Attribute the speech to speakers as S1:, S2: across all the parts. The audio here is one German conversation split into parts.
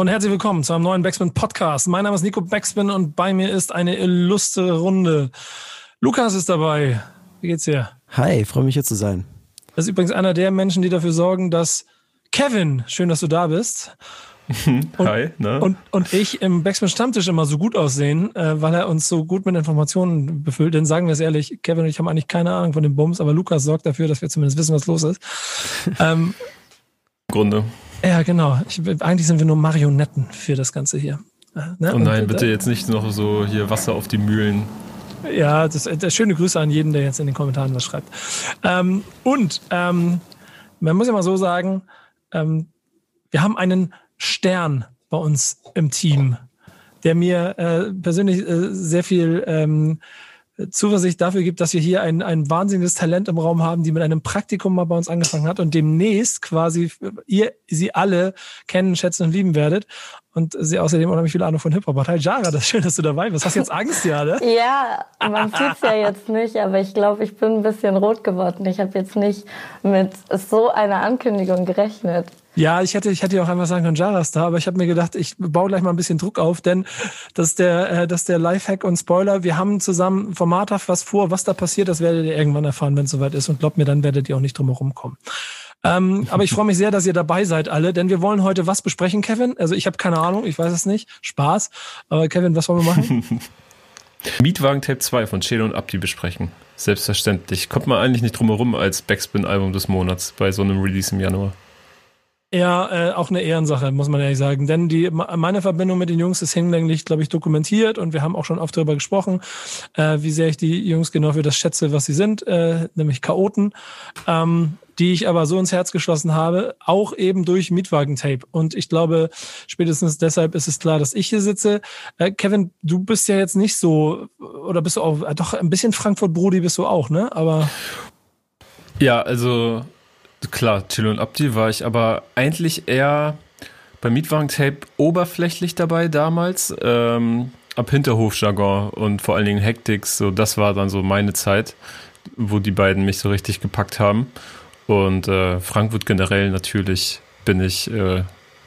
S1: und herzlich willkommen zu einem neuen Backspin Podcast. Mein Name ist Nico Backspin und bei mir ist eine illustre Runde. Lukas ist dabei. Wie geht's dir?
S2: Hi, freue mich hier zu sein.
S1: Das ist übrigens einer der Menschen, die dafür sorgen, dass Kevin, schön, dass du da bist. Und,
S3: Hi, ne?
S1: und, und ich im Backspin Stammtisch immer so gut aussehen, äh, weil er uns so gut mit Informationen befüllt. Denn sagen wir es ehrlich, Kevin und ich haben eigentlich keine Ahnung von den Bums, aber Lukas sorgt dafür, dass wir zumindest wissen, was los ist. ähm,
S3: Im Grunde.
S1: Ja, genau. Ich, eigentlich sind wir nur Marionetten für das Ganze hier. Äh, ne?
S3: Oh nein,
S1: Und,
S3: bitte
S1: äh,
S3: jetzt nicht noch so hier Wasser auf die Mühlen.
S1: Ja, das, das schöne Grüße an jeden, der jetzt in den Kommentaren was schreibt. Ähm, und ähm, man muss ja mal so sagen, ähm, wir haben einen Stern bei uns im Team, der mir äh, persönlich äh, sehr viel ähm, Zuversicht dafür gibt, dass wir hier ein, ein wahnsinniges Talent im Raum haben, die mit einem Praktikum mal bei uns angefangen hat und demnächst quasi ihr sie alle kennen, schätzen und lieben werdet und sie außerdem unheimlich viel Ahnung von Hip-Hop hat. Hi Jara, das ist schön, dass du dabei bist. Hast jetzt Angst, ja, ne?
S4: Ja, man sieht's ja jetzt nicht, aber ich glaube, ich bin ein bisschen rot geworden. Ich habe jetzt nicht mit so einer Ankündigung gerechnet.
S1: Ja, ich hätte, ich hätte ja auch einfach sagen können, Jara ist da, aber ich habe mir gedacht, ich baue gleich mal ein bisschen Druck auf, denn das ist der, äh, das ist der Lifehack und Spoiler. Wir haben zusammen formathaft was vor, was da passiert, das werdet ihr irgendwann erfahren, wenn es soweit ist. Und glaubt mir, dann werdet ihr auch nicht drum herum kommen. Ähm, aber ich freue mich sehr, dass ihr dabei seid alle, denn wir wollen heute was besprechen, Kevin. Also ich habe keine Ahnung, ich weiß es nicht. Spaß. Aber Kevin, was wollen wir machen?
S3: Mietwagen Tape 2 von Chelo und Abdi besprechen. Selbstverständlich. Kommt man eigentlich nicht drum herum als Backspin-Album des Monats bei so einem Release im Januar.
S1: Ja, äh, auch eine Ehrensache, muss man ehrlich sagen. Denn die, meine Verbindung mit den Jungs ist hinlänglich, glaube ich, dokumentiert und wir haben auch schon oft darüber gesprochen, äh, wie sehr ich die Jungs genau für das schätze, was sie sind, äh, nämlich Chaoten, ähm, die ich aber so ins Herz geschlossen habe, auch eben durch Mietwagentape. Und ich glaube, spätestens deshalb ist es klar, dass ich hier sitze. Äh, Kevin, du bist ja jetzt nicht so, oder bist du auch, äh, doch ein bisschen Frankfurt-Brody bist du auch, ne? Aber
S3: Ja, also klar, Chelo und Abdi war ich aber eigentlich eher beim Mietwagen Tape oberflächlich dabei damals. Ähm, ab Hinterhofjargon und vor allen Dingen Hectics, so das war dann so meine Zeit, wo die beiden mich so richtig gepackt haben. Und äh, Frankfurt generell natürlich bin ich, äh,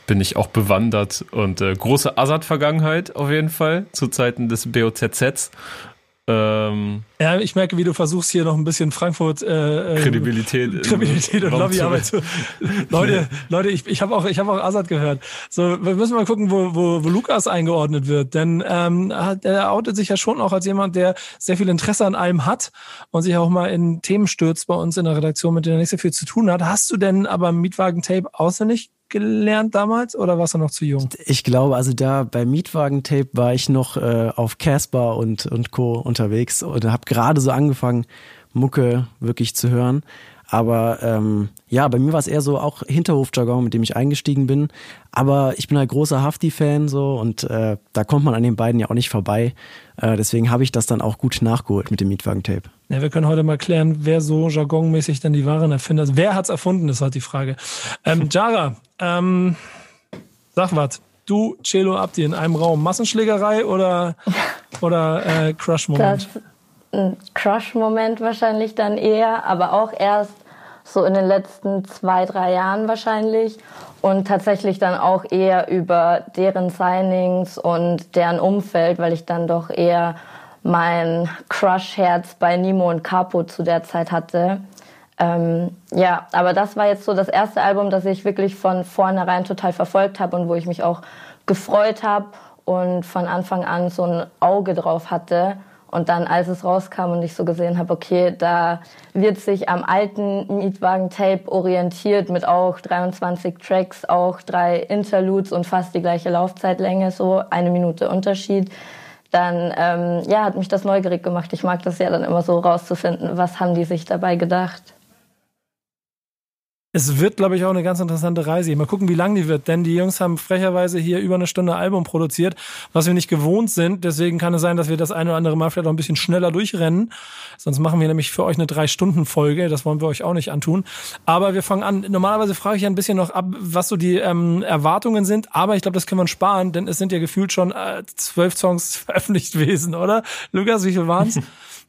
S3: bin ich auch bewandert und äh, große Assad-Vergangenheit auf jeden Fall zu Zeiten des BOZZs. Ähm,
S1: Ja, ich merke, wie du versuchst hier noch ein bisschen Frankfurt äh, äh,
S3: Kredibilität,
S1: Kredibilität und Lobbyarbeit
S3: zu-.
S1: Leute, Leute, ich, ich habe auch, ich habe auch Assad gehört. So, wir müssen mal gucken, wo, wo, wo Lukas eingeordnet wird, denn ähm, er outet sich ja schon auch als jemand, der sehr viel Interesse an allem hat und sich auch mal in Themen stürzt bei uns in der Redaktion, mit denen er nicht so viel zu tun hat. Hast du denn aber Mietwagen-Tape auswendig gelernt damals oder warst du noch zu jung?
S2: Ich glaube, also da bei Mietwagen-Tape war ich noch äh, auf Casper und, und Co. unterwegs und habe gerade so angefangen, Mucke wirklich zu hören. Aber ähm, ja, bei mir war es eher so auch Hinterhofjargon, mit dem ich eingestiegen bin. Aber ich bin halt großer Hafti-Fan so und äh, da kommt man an den beiden ja auch nicht vorbei. Äh, deswegen habe ich das dann auch gut nachgeholt mit dem Mietwagen-Tape.
S1: Ja, wir können heute mal klären, wer so jargonmäßig denn die wahren Erfinder ist. Wer hat's erfunden, ist halt die Frage. Ähm, Jara, ähm, sag was. Du, Celo, Abdi in einem Raum. Massenschlägerei oder, oder äh, Crush-Moment?
S4: Das ein Crush-Moment wahrscheinlich dann eher, aber auch erst so in den letzten zwei, drei Jahren wahrscheinlich. Und tatsächlich dann auch eher über deren Signings und deren Umfeld, weil ich dann doch eher mein Crush-Herz bei Nimo und Capo zu der Zeit hatte. Ähm, ja, aber das war jetzt so das erste Album, das ich wirklich von vornherein total verfolgt habe und wo ich mich auch gefreut habe und von Anfang an so ein Auge drauf hatte. Und dann, als es rauskam und ich so gesehen habe, okay, da wird sich am alten Mietwagen-Tape orientiert mit auch 23 Tracks, auch drei Interludes und fast die gleiche Laufzeitlänge, so eine Minute Unterschied. Dann ähm, ja, hat mich das neugierig gemacht. Ich mag das ja dann immer so rauszufinden, was haben die sich dabei gedacht.
S1: Es wird, glaube ich, auch eine ganz interessante Reise. Mal gucken, wie lang die wird, denn die Jungs haben frecherweise hier über eine Stunde Album produziert, was wir nicht gewohnt sind. Deswegen kann es sein, dass wir das eine oder andere Mal vielleicht auch ein bisschen schneller durchrennen. Sonst machen wir nämlich für euch eine Drei-Stunden-Folge. Das wollen wir euch auch nicht antun. Aber wir fangen an. Normalerweise frage ich ja ein bisschen noch ab, was so die ähm, Erwartungen sind. Aber ich glaube, das können wir sparen, denn es sind ja gefühlt schon äh, zwölf Songs veröffentlicht gewesen, oder? Lukas, wie viel waren's?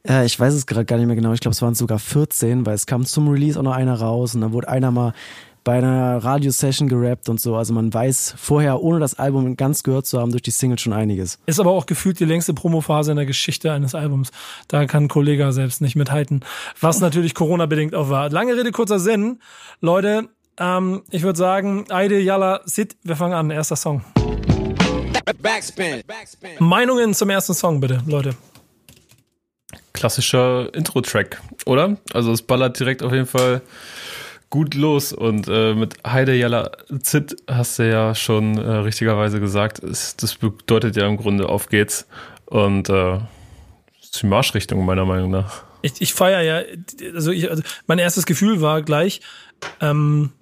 S2: Äh, ich weiß es gerade gar nicht mehr genau. Ich glaube, es waren sogar 14, weil es kam zum Release auch noch einer raus und dann wurde einer mal bei einer Radiosession gerappt und so. Also man weiß vorher, ohne das Album ganz gehört zu haben, durch die Single schon einiges.
S1: Ist aber auch gefühlt die längste Promophase in der Geschichte eines Albums. Da kann ein Kollege selbst nicht mithalten. Was natürlich Corona-bedingt auch war. Lange Rede, kurzer Sinn. Leute, ähm, ich würde sagen, Aide, Yalla, Sit, wir fangen an. Erster Song.
S5: Backspin. Backspin.
S1: Meinungen zum ersten Song, bitte, Leute.
S3: Klassischer Intro-Track, oder? Also es ballert direkt auf jeden Fall gut los und äh, mit Heide Jalla Zit hast du ja schon äh, richtigerweise gesagt, es, das bedeutet ja im Grunde auf geht's und äh, ist die Marschrichtung meiner Meinung nach.
S1: Ich, ich feiere ja, also, ich, also mein erstes Gefühl war gleich, ähm,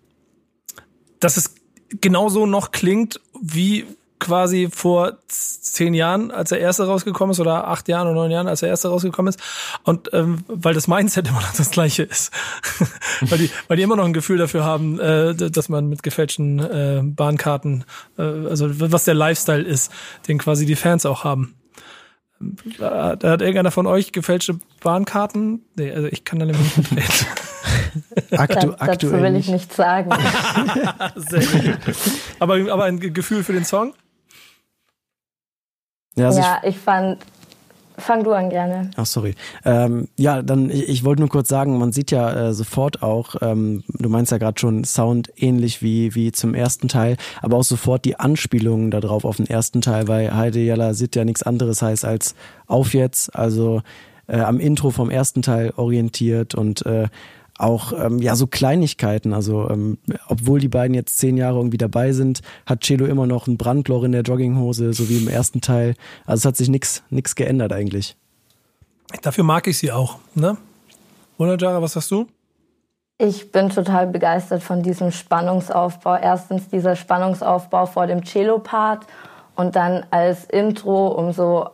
S1: dass es genauso noch klingt wie quasi vor zehn Jahren, als der erste rausgekommen ist, oder acht Jahren oder neun Jahren, als der erste rausgekommen ist. Und ähm, weil das Mindset immer noch das gleiche ist. weil, die, weil die immer noch ein Gefühl dafür haben, äh, dass man mit gefälschten äh, Bahnkarten, äh, also was der Lifestyle ist, den quasi die Fans auch haben. Da hat irgendeiner von euch gefälschte Bahnkarten? Nee, also ich kann da nämlich nicht mitreden.
S2: Aktu
S4: Da, dazu will ich nichts sagen.
S1: Sehr gut. Aber, aber ein Gefühl für den Song?
S2: Ja, also
S4: ja, ich fand. Fang du an gerne.
S2: Ach, sorry. Ähm, ja, dann, ich, ich wollte nur kurz sagen, man sieht ja äh, sofort auch, ähm, du meinst ja gerade schon Sound ähnlich wie, wie zum ersten Teil, aber auch sofort die Anspielungen darauf auf den ersten Teil, weil Heide Jalla sieht ja nichts anderes heißt als auf jetzt, also äh, am Intro vom ersten Teil orientiert und äh, auch ähm, ja so Kleinigkeiten. Also ähm, obwohl die beiden jetzt zehn Jahre irgendwie dabei sind, hat Celo immer noch ein Brandloch in der Jogginghose, so wie im ersten Teil. Also es hat sich nichts nichts geändert eigentlich.
S1: Dafür mag ich sie auch, ne? Oder Jara, was hast du?
S4: Ich bin total begeistert von diesem Spannungsaufbau. Erstens dieser Spannungsaufbau vor dem Cello-Part und dann als Intro, um so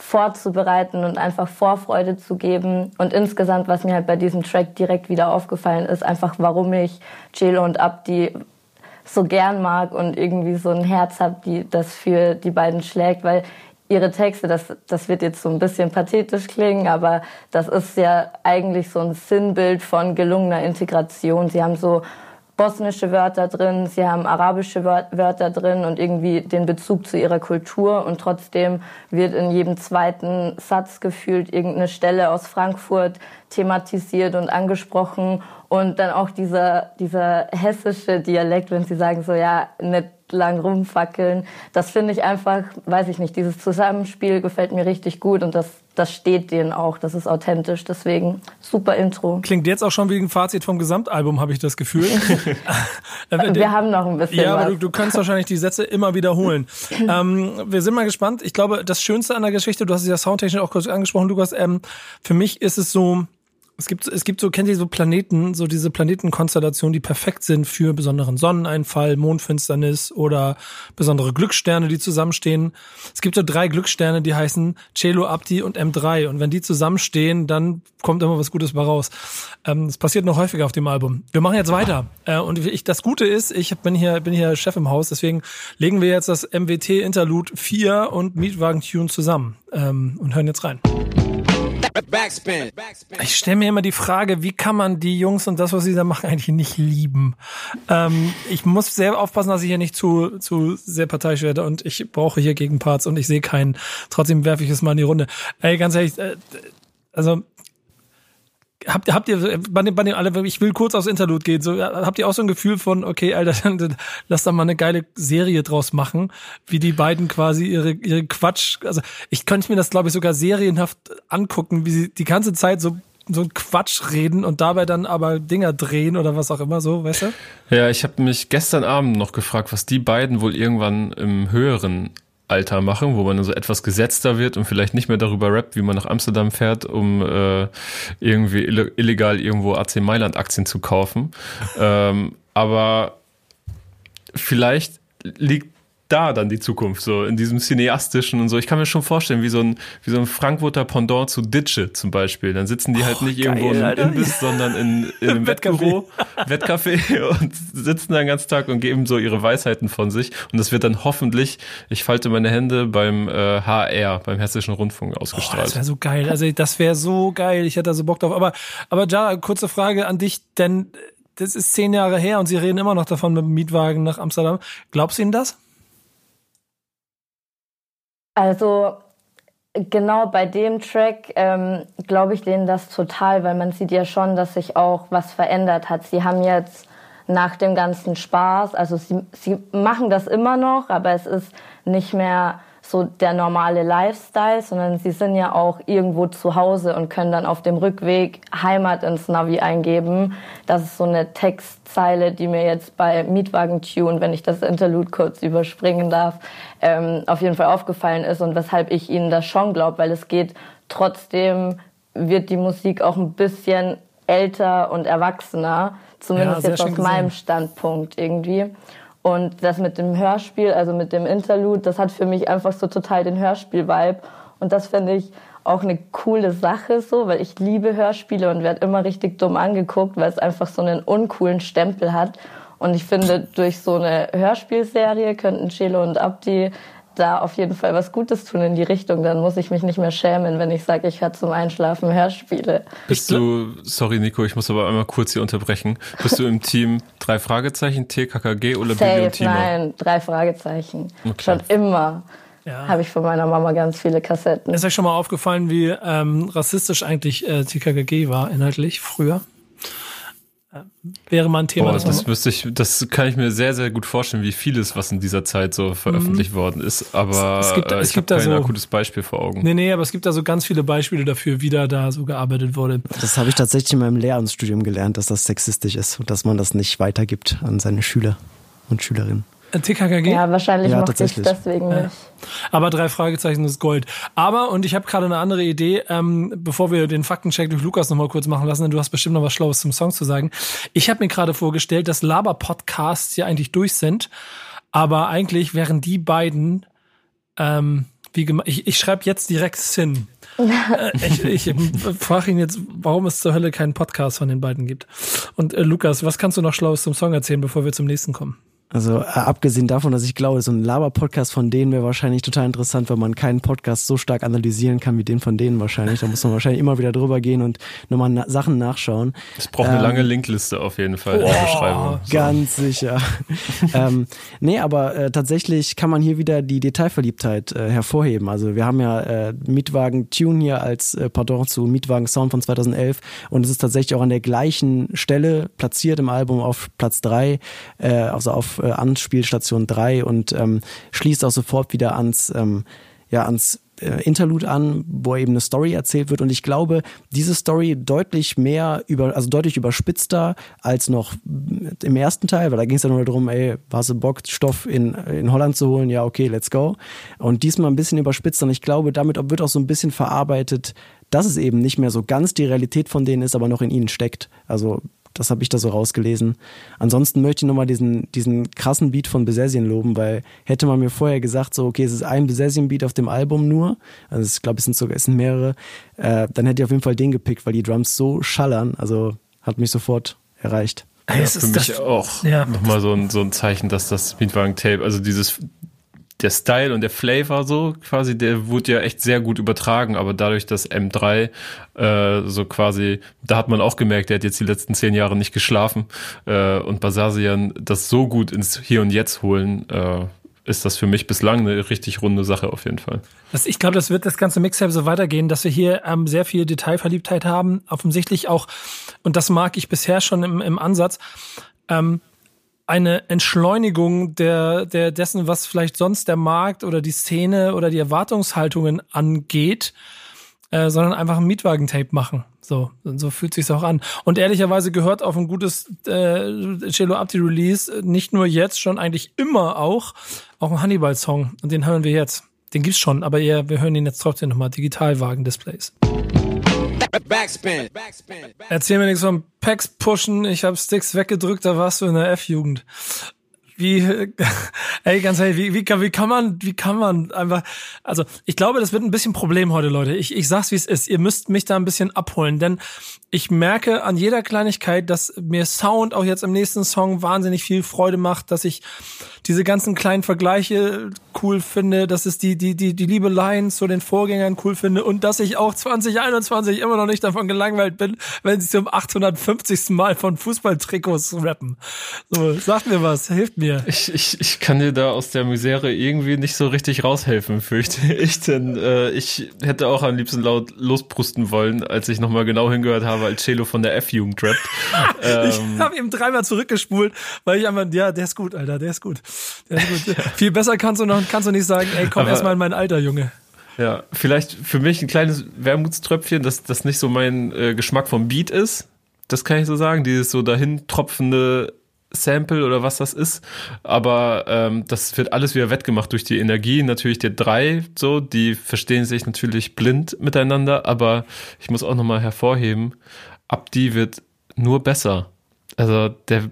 S4: vorzubereiten und einfach Vorfreude zu geben. Und insgesamt, was mir halt bei diesem Track direkt wieder aufgefallen ist, einfach warum ich Cello und Abdi so gern mag und irgendwie so ein Herz habe, die das für die beiden schlägt, weil ihre Texte, das, das wird jetzt so ein bisschen pathetisch klingen, aber das ist ja eigentlich so ein Sinnbild von gelungener Integration. Sie haben so bosnische Wörter drin, sie haben arabische Wörter drin und irgendwie den Bezug zu ihrer Kultur. Und trotzdem wird in jedem zweiten Satz gefühlt irgendeine Stelle aus Frankfurt thematisiert und angesprochen. Und dann auch dieser, dieser hessische Dialekt, wenn sie sagen so, ja, nicht lang rumfackeln. Das finde ich einfach, weiß ich nicht, dieses Zusammenspiel gefällt mir richtig gut und das, das steht denen auch, das ist authentisch, deswegen super Intro.
S1: Klingt jetzt auch schon wie ein Fazit vom Gesamtalbum, habe ich das Gefühl.
S4: wir haben noch ein bisschen
S1: Ja,
S4: was.
S1: aber du, du kannst wahrscheinlich die Sätze immer wiederholen. ähm, wir sind mal gespannt. Ich glaube, das Schönste an der Geschichte, du hast es ja soundtechnisch auch kurz angesprochen, Lukas, ähm, für mich ist es so, es gibt, es gibt so, kennt ihr so Planeten, so diese Planetenkonstellationen, die perfekt sind für besonderen Sonneneinfall, Mondfinsternis oder besondere Glückssterne, die zusammenstehen. Es gibt so drei Glückssterne, die heißen Celo, Abdi und M3. Und wenn die zusammenstehen, dann kommt immer was Gutes bei raus. Ähm, das passiert noch häufiger auf dem Album. Wir machen jetzt weiter. Äh, und ich, das Gute ist, ich bin hier, bin hier Chef im Haus, deswegen legen wir jetzt das MWT Interlude 4 und Mietwagen Tune zusammen ähm, und hören jetzt rein.
S5: Backspin.
S1: Ich stelle mir immer die Frage, wie kann man die Jungs und das, was sie da machen, eigentlich nicht lieben? Ähm, ich muss sehr aufpassen, dass ich hier nicht zu, zu sehr parteiisch werde und ich brauche hier Gegenparts und ich sehe keinen. Trotzdem werfe ich es mal in die Runde. Ey, ganz ehrlich, äh, also habt, habt ihr bei dem, bei dem alle, ich will kurz aufs Interlude gehen, so habt ihr auch so ein Gefühl von, okay, Alter, dann, lass da mal eine geile Serie draus machen, wie die beiden quasi ihre ihre Quatsch, also ich könnte mir das glaube ich sogar serienhaft angucken, wie sie die ganze Zeit so so ein Quatsch reden und dabei dann aber Dinger drehen oder was auch immer so, weißt du?
S3: Ja, ich habe mich gestern Abend noch gefragt, was die beiden wohl irgendwann im höheren Alter machen, wo man dann so etwas gesetzter wird und vielleicht nicht mehr darüber rappt, wie man nach Amsterdam fährt, um äh, irgendwie illegal irgendwo AC Mailand Aktien zu kaufen. ähm, aber vielleicht liegt da dann die Zukunft, so in diesem cineastischen und so. Ich kann mir schon vorstellen, wie so ein, wie so ein Frankfurter Pendant zu Ditsche zum Beispiel. Dann sitzen die halt oh, nicht geil, irgendwo im. Imbiss, sondern in, in einem Wettbüro, Wettcafé und sitzen den ganzen Tag und geben so ihre Weisheiten von sich. Und das wird dann hoffentlich, ich falte meine Hände beim äh, HR, beim Hessischen Rundfunk ausgestrahlt. Oh,
S1: das wäre so geil. Also das wäre so geil. Ich hätte da so Bock drauf. Aber, aber Jara, kurze Frage an dich, denn das ist zehn Jahre her und Sie reden immer noch davon mit dem Mietwagen nach Amsterdam. Glaubst du Ihnen das?
S4: Also genau bei dem Track ähm, glaube ich denen das total, weil man sieht ja schon, dass sich auch was verändert hat. Sie haben jetzt nach dem ganzen Spaß, also sie, sie machen das immer noch, aber es ist nicht mehr so der normale Lifestyle, sondern sie sind ja auch irgendwo zu Hause und können dann auf dem Rückweg Heimat ins Navi eingeben. Das ist so eine Textzeile, die mir jetzt bei Mietwagen Tune, wenn ich das Interlude kurz überspringen darf, ähm, auf jeden Fall aufgefallen ist und weshalb ich ihnen das schon glaube, weil es geht trotzdem wird die Musik auch ein bisschen älter und erwachsener, zumindest ja, jetzt aus meinem Standpunkt irgendwie. Und das mit dem Hörspiel, also mit dem Interlude, das hat für mich einfach so total den Hörspiel-Vibe. Und das finde ich auch eine coole Sache so, weil ich liebe Hörspiele und werde immer richtig dumm angeguckt, weil es einfach so einen uncoolen Stempel hat. Und ich finde, durch so eine Hörspielserie könnten Chelo und Abdi da auf jeden Fall was Gutes tun in die Richtung. Dann muss ich mich nicht mehr schämen, wenn ich sage, ich höre zum Einschlafen Hörspiele.
S3: Bist du, sorry Nico, ich muss aber einmal kurz hier unterbrechen. Bist du im Team drei Fragezeichen, TKKG oder
S4: Safe, Billy und Timo? Nein, drei Fragezeichen. Okay. Schon immer. Ja. Habe ich von meiner Mama ganz viele Kassetten.
S1: Ist euch schon mal aufgefallen, wie ähm, rassistisch eigentlich äh, TKKG war inhaltlich früher? Wäre mal ein Thema.
S3: Oh, das wüsste ich, das kann ich mir sehr, sehr gut vorstellen, wie vieles, was in dieser Zeit so veröffentlicht mhm. worden ist. Aber es, gibt, äh, ich habe kein so, gutes Beispiel vor Augen.
S1: Nee, nee, aber es gibt da so ganz viele Beispiele dafür, wie da, da so gearbeitet wurde.
S2: Das habe ich tatsächlich in meinem Lehramtsstudium gelernt, dass das sexistisch ist und dass man das nicht weitergibt an seine Schüler und Schülerinnen.
S1: TKKG?
S4: Ja, wahrscheinlich ja, mochte ich deswegen ja. nicht.
S1: Aber drei Fragezeichen ist Gold. Aber, und ich habe gerade eine andere Idee, ähm, bevor wir den Faktencheck durch Lukas nochmal kurz machen lassen, denn du hast bestimmt noch was Schlaues zum Song zu sagen. Ich habe mir gerade vorgestellt, dass Laber-Podcasts ja eigentlich durch sind, aber eigentlich wären die beiden, ähm, wie ich, ich schreibe jetzt direkt Sin. Äh, ich ich frage ihn jetzt, warum es zur Hölle keinen Podcast von den beiden gibt. Und äh, Lukas, was kannst du noch Schlaues zum Song erzählen, bevor wir zum nächsten kommen?
S2: Also äh, abgesehen davon, dass ich glaube, so ein Laber-Podcast von denen wäre wahrscheinlich total interessant, weil man keinen Podcast so stark analysieren kann wie den von denen wahrscheinlich. Da muss man wahrscheinlich immer wieder drüber gehen und nochmal na Sachen nachschauen.
S3: Es braucht ähm, eine lange Linkliste auf jeden Fall oh, in der Beschreibung.
S2: So. Ganz sicher. ähm, nee, aber äh, tatsächlich kann man hier wieder die Detailverliebtheit äh, hervorheben. Also wir haben ja äh, Mietwagen Tune hier als äh, Pardon zu Mietwagen Sound von 2011 und es ist tatsächlich auch an der gleichen Stelle platziert im Album auf Platz drei, äh, also auf äh, Anspielstation 3 und ähm, schließt auch sofort wieder ans, ähm, ja, ans äh, Interlude an, wo eben eine Story erzählt wird. Und ich glaube, diese Story deutlich mehr über, also deutlich überspitzter als noch im ersten Teil, weil da ging es ja nur darum, ey, hast du Bock, Stoff in, in Holland zu holen? Ja, okay, let's go. Und diesmal ein bisschen überspitzt. Und ich glaube, damit wird auch so ein bisschen verarbeitet, dass es eben nicht mehr so ganz die Realität von denen ist, aber noch in ihnen steckt. Also das habe ich da so rausgelesen. Ansonsten möchte ich nochmal diesen, diesen krassen Beat von Besessien loben, weil hätte man mir vorher gesagt, so, okay, es ist ein Besessien-Beat auf dem Album nur, also ich glaube, es sind sogar, es sind mehrere, äh, dann hätte ich auf jeden Fall den gepickt, weil die Drums so schallern, also hat mich sofort erreicht.
S3: Ja, für mich auch ja. nochmal so ein, so ein Zeichen, dass das Mietwagen-Tape, also dieses der Style und der Flavor so quasi, der wurde ja echt sehr gut übertragen, aber dadurch, dass M3 äh, so quasi, da hat man auch gemerkt, der hat jetzt die letzten zehn Jahre nicht geschlafen äh, und Basasian das so gut ins Hier und Jetzt holen, äh, ist das für mich bislang eine richtig runde Sache auf jeden Fall.
S1: Das, ich glaube, das wird das ganze Mixtape so weitergehen, dass wir hier ähm, sehr viel Detailverliebtheit haben, offensichtlich auch, und das mag ich bisher schon im, im Ansatz, ähm, eine Entschleunigung der, der dessen, was vielleicht sonst der Markt oder die Szene oder die Erwartungshaltungen angeht. äh, sondern einfach ein Mietwagen-Tape machen. So, so fühlt sich's auch an. Und ehrlicherweise gehört auf ein gutes äh, Cello Abdi Release nicht nur jetzt, schon eigentlich immer auch, auch ein Hannibal-Song. Und den hören wir jetzt. Den gibt's schon, aber eher, wir hören ihn jetzt trotzdem nochmal. Digitalwagen-Displays. Backspin. Erzähl mir nichts vom Packs pushen. Ich habe Sticks weggedrückt, da warst du in der F-Jugend wie, ey, ganz ehrlich, wie, wie, kann, wie kann man, wie kann man einfach, also ich glaube, das wird ein bisschen Problem heute, Leute. Ich, ich sag's, wie es ist. Ihr müsst mich da ein bisschen abholen, denn ich merke an jeder Kleinigkeit, dass mir Sound auch jetzt im nächsten Song wahnsinnig viel Freude macht, dass ich diese ganzen kleinen Vergleiche cool finde, dass es die, die, die, die Liebeleien zu den Vorgängern cool finde und dass ich auch 2021 immer noch nicht davon gelangweilt bin, wenn sie zum 850. Mal von Fußballtrikots rappen. So, sagt mir was, hilft mir.
S3: Ich, ich, ich kann dir da aus der Misere irgendwie nicht so richtig raushelfen, fürchte ich, denn äh, ich hätte auch am liebsten laut losbrusten wollen, als ich nochmal genau hingehört habe, als Celo von der F-Jugend rappt.
S1: ähm, ich habe ihm dreimal zurückgespult, weil ich einfach, ja, der ist gut, Alter, der ist gut. Gut. Viel besser kannst du noch kannst du nicht sagen, ey, komm erstmal in mein Alter, Junge.
S3: Ja, vielleicht für mich ein kleines Wermutströpfchen, dass das nicht so mein äh, Geschmack vom Beat ist. Das kann ich so sagen. Dieses so dahin tropfende Sample oder was das ist. Aber ähm, das wird alles wieder wettgemacht durch die Energie natürlich der drei. So, die verstehen sich natürlich blind miteinander. Aber ich muss auch nochmal hervorheben, Abdi wird nur besser. Also der,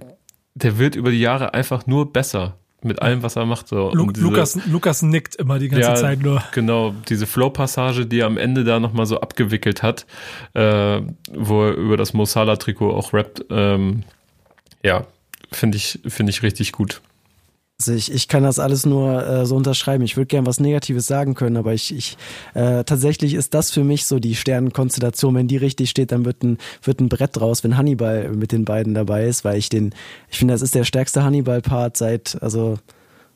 S3: der wird über die Jahre einfach nur besser mit allem, was er macht. So.
S1: Lu diese, Lukas, Lukas nickt immer die ganze ja, Zeit nur.
S3: Genau, diese Flow-Passage, die er am Ende da nochmal so abgewickelt hat, äh, wo er über das Mosala-Trikot auch rappt, ähm, ja, finde ich, finde ich richtig gut.
S2: Also ich, ich kann das alles nur äh, so unterschreiben. Ich würde gern was Negatives sagen können, aber ich, ich äh, tatsächlich ist das für mich so die Sternenkonstellation. Wenn die richtig steht, dann wird ein, wird ein Brett draus, wenn Hannibal mit den beiden dabei ist, weil ich den, ich finde, das ist der stärkste Hannibal-Part seit, also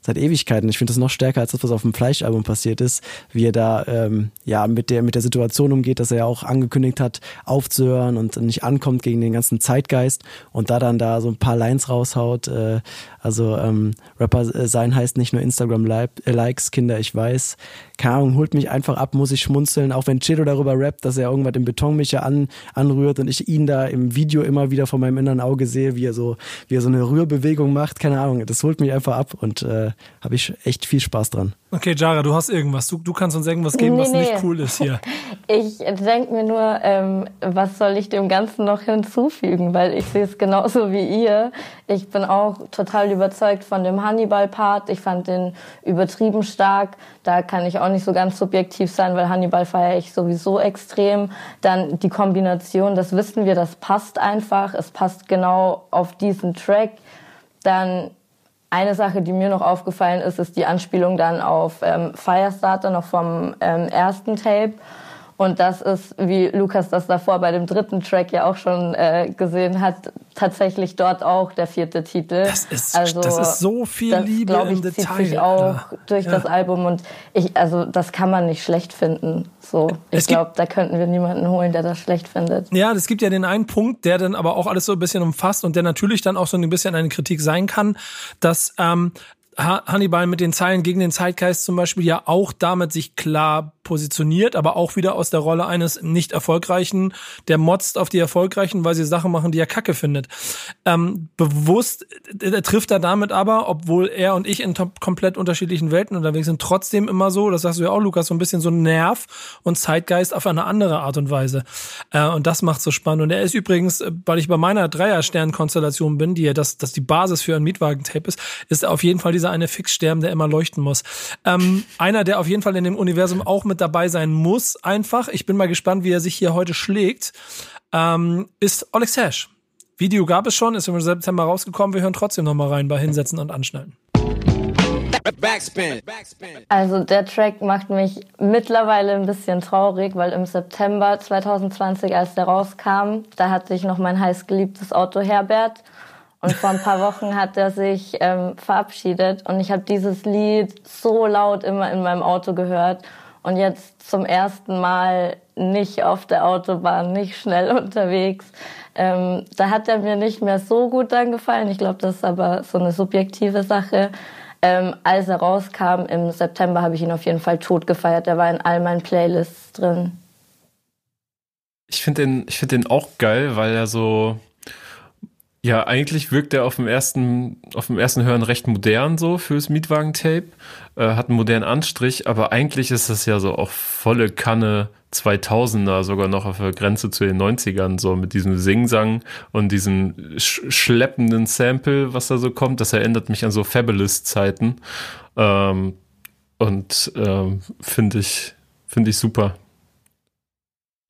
S2: seit Ewigkeiten. Ich finde das noch stärker als das, was auf dem Fleischalbum passiert ist, wie er da ähm, ja mit der mit der Situation umgeht, dass er ja auch angekündigt hat, aufzuhören und nicht ankommt gegen den ganzen Zeitgeist und da dann da so ein paar Lines raushaut. Äh, also ähm, Rapper sein heißt nicht nur Instagram Likes, Kinder, ich weiß. Keine Ahnung, holt mich einfach ab, muss ich schmunzeln, auch wenn Chido darüber rappt, dass er irgendwas im Betonmischer an, anrührt und ich ihn da im Video immer wieder vor meinem inneren Auge sehe, wie er so, wie er so eine Rührbewegung macht. Keine Ahnung, das holt mich einfach ab und äh, habe ich echt viel Spaß dran.
S1: Okay, Jara, du hast irgendwas. Du, du kannst uns irgendwas geben, nee, was nee. nicht cool ist hier.
S4: Ich denke mir nur, ähm, was soll ich dem Ganzen noch hinzufügen? Weil ich sehe es genauso wie ihr. Ich bin auch total überzeugt von dem Hannibal-Part. Ich fand den übertrieben stark. Da kann ich auch nicht so ganz subjektiv sein, weil Hannibal feiere ich sowieso extrem. Dann die Kombination, das wissen wir, das passt einfach. Es passt genau auf diesen Track. Dann eine Sache, die mir noch aufgefallen ist, ist die Anspielung dann auf ähm, Firestarter noch vom ähm, ersten Tape. Und das ist, wie Lukas das davor bei dem dritten Track ja auch schon äh, gesehen hat, tatsächlich dort auch der vierte Titel.
S1: Das ist, also, das ist so viel das, Liebe
S4: ich,
S1: im Detail.
S4: Sich auch ja. durch ja. das Album und ich, also das kann man nicht schlecht finden. So, ich glaube, da könnten wir niemanden holen, der das schlecht findet.
S1: Ja, es gibt ja den einen Punkt, der dann aber auch alles so ein bisschen umfasst und der natürlich dann auch so ein bisschen eine Kritik sein kann, dass ähm, Hannibal mit den Zeilen gegen den Zeitgeist zum Beispiel ja auch damit sich klar positioniert, aber auch wieder aus der Rolle eines nicht erfolgreichen, der motzt auf die Erfolgreichen, weil sie Sachen machen, die er kacke findet. Ähm, bewusst er trifft er damit aber, obwohl er und ich in komplett unterschiedlichen Welten unterwegs sind, trotzdem immer so, das sagst du ja auch, Lukas, so ein bisschen so Nerv und Zeitgeist auf eine andere Art und Weise. Äh, und das macht so spannend. Und er ist übrigens, weil ich bei meiner Dreier-Stern-Konstellation bin, die ja das, das die Basis für ein Mietwagentape ist, ist auf jeden Fall dieser eine Fixstern, der immer leuchten muss. Ähm, einer, der auf jeden Fall in dem Universum auch mit dabei sein muss, einfach. Ich bin mal gespannt, wie er sich hier heute schlägt. Ähm, ist Alex Hash. Video gab es schon, ist im September rausgekommen. Wir hören trotzdem noch mal rein bei Hinsetzen und Anschnallen.
S4: Also der Track macht mich mittlerweile ein bisschen traurig, weil im September 2020, als der rauskam, da hatte ich noch mein heißgeliebtes Auto Herbert und vor ein paar Wochen hat er sich ähm, verabschiedet und ich habe dieses Lied so laut immer in meinem Auto gehört und jetzt zum ersten Mal nicht auf der Autobahn, nicht schnell unterwegs. Ähm, da hat er mir nicht mehr so gut dann gefallen. Ich glaube, das ist aber so eine subjektive Sache. Ähm, als er rauskam im September, habe ich ihn auf jeden Fall tot gefeiert. Er war in all meinen Playlists drin.
S3: ich finde den, ich finde den auch geil, weil er so, ja, eigentlich wirkt er auf dem ersten, auf dem ersten Hören recht modern so fürs Mietwagen-Tape, äh, hat einen modernen Anstrich, aber eigentlich ist das ja so auch volle Kanne 2000er, sogar noch auf der Grenze zu den 90ern, so mit diesem Singsang und diesem sch schleppenden Sample, was da so kommt. Das erinnert mich an so Fabulous-Zeiten. Ähm, und ähm, finde ich, finde ich super.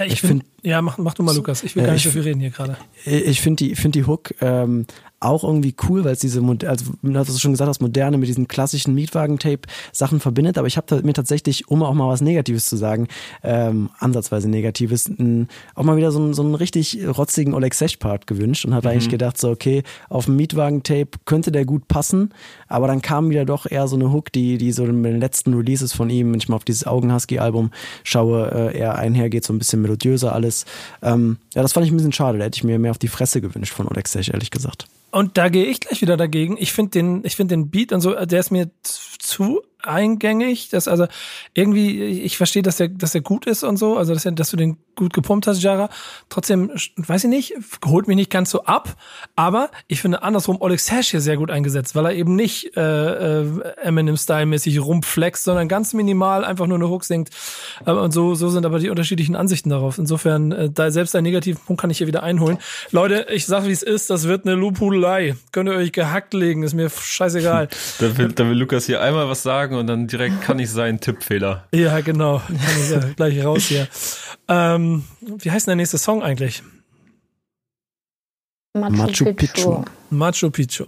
S1: Ich, ich finde, ja, mach, mach du mal, Lukas. Ich will gar nicht so viel reden hier gerade.
S2: Ich finde die, finde die Hook ähm, auch irgendwie cool, weil es diese, also du hast schon gesagt, das Moderne mit diesen klassischen Mietwagen-Tape-Sachen verbindet, aber ich habe mir tatsächlich, um auch mal was Negatives zu sagen, ähm, ansatzweise Negatives, n, auch mal wieder so, einen, so einen richtig rotzigen Oleg Sech-Part gewünscht und habe mhm. eigentlich gedacht, so okay, auf dem Mietwagen-Tape könnte der gut passen, aber dann kam wieder doch eher so eine Hook, die, die so in den letzten Releases von ihm, wenn ich mal auf dieses Augenhusky-Album schaue, äh, eher einhergeht, so ein bisschen melodiöser alles. Ähm, ja, das fand ich ein bisschen schade, da hätte ich mir mehr auf die Fresse gewünscht von Oleg Sech, ehrlich gesagt.
S1: Und da gehe ich gleich wieder dagegen. Ich finde den, ich finde den Beat und so, der ist mir zu eingängig. Das also irgendwie, ich verstehe, dass der, dass der gut ist und so, also dass, dass du den gut gepumpt hast, Jara. Trotzdem, weiß ich nicht, holt mich nicht ganz so ab. Aber ich finde andersrum Oleg Sash hier sehr gut eingesetzt, weil er eben nicht äh, äh, Eminem-Style-mäßig rumflext, sondern ganz minimal einfach nur eine Hook singt. Äh, und so, so sind aber die unterschiedlichen Ansichten darauf. Insofern, äh, da selbst einen negativen Punkt kann ich hier wieder einholen. Leute, ich sag, wie es ist, das wird eine Lobhudelei. Könnt ihr euch gehackt legen, ist mir scheißegal.
S3: da, will, da will Lukas hier einmal was sagen und dann direkt kann ich sein Tippfehler.
S1: Ja, genau. Kann ich ja gleich raus hier. Ähm, wie heißt denn der nächste Song eigentlich?
S4: Machu, Machu Picchu. Picchu.
S1: Machu Picchu.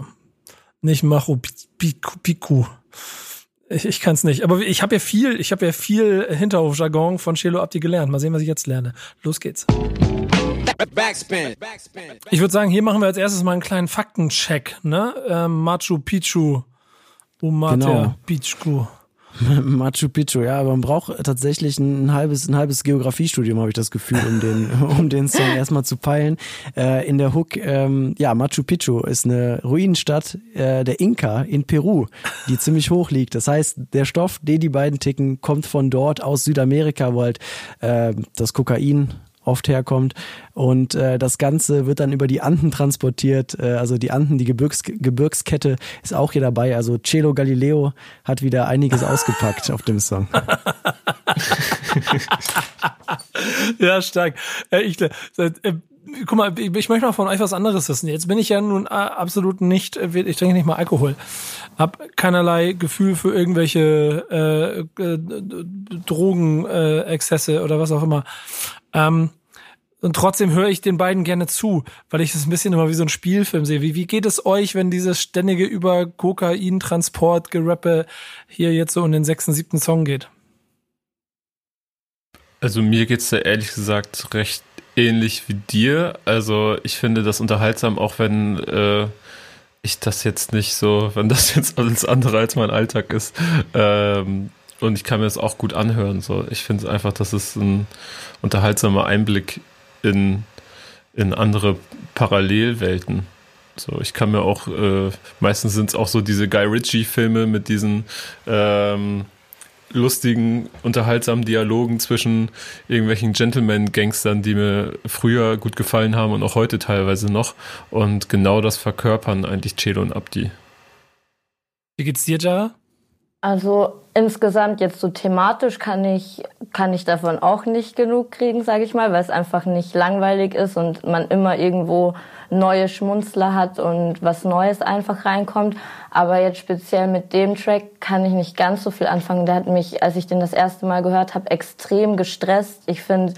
S1: Nicht Machu Picchu. Picchu. Ich, ich kann es nicht. Aber ich habe ja viel, ich habe ja viel Hinterhofjargon von Chelo Abdi gelernt. Mal sehen, was ich jetzt lerne. Los geht's. Backspin. Ich würde sagen, hier machen wir als erstes mal einen kleinen Faktencheck. Ne? Ähm, Machu Picchu. Umate genau. Picchu.
S2: Machu Picchu, ja, aber man braucht tatsächlich ein halbes, ein halbes Geografiestudium, habe ich das Gefühl, um den, um den Song erstmal zu peilen. Äh, in der Hook, ähm, ja, Machu Picchu ist eine Ruinenstadt äh, der Inka in Peru, die ziemlich hoch liegt. Das heißt, der Stoff, den die beiden ticken, kommt von dort aus Südamerika, wo halt äh, das Kokain oft herkommt. Und äh, das Ganze wird dann über die Anden transportiert. Äh, also die Anden, die Gebirgs Gebirgskette ist auch hier dabei. Also Celo Galileo hat wieder einiges ausgepackt auf dem Song.
S1: ja, stark. Äh, ich, äh, guck mal, ich möchte mal von euch was anderes wissen. Jetzt bin ich ja nun äh, absolut nicht, äh, ich trinke nicht mal Alkohol. Hab keinerlei Gefühl für irgendwelche äh, äh, Drogenexzesse äh, oder was auch immer. Ähm, und trotzdem höre ich den beiden gerne zu, weil ich das ein bisschen immer wie so ein Spielfilm sehe. Wie, wie geht es euch, wenn dieses ständige über Kokain-Transport Gerappe hier jetzt so in den sechsten, siebten Song geht?
S3: Also mir geht's da ehrlich gesagt recht ähnlich wie dir. Also ich finde das unterhaltsam, auch wenn äh, ich das jetzt nicht so, wenn das jetzt alles andere als mein Alltag ist. Ähm, und ich kann mir das auch gut anhören. So. Ich finde einfach, das ist ein unterhaltsamer Einblick in, in andere Parallelwelten. So, ich kann mir auch, äh, meistens sind es auch so diese Guy Ritchie-Filme mit diesen ähm, lustigen, unterhaltsamen Dialogen zwischen irgendwelchen Gentleman-Gangstern, die mir früher gut gefallen haben und auch heute teilweise noch. Und genau das verkörpern eigentlich Chelo und Abdi.
S1: Wie geht's dir, Jara?
S4: Also insgesamt jetzt so thematisch kann ich, kann ich davon auch nicht genug kriegen, sage ich mal, weil es einfach nicht langweilig ist und man immer irgendwo neue Schmunzler hat und was Neues einfach reinkommt. Aber jetzt speziell mit dem Track kann ich nicht ganz so viel anfangen. Der hat mich, als ich den das erste Mal gehört habe, extrem gestresst. Ich finde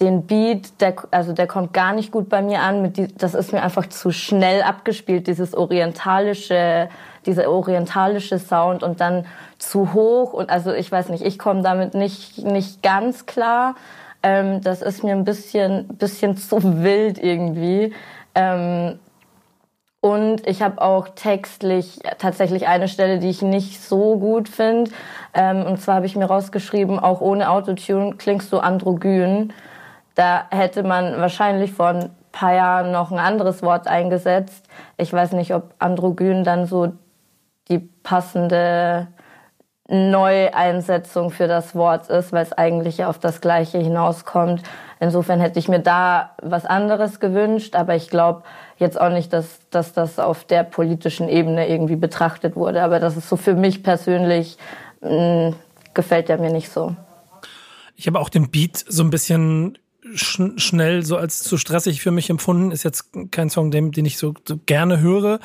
S4: den Beat, der, also der kommt gar nicht gut bei mir an. Die, das ist mir einfach zu schnell abgespielt, dieses orientalische dieser orientalische Sound und dann zu hoch und also ich weiß nicht, ich komme damit nicht nicht ganz klar. Ähm, das ist mir ein bisschen bisschen zu wild irgendwie. Ähm, und ich habe auch textlich tatsächlich eine Stelle, die ich nicht so gut finde. Ähm, und zwar habe ich mir rausgeschrieben, auch ohne Autotune klingst du androgyn. Da hätte man wahrscheinlich vor ein paar Jahren noch ein anderes Wort eingesetzt. Ich weiß nicht, ob androgyn dann so die passende Neueinsetzung für das Wort ist, weil es eigentlich auf das Gleiche hinauskommt. Insofern hätte ich mir da was anderes gewünscht, aber ich glaube jetzt auch nicht, dass, dass das auf der politischen Ebene irgendwie betrachtet wurde. Aber das ist so für mich persönlich, mh, mm, gefällt der mir nicht so.
S1: Ich habe auch den Beat so ein bisschen sch schnell so als zu stressig für mich empfunden. Ist jetzt kein Song, den, den ich so, so gerne höre.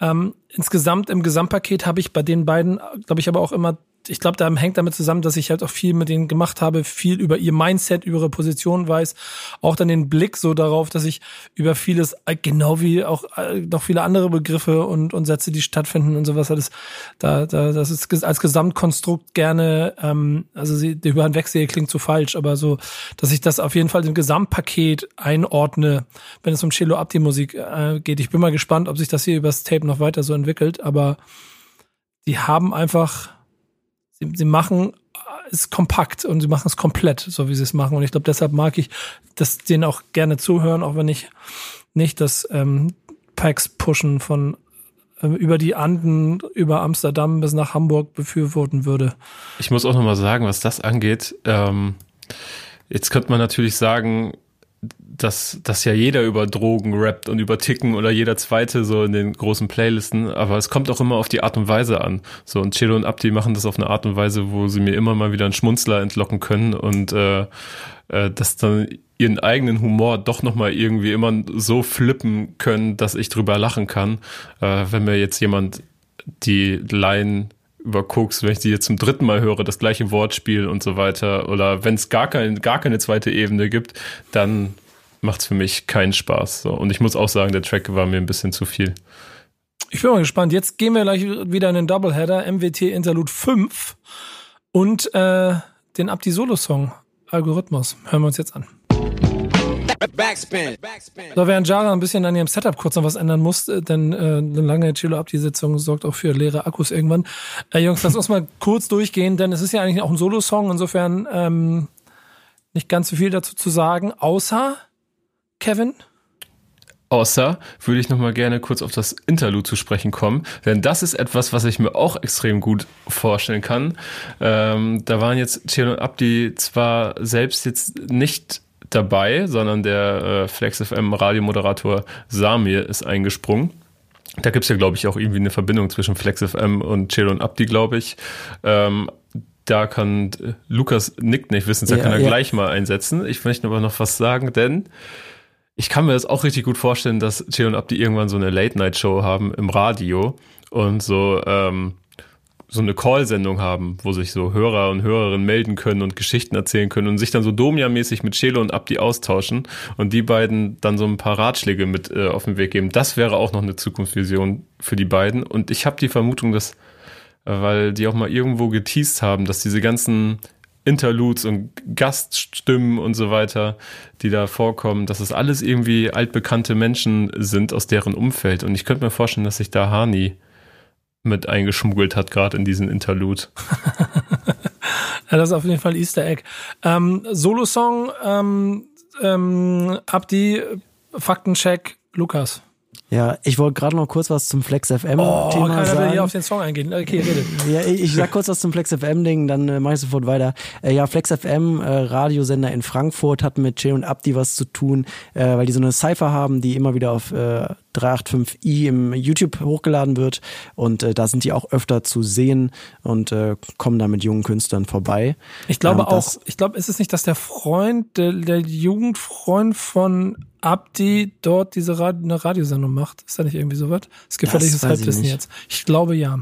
S1: Ähm, insgesamt im Gesamtpaket habe ich bei den beiden, glaube ich, aber auch immer ich glaube, da hängt damit zusammen, dass ich halt auch viel mit denen gemacht habe, viel über ihr Mindset, über ihre Position weiß, auch dann den Blick so darauf, dass ich über vieles, äh, genau wie auch äh, noch viele andere Begriffe und, und Sätze, die stattfinden und sowas, das, da, da, das ist als Gesamtkonstrukt gerne, ähm, also sie, die Hinwegsehe klingt zu falsch, aber so, dass ich das auf jeden Fall im Gesamtpaket einordne, wenn es um Cello Abdi Musik äh, geht. Ich bin mal gespannt, ob sich das hier übers Tape noch weiter so entwickelt, aber die haben einfach sie, sie machen es kompakt und sie machen es komplett, so wie sie es machen. Und ich glaube, deshalb mag ich das denen auch gerne zuhören, auch wenn ich nicht das ähm, Packs pushen von ähm, über die Anden, über Amsterdam bis nach Hamburg befürworten würde.
S3: Ich muss auch nochmal sagen, was das angeht. Ähm, jetzt könnte man natürlich sagen, dass, dass ja jeder über Drogen rappt und über Ticken oder jeder zweite so in den großen Playlisten, aber es kommt auch immer auf die Art und Weise an. So und Chelo und Abdi machen das auf eine Art und Weise, wo sie mir immer mal wieder einen Schmunzler entlocken können und äh, äh, dass dann ihren eigenen Humor doch nochmal irgendwie immer so flippen können, dass ich drüber lachen kann. Äh, wenn mir jetzt jemand die Line über Koks, wenn ich die jetzt zum dritten Mal höre, das gleiche Wortspiel und so weiter, oder wenn es gar, kein, gar keine zweite Ebene gibt, dann macht es für mich keinen Spaß. So. Und ich muss auch sagen, der Track war mir ein bisschen zu viel.
S1: Ich bin mal gespannt. Jetzt gehen wir gleich wieder in den Doubleheader, MWT Interlude 5 und äh, den Abdi Solo-Song Algorithmus. Hören wir uns jetzt an. Backspin. So, während Jara ein bisschen an ihrem Setup kurz noch was ändern muss, äh, denn äh, eine lange Chilo ab die Sitzung sorgt auch für leere Akkus irgendwann. Äh, Jungs, lass uns mal kurz durchgehen, denn es ist ja eigentlich auch ein Solo-Song, insofern ähm, nicht ganz so viel dazu zu sagen, außer Kevin.
S3: Außer würde ich noch mal gerne kurz auf das Interlude zu sprechen kommen, denn das ist etwas, was ich mir auch extrem gut vorstellen kann. Ähm, da waren jetzt Chelo und Abdi zwar selbst jetzt nicht dabei, sondern der äh, Flex FM Radiomoderator Samir ist eingesprungen. Da gibt's ja, glaube ich, auch irgendwie eine Verbindung zwischen Flex FM und Chelo und Abdi, glaube ich. Ähm, da kann äh, Lukas nickt nicht wissen, da ja, kann er ja. gleich mal einsetzen. Ich möchte aber noch was sagen, denn ich kann mir das auch richtig gut vorstellen, dass Chelo und Abdi irgendwann so eine Late-Night-Show haben im Radio und so ähm, so eine Call-Sendung haben, wo sich so Hörer und Hörerinnen melden können und Geschichten erzählen können und sich dann so Domia-mäßig mit Chelo und Abdi austauschen und die beiden dann so ein paar Ratschläge mit äh, auf den Weg geben. Das wäre auch noch eine Zukunftsvision für die beiden. Und ich habe die Vermutung, dass, äh, weil die auch mal irgendwo geteased haben, dass diese ganzen Interludes und Gaststimmen und so weiter, die da vorkommen, dass es alles irgendwie altbekannte Menschen sind aus deren Umfeld. Und ich könnte mir vorstellen, dass sich da Hani mit eingeschmuggelt hat, gerade in diesen Interlude.
S1: ja, das ist auf jeden Fall Easter Egg. Ähm, Solo-Song, ähm, ähm, Abdi, Faktencheck, Lukas.
S2: Ja, ich wollte gerade noch kurz was zum Flex FM oh, Thema keiner sagen. will
S1: hier auf den Song eingehen. Okay, rede.
S2: ja, ich, ich sag kurz was zum Flex FM Ding, dann äh, mache ich sofort weiter. Äh, ja, Flex FM äh, Radiosender in Frankfurt hat mit Jay und Abdi was zu tun, äh, weil die so eine Cypher haben, die immer wieder auf äh, 385i im YouTube hochgeladen wird und äh, da sind die auch öfter zu sehen und äh, kommen da mit jungen Künstlern vorbei.
S1: Ich glaube ähm, auch, ich glaube, ist es nicht, dass der Freund, der, der Jugendfreund von Abdi dort diese Rad eine Radiosendung macht. Ist da nicht irgendwie so was? Das gefährliches Halbwissen jetzt. Ich glaube ja.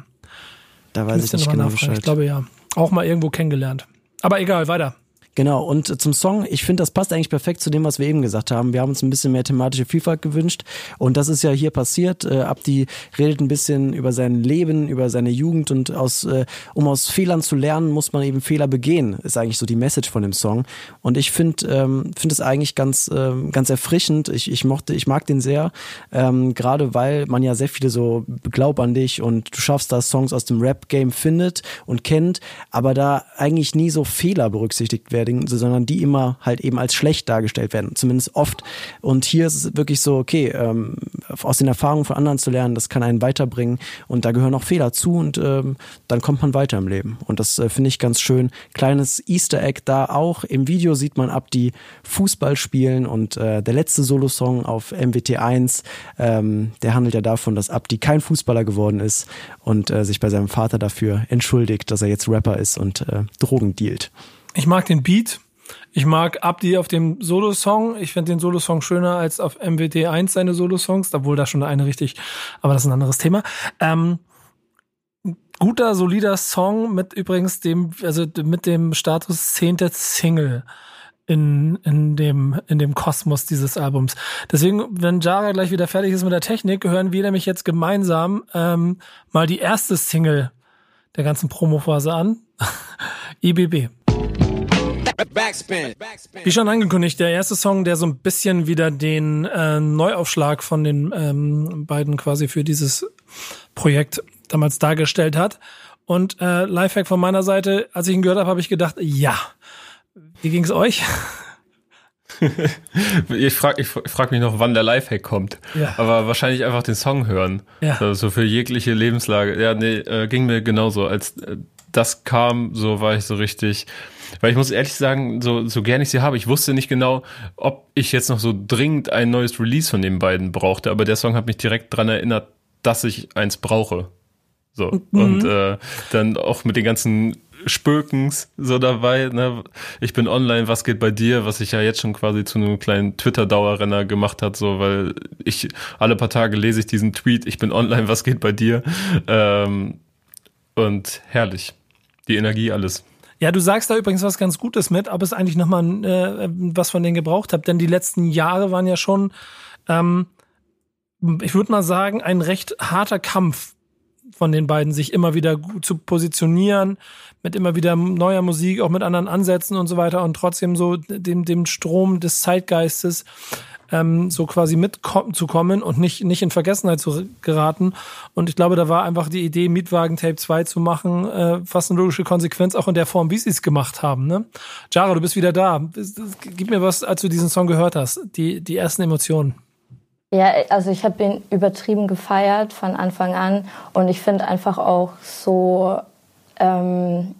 S2: Da weiß ich, ich nicht genau Bescheid.
S1: Ich glaube ja. Auch mal irgendwo kennengelernt. Aber egal, weiter.
S2: Genau, und zum Song, ich finde, das passt eigentlich perfekt zu dem, was wir eben gesagt haben. Wir haben uns ein bisschen mehr thematische Vielfalt gewünscht und das ist ja hier passiert. Äh, Abdi redet ein bisschen über sein Leben, über seine Jugend und aus, äh, um aus Fehlern zu lernen, muss man eben Fehler begehen, ist eigentlich so die Message von dem Song. Und ich finde ähm, finde es eigentlich ganz, äh, ganz erfrischend. Ich, ich mochte, ich mag den sehr, ähm, gerade weil man ja sehr viele so Glaub an dich und du schaffst da Songs aus dem Rap-Game findet und kennt, aber da eigentlich nie so Fehler berücksichtigt werden rechtfertigen, sondern die immer halt eben als schlecht dargestellt werden, zumindest oft. Und hier ist es wirklich so, okay, ähm, aus den Erfahrungen von anderen zu lernen, das kann einen weiterbringen und da gehören auch Fehler zu und ähm, dann kommt man weiter im Leben. Und das äh, finde ich ganz schön. Kleines Easter Egg da auch. Im Video sieht man ab, die Fußball spielen und äh, der letzte Solosong auf MWT1, ähm, der handelt ja davon, dass Abdi kein Fußballer geworden ist und äh, sich bei seinem Vater dafür entschuldigt, dass er jetzt Rapper ist und äh, Drogen dealt.
S1: Ich mag den Beat. Ich mag Abdi auf dem Solo-Song. Ich finde den Solo-Song schöner als auf MWT 1 seine Solo-Songs, obwohl da schon eine richtig, aber das ist ein anderes Thema. Ähm, guter, solider Song mit übrigens dem, also mit dem Status zehnte Single in, in dem, in dem Kosmos dieses Albums. Deswegen, wenn Jara gleich wieder fertig ist mit der Technik, hören wir nämlich jetzt gemeinsam ähm, mal die erste Single der ganzen Promophase an. IBB. Wie schon angekündigt, der erste Song, der so ein bisschen wieder den äh, Neuaufschlag von den ähm, beiden quasi für dieses Projekt damals dargestellt hat. Und äh, Lifehack von meiner Seite, als ich ihn gehört habe, habe ich gedacht, ja. Wie ging's euch?
S3: ich frage ich frag mich noch, wann der Lifehack kommt. Ja. Aber wahrscheinlich einfach den Song hören. Ja. Also für jegliche Lebenslage. Ja, nee, äh, ging mir genauso. Als äh, das kam, so war ich so richtig. Weil ich muss ehrlich sagen, so, so gern ich sie habe, ich wusste nicht genau, ob ich jetzt noch so dringend ein neues Release von den beiden brauchte. Aber der Song hat mich direkt dran erinnert, dass ich eins brauche. So. Mhm. Und äh, dann auch mit den ganzen Spökens so dabei. Ne? Ich bin online, was geht bei dir? Was ich ja jetzt schon quasi zu einem kleinen Twitter-Dauerrenner gemacht hat, so weil ich alle paar Tage lese ich diesen Tweet, ich bin online, was geht bei dir? Ähm, und herrlich. Die Energie, alles.
S1: Ja, du sagst da übrigens was ganz Gutes mit, ob es eigentlich nochmal äh, was von denen gebraucht habt, denn die letzten Jahre waren ja schon, ähm, ich würde mal sagen, ein recht harter Kampf von den beiden, sich immer wieder gut zu positionieren, mit immer wieder neuer Musik, auch mit anderen Ansätzen und so weiter und trotzdem so dem, dem Strom des Zeitgeistes ähm, so quasi mitzukommen und nicht, nicht in Vergessenheit zu geraten. Und ich glaube, da war einfach die Idee, Mietwagen Tape 2 zu machen, äh, fast eine logische Konsequenz, auch in der Form, wie sie es gemacht haben. Ne? Jara, du bist wieder da. Gib mir was, als du diesen Song gehört hast, die, die ersten Emotionen.
S4: Ja, also ich habe ihn übertrieben gefeiert von Anfang an und ich finde einfach auch so ähm,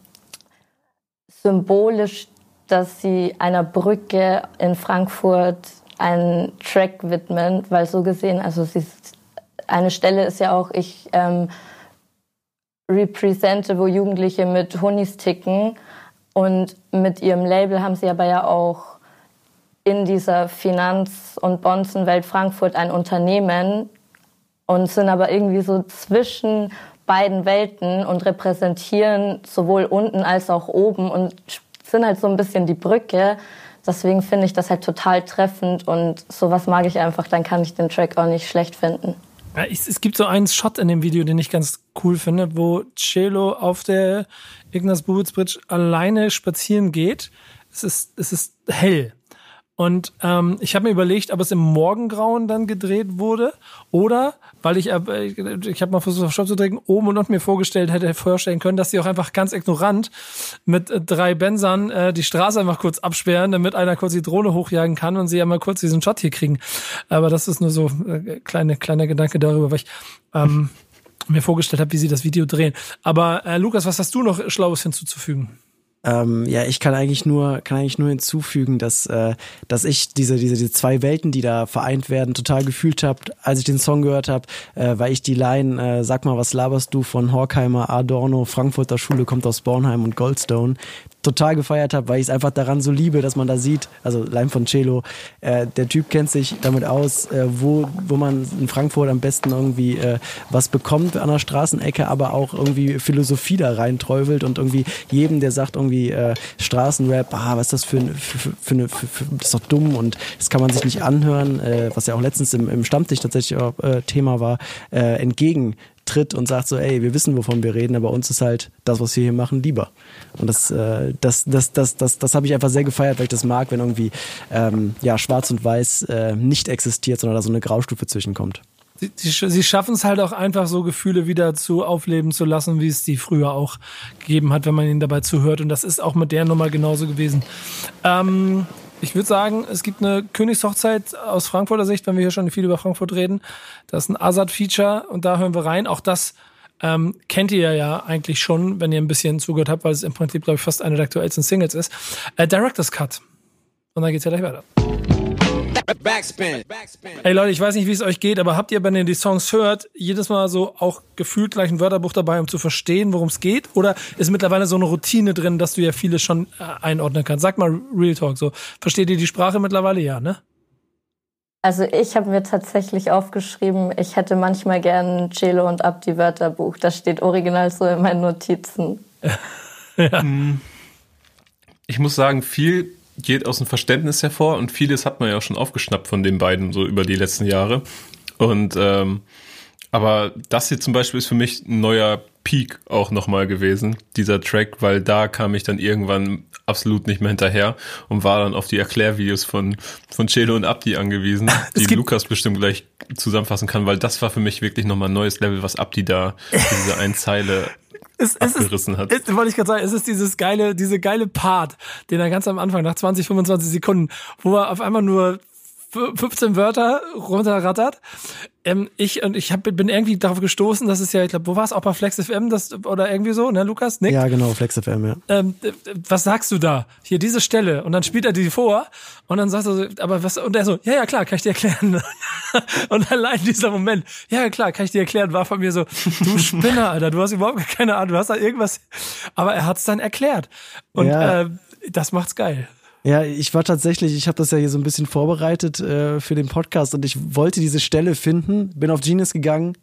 S4: symbolisch, dass sie einer Brücke in Frankfurt einen Track widmen, weil so gesehen, also sie, eine Stelle ist ja auch, ich ähm, represente, wo Jugendliche mit Honis ticken und mit ihrem Label haben sie aber ja auch in dieser Finanz- und Bonzenwelt Frankfurt ein Unternehmen und sind aber irgendwie so zwischen beiden Welten und repräsentieren sowohl unten als auch oben und sind halt so ein bisschen die Brücke. Deswegen finde ich das halt total treffend und sowas mag ich einfach, dann kann ich den Track auch nicht schlecht finden.
S1: Ja, ich, es gibt so einen Shot in dem Video, den ich ganz cool finde, wo Cello auf der Ignaz Bubitz Bridge alleine spazieren geht. Es ist, es ist hell. Und ähm, ich habe mir überlegt, ob es im Morgengrauen dann gedreht wurde oder, weil ich, äh, ich habe mal versucht, auf Stopp zu drücken, oben und unten mir vorgestellt hätte vorstellen können, dass sie auch einfach ganz ignorant mit äh, drei Bensern äh, die Straße einfach kurz absperren, damit einer kurz die Drohne hochjagen kann und sie einmal kurz diesen Shot hier kriegen. Aber das ist nur so äh, kleine, kleiner Gedanke darüber, weil ich ähm, mir vorgestellt habe, wie sie das Video drehen. Aber äh, Lukas, was hast du noch Schlaues hinzuzufügen?
S2: Ähm, ja, ich kann eigentlich nur, kann eigentlich nur hinzufügen, dass, äh, dass ich diese, diese, diese zwei Welten, die da vereint werden, total gefühlt habe, als ich den Song gehört habe, äh, weil ich die Line, äh, sag mal, was laberst du von Horkheimer, Adorno, Frankfurter Schule kommt aus Bornheim und Goldstone, total gefeiert habe, weil ich es einfach daran so liebe, dass man da sieht, also Line von Celo, äh, der Typ kennt sich damit aus, äh, wo, wo man in Frankfurt am besten irgendwie äh, was bekommt an der Straßenecke, aber auch irgendwie Philosophie da reinträufelt und irgendwie jedem, der sagt irgendwie äh, Straßenrap, ah, was ist das für, für, für, eine, für, für, das ist doch dumm und das kann man sich nicht anhören, äh, was ja auch letztens im, im Stammtisch tatsächlich auch äh, Thema war, äh, entgegen tritt und sagt so, ey, wir wissen, wovon wir reden, aber uns ist halt das, was wir hier machen, lieber. Und das, äh, das, das, das, das, das habe ich einfach sehr gefeiert, weil ich das mag, wenn irgendwie ähm, ja, schwarz und weiß äh, nicht existiert, sondern da so eine Graustufe zwischenkommt.
S1: Sie, sie, schaffen es halt auch einfach so Gefühle wieder zu aufleben zu lassen, wie es die früher auch gegeben hat, wenn man ihnen dabei zuhört. Und das ist auch mit der Nummer genauso gewesen. Ähm, ich würde sagen, es gibt eine Königshochzeit aus Frankfurter Sicht, wenn wir hier schon viel über Frankfurt reden. Das ist ein Azad-Feature und da hören wir rein. Auch das ähm, kennt ihr ja eigentlich schon, wenn ihr ein bisschen zugehört habt, weil es im Prinzip, glaube ich, fast eine der aktuellsten Singles ist. Äh, Director's Cut. Und dann geht's ja gleich weiter.
S5: Backspin.
S1: Ey Leute, ich weiß nicht, wie es euch geht, aber habt ihr, wenn ihr die Songs hört, jedes Mal so auch gefühlt gleich ein Wörterbuch dabei, um zu verstehen, worum es geht? Oder ist mittlerweile so eine Routine drin, dass du ja viele schon äh, einordnen kannst? Sag mal Real Talk so. Versteht ihr die Sprache mittlerweile? Ja, ne?
S4: Also ich habe mir tatsächlich aufgeschrieben, ich hätte manchmal gern Celo und Abdi Wörterbuch. Das steht original so in meinen Notizen.
S3: ja. Ich muss sagen, viel geht aus dem Verständnis hervor und vieles hat man ja auch schon aufgeschnappt von den beiden so über die letzten Jahre. Und ähm, aber das hier zum Beispiel ist für mich ein neuer Peak auch nochmal gewesen, dieser Track, weil da kam ich dann irgendwann absolut nicht mehr hinterher und war dann auf die Erklärvideos von, von Chelo und Abdi angewiesen, die Lukas bestimmt gleich zusammenfassen kann, weil das war für mich wirklich nochmal ein neues Level, was Abdi da in dieser einen Zeile
S1: es, es abgerissen
S3: ist,
S1: hat. Ist, wollte ich gerade sagen, es ist dieses geile, diese geile Part, den er ganz am Anfang, nach 20, 25 Sekunden, wo er auf einmal nur 15 Wörter runterrattert. Ähm, ich und ich hab, bin irgendwie darauf gestoßen, dass es ja, ich glaube, wo war es auch bei Flex FM das, oder irgendwie so, ne, Lukas? Nick?
S2: Ja, genau, Flex FM, ja.
S1: Ähm, was sagst du da? Hier diese Stelle und dann spielt er die vor und dann sagt er so, aber was und er so, ja, ja, klar, kann ich dir erklären. und allein dieser Moment, ja, klar, kann ich dir erklären, war von mir so, du Spinner, Alter, du hast überhaupt keine Ahnung, du hast da irgendwas, aber er hat es dann erklärt und ja. äh, das macht's geil.
S2: Ja, ich war tatsächlich, ich habe das ja hier so ein bisschen vorbereitet äh, für den Podcast und ich wollte diese Stelle finden, bin auf Genius gegangen,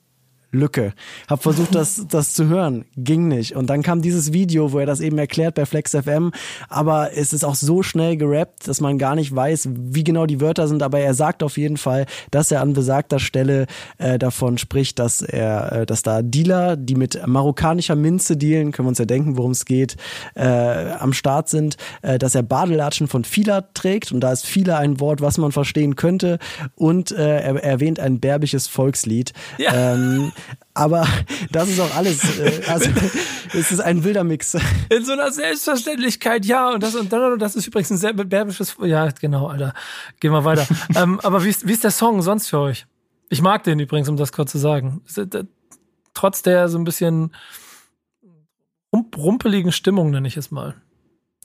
S2: Lücke. Hab versucht, das, das zu hören. Ging nicht. Und dann kam dieses Video, wo er das eben erklärt bei Flex FM. Aber es ist auch so schnell gerappt, dass man gar nicht weiß, wie genau die Wörter sind. Aber er sagt auf jeden Fall, dass er an besagter Stelle äh, davon spricht, dass er, äh, dass da Dealer, die mit marokkanischer Minze dealen, können wir uns ja denken, worum es geht, äh, am Start sind, äh, dass er Badelatschen von Fila trägt. Und da ist Fila ein Wort, was man verstehen könnte. Und äh, er erwähnt ein berbisches Volkslied. Ja. Ähm, aber das ist auch alles. Äh, also es ist ein wilder Mix.
S1: In so einer Selbstverständlichkeit, ja. Und das und dann, das ist übrigens ein sehr berbisches. Ja, genau, Alter. Gehen wir weiter. ähm, aber wie ist, wie ist der Song sonst für euch? Ich mag den übrigens, um das kurz zu sagen. Trotz der so ein bisschen rumpeligen Stimmung, nenne ich es mal.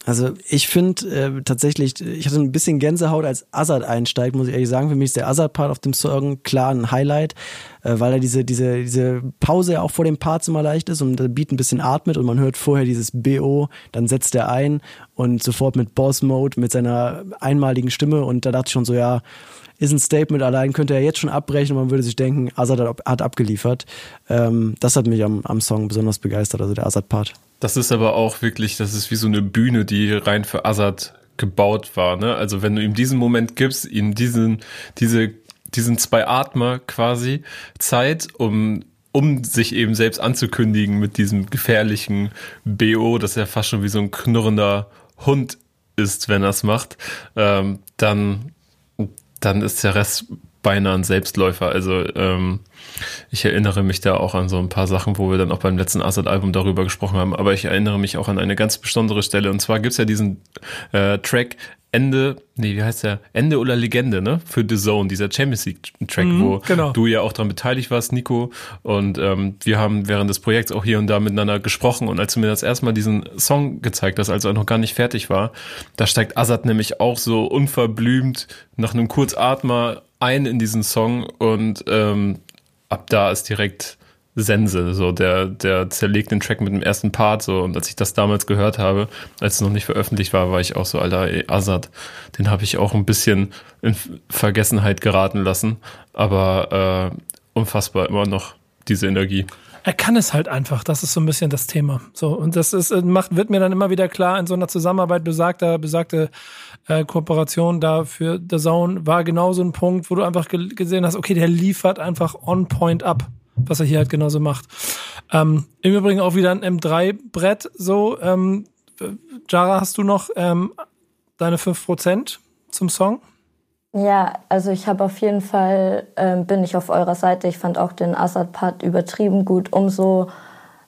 S2: Also ich finde äh, tatsächlich, ich hatte ein bisschen Gänsehaut, als Azad einsteigt, muss ich ehrlich sagen. Für mich ist der Azad-Part auf dem Song klar ein Highlight, äh, weil er diese, diese, diese Pause ja auch vor dem Part immer leicht ist und der Beat ein bisschen atmet und man hört vorher dieses BO, dann setzt er ein und sofort mit Boss-Mode, mit seiner einmaligen Stimme und da dachte ich schon so, ja, ist ein Statement allein, könnte er jetzt schon abbrechen und man würde sich denken, Azad hat, abgeliefert. Ähm, das hat mich am, am Song besonders begeistert, also der Azad-Part.
S3: Das ist aber auch wirklich, das ist wie so eine Bühne, die rein für Assad gebaut war. Ne? Also wenn du ihm diesen Moment gibst, ihm diesen, diese, diesen zwei Atmer quasi Zeit, um um sich eben selbst anzukündigen mit diesem gefährlichen BO, dass er fast schon wie so ein knurrender Hund ist, wenn er es macht, ähm, dann, dann ist der Rest beinahe ein Selbstläufer. Also ähm, ich erinnere mich da auch an so ein paar Sachen, wo wir dann auch beim letzten Assad-Album darüber gesprochen haben. Aber ich erinnere mich auch an eine ganz besondere Stelle. Und zwar gibt's ja diesen äh, Track Ende, nee, wie heißt der? Ende oder Legende, ne? Für The Zone, dieser Champions League-Track, mhm, wo genau. du ja auch daran beteiligt warst, Nico. Und ähm, wir haben während des Projekts auch hier und da miteinander gesprochen. Und als du mir das erstmal diesen Song gezeigt hast, als er noch gar nicht fertig war, da steigt Assad nämlich auch so unverblümt nach einem Kurzatmer ein in diesen Song und ähm, ab da ist direkt Sense, so der, der zerlegt den Track mit dem ersten Part so und als ich das damals gehört habe, als es noch nicht veröffentlicht war, war ich auch so, Alter, ey, Azad, den habe ich auch ein bisschen in Vergessenheit geraten lassen, aber äh, unfassbar immer noch diese Energie.
S1: Er kann es halt einfach, das ist so ein bisschen das Thema. So, und das ist, macht, wird mir dann immer wieder klar in so einer Zusammenarbeit, besagter, besagte äh, Kooperation da für The Zone war genau so ein Punkt, wo du einfach gesehen hast, okay, der liefert einfach on point ab was er hier halt genauso macht. Ähm, Im Übrigen auch wieder ein M3-Brett. So, ähm, Jara, hast du noch ähm, deine 5% zum Song?
S4: Ja, also ich habe auf jeden Fall, äh, bin ich auf eurer Seite. Ich fand auch den Assad-Part übertrieben gut. Umso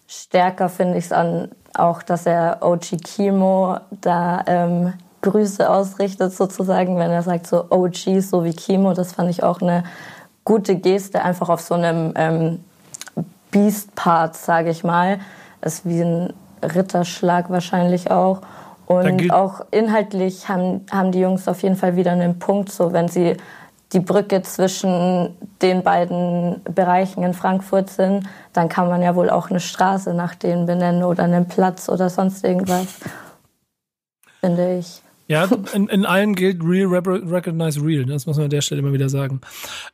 S4: stärker finde ich es an, auch, dass er OG Kimo da ähm, Grüße ausrichtet, sozusagen, wenn er sagt so OG, so wie Kimo. Das fand ich auch eine gute Geste, einfach auf so einem ähm, Beast-Part, sage ich mal. Ist wie ein Ritterschlag wahrscheinlich auch. Und auch inhaltlich haben, haben die Jungs auf jeden Fall wieder einen Punkt, so wenn sie die Brücke zwischen den beiden Bereichen in Frankfurt sind, dann kann man ja wohl auch eine Straße nach denen benennen oder einen Platz oder sonst irgendwas, finde ich.
S1: Ja, in, in allem gilt Real Recognize Real. Das muss man an der Stelle immer wieder sagen.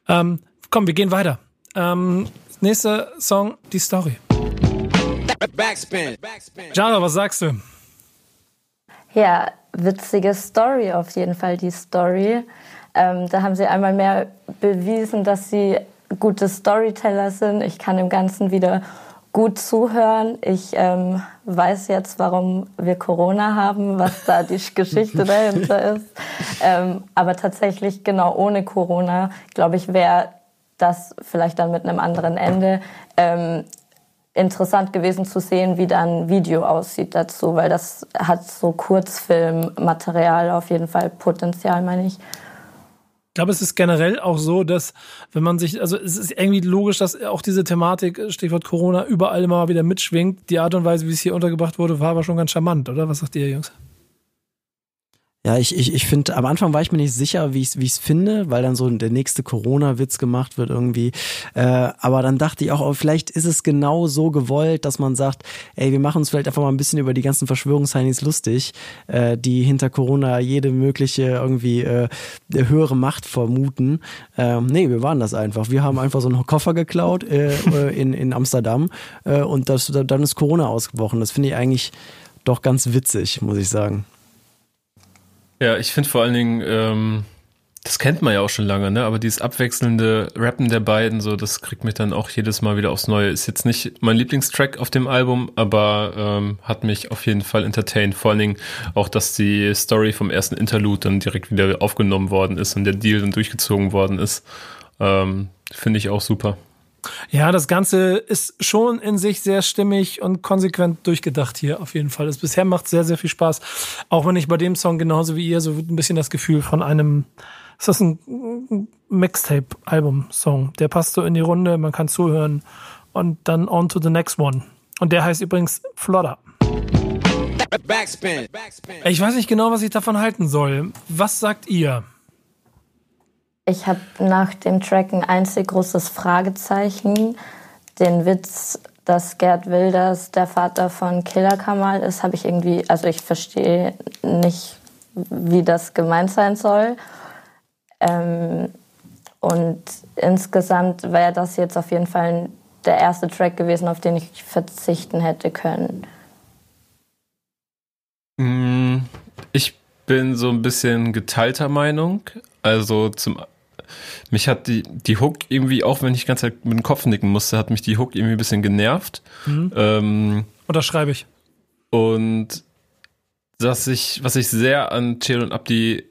S1: Ähm, komm, wir gehen weiter. Ähm, nächster Song, die Story. Backspin. Jara, was sagst du?
S4: Ja, witzige Story auf jeden Fall, die Story. Ähm, da haben sie einmal mehr bewiesen, dass sie gute Storyteller sind. Ich kann dem Ganzen wieder gut zuhören. Ich ähm, weiß jetzt, warum wir Corona haben, was da die Geschichte dahinter ist. Ähm, aber tatsächlich, genau ohne Corona, glaube ich, wäre das vielleicht dann mit einem anderen Ende ähm, interessant gewesen zu sehen, wie dann Video aussieht dazu, weil das hat so Kurzfilmmaterial auf jeden Fall Potenzial, meine ich.
S1: Ich glaube, es ist generell auch so, dass wenn man sich, also es ist irgendwie logisch, dass auch diese Thematik, Stichwort Corona, überall immer wieder mitschwingt. Die Art und Weise, wie es hier untergebracht wurde, war aber schon ganz charmant, oder? Was sagt ihr, Jungs?
S2: Ja, ich, ich, ich finde, am Anfang war ich mir nicht sicher, wie ich es wie ich's finde, weil dann so der nächste Corona-Witz gemacht wird irgendwie. Äh, aber dann dachte ich auch, oh, vielleicht ist es genau so gewollt, dass man sagt, ey, wir machen uns vielleicht einfach mal ein bisschen über die ganzen Verschwörungsheinis lustig, äh, die hinter Corona jede mögliche irgendwie äh, höhere Macht vermuten. Ähm, nee, wir waren das einfach. Wir haben einfach so einen Koffer geklaut äh, äh in, in Amsterdam äh, und das, dann ist Corona ausgebrochen. Das finde ich eigentlich doch ganz witzig, muss ich sagen.
S3: Ja, ich finde vor allen Dingen, ähm, das kennt man ja auch schon lange, ne? Aber dieses abwechselnde Rappen der beiden, so, das kriegt mich dann auch jedes Mal wieder aufs Neue. Ist jetzt nicht mein Lieblingstrack auf dem Album, aber ähm, hat mich auf jeden Fall entertained. Vor allen Dingen auch, dass die Story vom ersten Interlude dann direkt wieder aufgenommen worden ist und der Deal dann durchgezogen worden ist. Ähm, Finde ich auch super.
S1: Ja, das Ganze ist schon in sich sehr stimmig und konsequent durchgedacht hier auf jeden Fall. Es bisher macht sehr, sehr viel Spaß. Auch wenn ich bei dem Song genauso wie ihr so ein bisschen das Gefühl von einem, ist das ein Mixtape-Album-Song? Der passt so in die Runde, man kann zuhören und dann on to the next one. Und der heißt übrigens Flodder. Backspin. Ich weiß nicht genau, was ich davon halten soll. Was sagt ihr?
S4: Ich habe nach dem Track ein einzig großes Fragezeichen. Den Witz, dass Gerd Wilders der Vater von Killer Kamal ist, habe ich irgendwie, also ich verstehe nicht, wie das gemeint sein soll. Ähm, und insgesamt wäre das jetzt auf jeden Fall der erste Track gewesen, auf den ich verzichten hätte können.
S3: Mm, ich bin so ein bisschen geteilter Meinung. Also zum mich hat die, die Hook irgendwie, auch wenn ich die ganze Zeit mit dem Kopf nicken musste, hat mich die Hook irgendwie ein bisschen genervt.
S1: Mhm. Ähm, schreibe ich.
S3: Und dass ich, was ich sehr an Chill und Abdi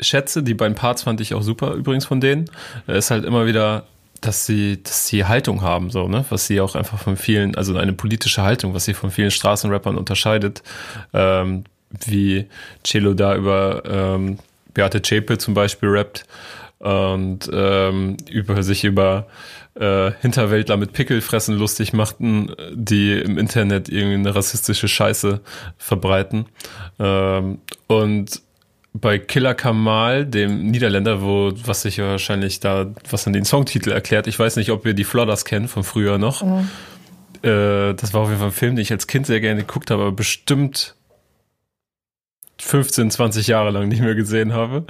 S3: schätze, die beiden Parts fand ich auch super übrigens von denen, ist halt immer wieder, dass sie, dass sie Haltung haben, so, ne, was sie auch einfach von vielen, also eine politische Haltung, was sie von vielen Straßenrappern unterscheidet, ähm, wie Cello da über ähm, Beate Zschäpe zum Beispiel rappt und ähm, über sich über äh, Hinterwäldler mit Pickelfressen lustig machten, die im Internet irgendeine rassistische Scheiße verbreiten. Ähm, und bei Killer Kamal, dem Niederländer, wo was sich wahrscheinlich da, was an den Songtitel erklärt, ich weiß nicht, ob wir die Flodders kennen von früher noch. Mhm. Äh, das war auf jeden Fall ein Film, den ich als Kind sehr gerne geguckt habe, aber bestimmt 15, 20 Jahre lang nicht mehr gesehen habe.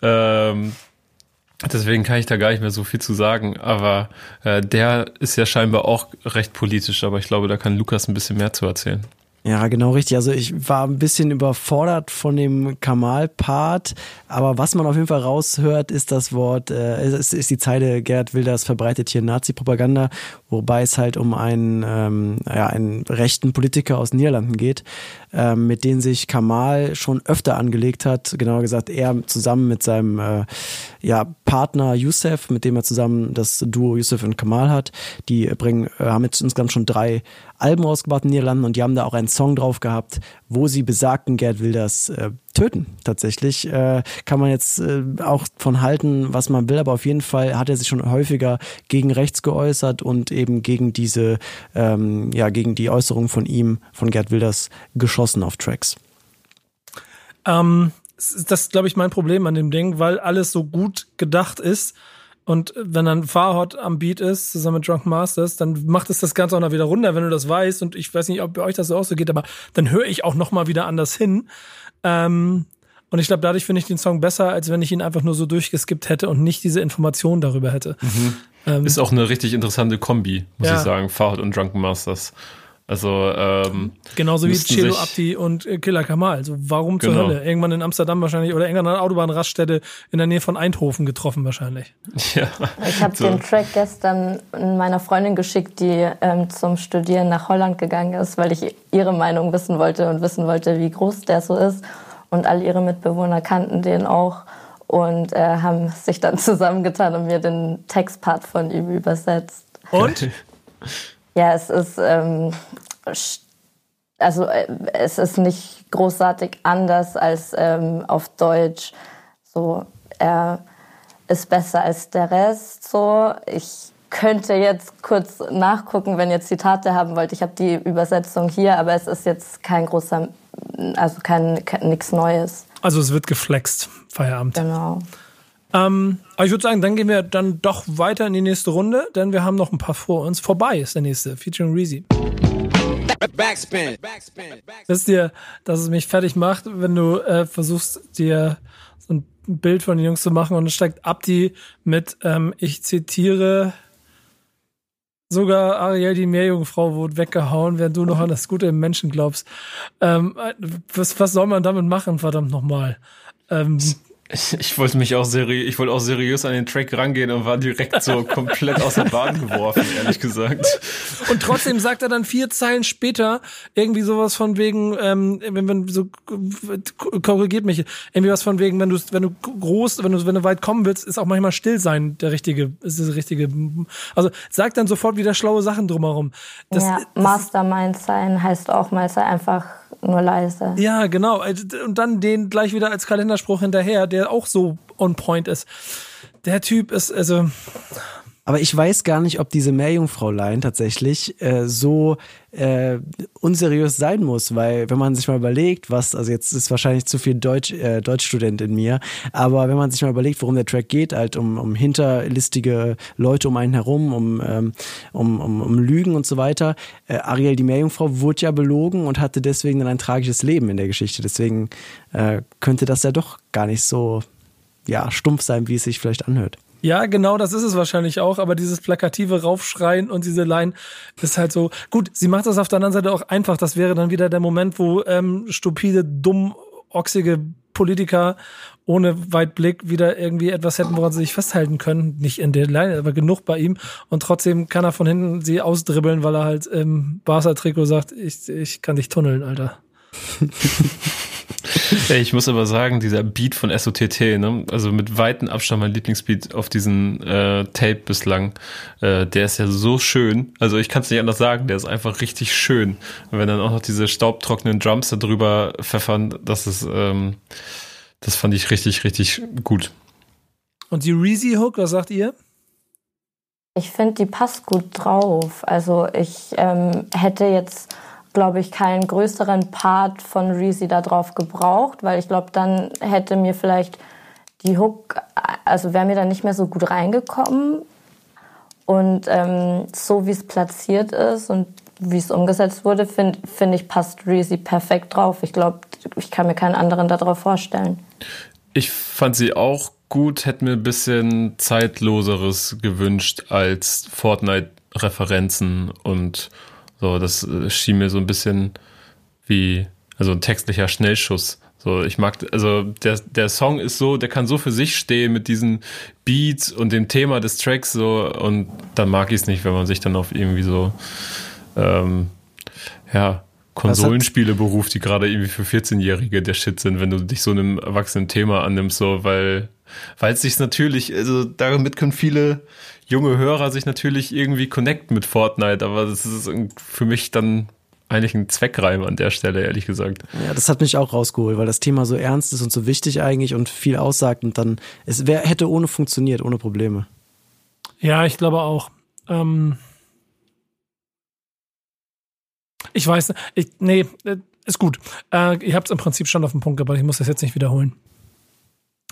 S3: Ähm, Deswegen kann ich da gar nicht mehr so viel zu sagen. Aber äh, der ist ja scheinbar auch recht politisch, aber ich glaube, da kann Lukas ein bisschen mehr zu erzählen.
S2: Ja, genau richtig. Also ich war ein bisschen überfordert von dem Kamal-Part, aber was man auf jeden Fall raushört, ist das Wort, äh, ist, ist die Zeile, Gerd Wilders verbreitet hier Nazi-Propaganda, wobei es halt um einen, ähm, ja, einen rechten Politiker aus Niederlanden geht, ähm, mit dem sich Kamal schon öfter angelegt hat. Genauer gesagt, er zusammen mit seinem äh, ja, Partner Youssef, mit dem er zusammen das Duo Youssef und Kamal hat. Die bringen, äh, haben jetzt insgesamt schon drei Alben rausgebracht in Niederlanden und die haben da auch einen Song drauf gehabt, wo sie besagten Gerd Wilders äh, töten. Tatsächlich äh, kann man jetzt äh, auch von halten, was man will, aber auf jeden Fall hat er sich schon häufiger gegen rechts geäußert und eben gegen diese, ähm, ja, gegen die Äußerung von ihm, von Gerd Wilders, geschossen auf Tracks.
S1: Ähm, das ist, glaube ich, mein Problem an dem Ding, weil alles so gut gedacht ist. Und wenn dann Farhot am Beat ist, zusammen mit Drunk Masters, dann macht es das Ganze auch noch wieder runter, wenn du das weißt. Und ich weiß nicht, ob bei euch das so auch so geht, aber dann höre ich auch noch mal wieder anders hin. Ähm, und ich glaube, dadurch finde ich den Song besser, als wenn ich ihn einfach nur so durchgeskippt hätte und nicht diese Informationen darüber hätte.
S3: Mhm. Ähm, ist auch eine richtig interessante Kombi, muss ja. ich sagen, Farhad und Drunken Masters. Also ähm,
S1: genauso wie Chelo Abdi und äh, Killer Kamal. Also warum zur genau. Hölle? Irgendwann in Amsterdam wahrscheinlich oder irgendwann an Autobahnraststätte in der Nähe von Eindhoven getroffen wahrscheinlich.
S4: Ja. Ich habe so. den Track gestern meiner Freundin geschickt, die ähm, zum Studieren nach Holland gegangen ist, weil ich ihre Meinung wissen wollte und wissen wollte, wie groß der so ist. Und all ihre Mitbewohner kannten den auch und äh, haben sich dann zusammengetan und mir den Textpart von ihm übersetzt.
S1: Und?
S4: Ja, es ist, ähm, also äh, es ist nicht großartig anders als ähm, auf Deutsch. So, er ist besser als der Rest. So, ich könnte jetzt kurz nachgucken, wenn ihr Zitate haben wollt. Ich habe die Übersetzung hier, aber es ist jetzt kein großer, also kein, kein nichts Neues.
S1: Also es wird geflext, Feierabend.
S4: Genau.
S1: Ähm, aber ich würde sagen, dann gehen wir dann doch weiter in die nächste Runde, denn wir haben noch ein paar vor uns. Vorbei ist der nächste, featuring Reezy. Backspin. Backspin. Wisst ihr, dass es mich fertig macht, wenn du äh, versuchst, dir so ein Bild von den Jungs zu machen und es steigt Abdi mit, ähm, ich zitiere, sogar Ariel, die Meerjungfrau, wurde weggehauen, während du noch an das Gute im Menschen glaubst. Ähm, äh, was, was soll man damit machen, verdammt nochmal? Ähm,
S3: ich, ich wollte mich auch seriös, ich wollte auch seriös an den Track rangehen und war direkt so komplett aus der Bahn geworfen, ehrlich gesagt.
S1: Und trotzdem sagt er dann vier Zeilen später irgendwie sowas von wegen, ähm, wenn man so korrigiert mich, irgendwie was von wegen, wenn du wenn du groß, wenn du wenn du weit kommen willst, ist auch manchmal still sein der richtige, ist das richtige. Also sagt dann sofort wieder schlaue Sachen drumherum.
S4: Das, ja, Mastermind sein heißt auch mal sei einfach nur leise.
S1: Ja, genau. Und dann den gleich wieder als Kalenderspruch hinterher, der auch so on point ist. Der Typ ist, also,
S2: aber ich weiß gar nicht, ob diese Meerjungfrau-Line tatsächlich äh, so äh, unseriös sein muss, weil wenn man sich mal überlegt, was, also jetzt ist wahrscheinlich zu viel Deutsch, äh, Deutschstudent in mir, aber wenn man sich mal überlegt, worum der Track geht, halt um, um hinterlistige Leute um einen herum, um, ähm, um, um, um Lügen und so weiter. Äh, Ariel, die Meerjungfrau, wurde ja belogen und hatte deswegen dann ein tragisches Leben in der Geschichte. Deswegen äh, könnte das ja doch gar nicht so ja, stumpf sein, wie es sich vielleicht anhört.
S1: Ja, genau, das ist es wahrscheinlich auch, aber dieses plakative Raufschreien und diese Line ist halt so. Gut, sie macht das auf der anderen Seite auch einfach. Das wäre dann wieder der Moment, wo ähm, stupide, dumm, ochsige Politiker ohne Weitblick wieder irgendwie etwas hätten, woran sie sich festhalten können. Nicht in der Line, aber genug bei ihm. Und trotzdem kann er von hinten sie ausdribbeln, weil er halt im Barca-Trikot sagt, ich, ich kann dich tunneln, Alter.
S3: ich muss aber sagen, dieser Beat von SOTT, ne? also mit weitem Abstand mein Lieblingsbeat auf diesen äh, Tape bislang, äh, der ist ja so schön. Also ich kann es nicht anders sagen, der ist einfach richtig schön. Und wenn dann auch noch diese staubtrockenen Drums da drüber pfeffern, das ist, ähm, das fand ich richtig, richtig gut.
S1: Und die Reezy Hook, was sagt ihr?
S4: Ich finde, die passt gut drauf. Also ich ähm, hätte jetzt glaube ich, keinen größeren Part von Reezy da drauf gebraucht, weil ich glaube, dann hätte mir vielleicht die Hook, also wäre mir dann nicht mehr so gut reingekommen. Und ähm, so wie es platziert ist und wie es umgesetzt wurde, finde find ich, passt Reezy perfekt drauf. Ich glaube, ich kann mir keinen anderen darauf vorstellen.
S3: Ich fand sie auch gut, hätte mir ein bisschen zeitloseres gewünscht als Fortnite-Referenzen und so, das äh, schien mir so ein bisschen wie, also ein textlicher Schnellschuss. So, ich mag, also der, der Song ist so, der kann so für sich stehen mit diesen Beats und dem Thema des Tracks so und dann mag ich es nicht, wenn man sich dann auf irgendwie so, ähm, ja, Konsolenspiele beruft, die gerade irgendwie für 14-Jährige der Shit sind, wenn du dich so einem erwachsenen Thema annimmst, so, weil, weil es sich natürlich, also damit können viele junge Hörer sich natürlich irgendwie connecten mit Fortnite, aber das ist für mich dann eigentlich ein Zweckreim an der Stelle, ehrlich gesagt.
S2: Ja, das hat mich auch rausgeholt, weil das Thema so ernst ist und so wichtig eigentlich und viel aussagt und dann, es wär, hätte ohne funktioniert, ohne Probleme.
S1: Ja, ich glaube auch. Ähm ich weiß, ich, nee, äh, ist gut. Äh, ihr habt es im Prinzip schon auf den Punkt gebracht, ich muss das jetzt nicht wiederholen.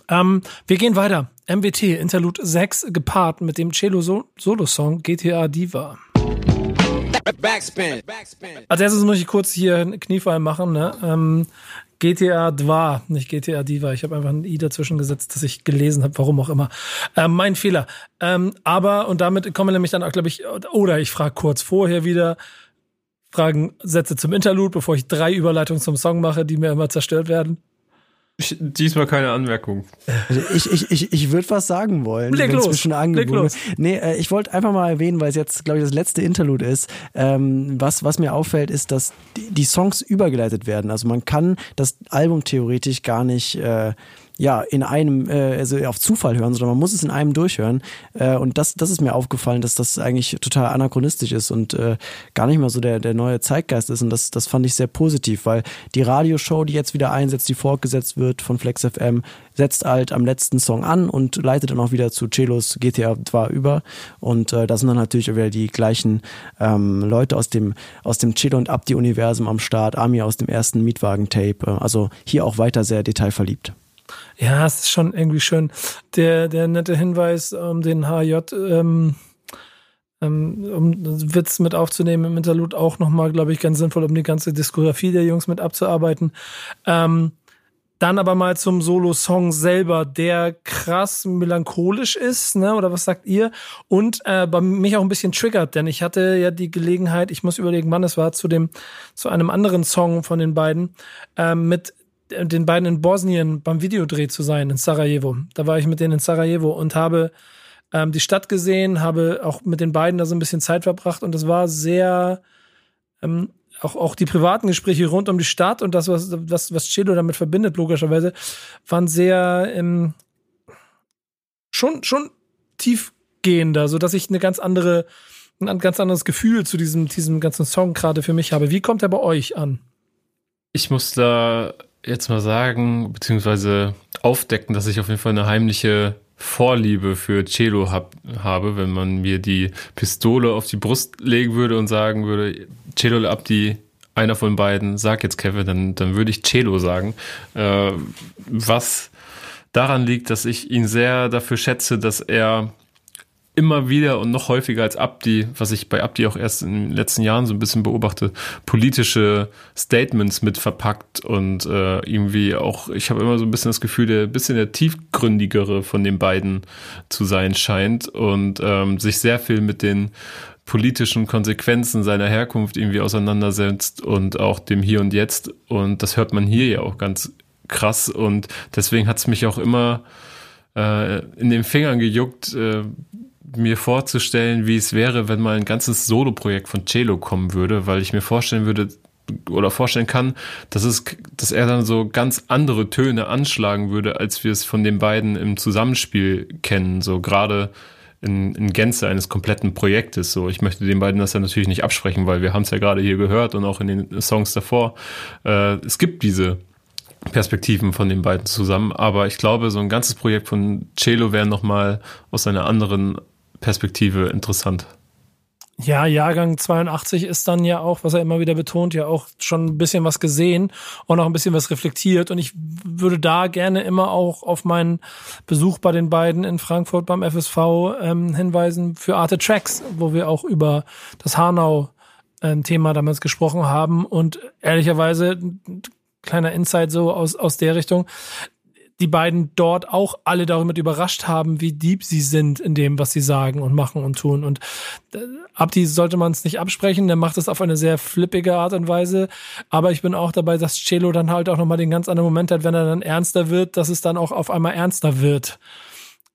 S1: Ähm, wir gehen weiter. MWT, Interlude 6, gepaart mit dem Cello-Solo-Song GTA Diva. Backspin. Als erstes muss ich kurz hier ein Kniefall machen. Ne? Ähm, GTA 2, nicht GTA Diva. Ich habe einfach ein i dazwischen gesetzt, das ich gelesen habe, warum auch immer. Ähm, mein Fehler. Ähm, aber, und damit kommen wir nämlich dann auch, glaube ich, oder ich frage kurz vorher wieder, Fragen, Sätze zum Interlude, bevor ich drei Überleitungen zum Song mache, die mir immer zerstört werden.
S3: Diesmal keine Anmerkung.
S2: Also ich, ich, ich, ich würde was sagen wollen.
S1: Leg los.
S2: Schon Leg los. Nee, äh, ich wollte einfach mal erwähnen, weil es jetzt, glaube ich, das letzte Interlude ist. Ähm, was, was mir auffällt, ist, dass die, die Songs übergeleitet werden. Also man kann das Album theoretisch gar nicht äh, ja, in einem, äh, also auf Zufall hören, sondern man muss es in einem durchhören. Äh, und das, das ist mir aufgefallen, dass das eigentlich total anachronistisch ist und äh, gar nicht mehr so der, der neue Zeitgeist ist. Und das, das fand ich sehr positiv, weil die Radioshow, die jetzt wieder einsetzt, die fortgesetzt wird von Flex FM, setzt halt am letzten Song an und leitet dann auch wieder zu Celos GTA 2 über. Und äh, da sind dann natürlich wieder die gleichen ähm, Leute aus dem, aus dem Celo und Abdi-Universum am Start, Ami aus dem ersten Mietwagen-Tape. Also hier auch weiter sehr detailverliebt.
S1: Ja, es ist schon irgendwie schön. Der, der nette Hinweis, um den HJ, ähm, ähm, um Witz mit aufzunehmen im Interlude, auch nochmal, glaube ich, ganz sinnvoll, um die ganze Diskografie der Jungs mit abzuarbeiten. Ähm, dann aber mal zum Solo-Song selber, der krass melancholisch ist, ne? Oder was sagt ihr? Und äh, bei mich auch ein bisschen triggert, denn ich hatte ja die Gelegenheit, ich muss überlegen, wann es war, zu dem, zu einem anderen Song von den beiden, äh, mit den beiden in Bosnien beim Videodreh zu sein, in Sarajevo. Da war ich mit denen in Sarajevo und habe ähm, die Stadt gesehen, habe auch mit den beiden da so ein bisschen Zeit verbracht und das war sehr, ähm, auch, auch die privaten Gespräche rund um die Stadt und das, was, was, was Chelo damit verbindet, logischerweise, waren sehr ähm, schon, schon tiefgehender, so dass ich eine ganz andere, ein ganz anderes Gefühl zu diesem, diesem ganzen Song gerade für mich habe. Wie kommt er bei euch an?
S3: Ich muss da jetzt mal sagen, beziehungsweise aufdecken, dass ich auf jeden Fall eine heimliche Vorliebe für Cello hab, habe, wenn man mir die Pistole auf die Brust legen würde und sagen würde, Cello Abdi, einer von beiden, sag jetzt Kevin, dann, dann würde ich Cello sagen. Äh, was daran liegt, dass ich ihn sehr dafür schätze, dass er immer wieder und noch häufiger als Abdi, was ich bei Abdi auch erst in den letzten Jahren so ein bisschen beobachte, politische Statements mit verpackt und äh, irgendwie auch, ich habe immer so ein bisschen das Gefühl, der bisschen der tiefgründigere von den beiden zu sein scheint und ähm, sich sehr viel mit den politischen Konsequenzen seiner Herkunft irgendwie auseinandersetzt und auch dem Hier und Jetzt. Und das hört man hier ja auch ganz krass und deswegen hat es mich auch immer äh, in den Fingern gejuckt, äh, mir vorzustellen, wie es wäre, wenn mal ein ganzes Solo-Projekt von Cello kommen würde, weil ich mir vorstellen würde oder vorstellen kann, dass es, dass er dann so ganz andere Töne anschlagen würde, als wir es von den beiden im Zusammenspiel kennen. So gerade in, in Gänze eines kompletten Projektes. So, ich möchte den beiden das ja natürlich nicht absprechen, weil wir haben es ja gerade hier gehört und auch in den Songs davor. Äh, es gibt diese Perspektiven von den beiden zusammen, aber ich glaube, so ein ganzes Projekt von Cello wäre nochmal aus einer anderen Perspektive interessant.
S1: Ja, Jahrgang 82 ist dann ja auch, was er immer wieder betont, ja auch schon ein bisschen was gesehen und auch ein bisschen was reflektiert. Und ich würde da gerne immer auch auf meinen Besuch bei den beiden in Frankfurt beim FSV ähm, hinweisen für Arte Tracks, wo wir auch über das Hanau-Thema ähm, damals gesprochen haben. Und ehrlicherweise, kleiner Insight so aus, aus der Richtung, die beiden dort auch alle darüber überrascht haben, wie deep sie sind in dem, was sie sagen und machen und tun. Und äh, Abdi sollte man es nicht absprechen, der macht es auf eine sehr flippige Art und Weise. Aber ich bin auch dabei, dass Cello dann halt auch nochmal den ganz anderen Moment hat, wenn er dann ernster wird, dass es dann auch auf einmal ernster wird.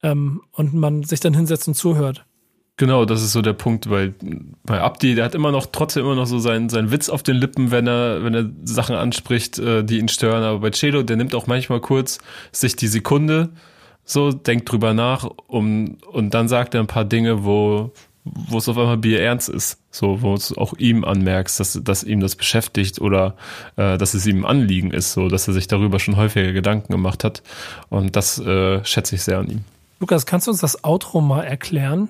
S1: Ähm, und man sich dann hinsetzt und zuhört.
S3: Genau, das ist so der Punkt, weil bei Abdi, der hat immer noch trotzdem immer noch so seinen, seinen Witz auf den Lippen, wenn er, wenn er Sachen anspricht, äh, die ihn stören. Aber bei Celo, der nimmt auch manchmal kurz sich die Sekunde, so, denkt drüber nach, um, und dann sagt er ein paar Dinge, wo, wo es auf einmal Bier ernst ist. So, wo es auch ihm anmerkst, dass, dass ihm das beschäftigt oder äh, dass es ihm ein Anliegen ist, so dass er sich darüber schon häufiger Gedanken gemacht hat. Und das äh, schätze ich sehr an ihm.
S1: Lukas, kannst du uns das Outro mal erklären?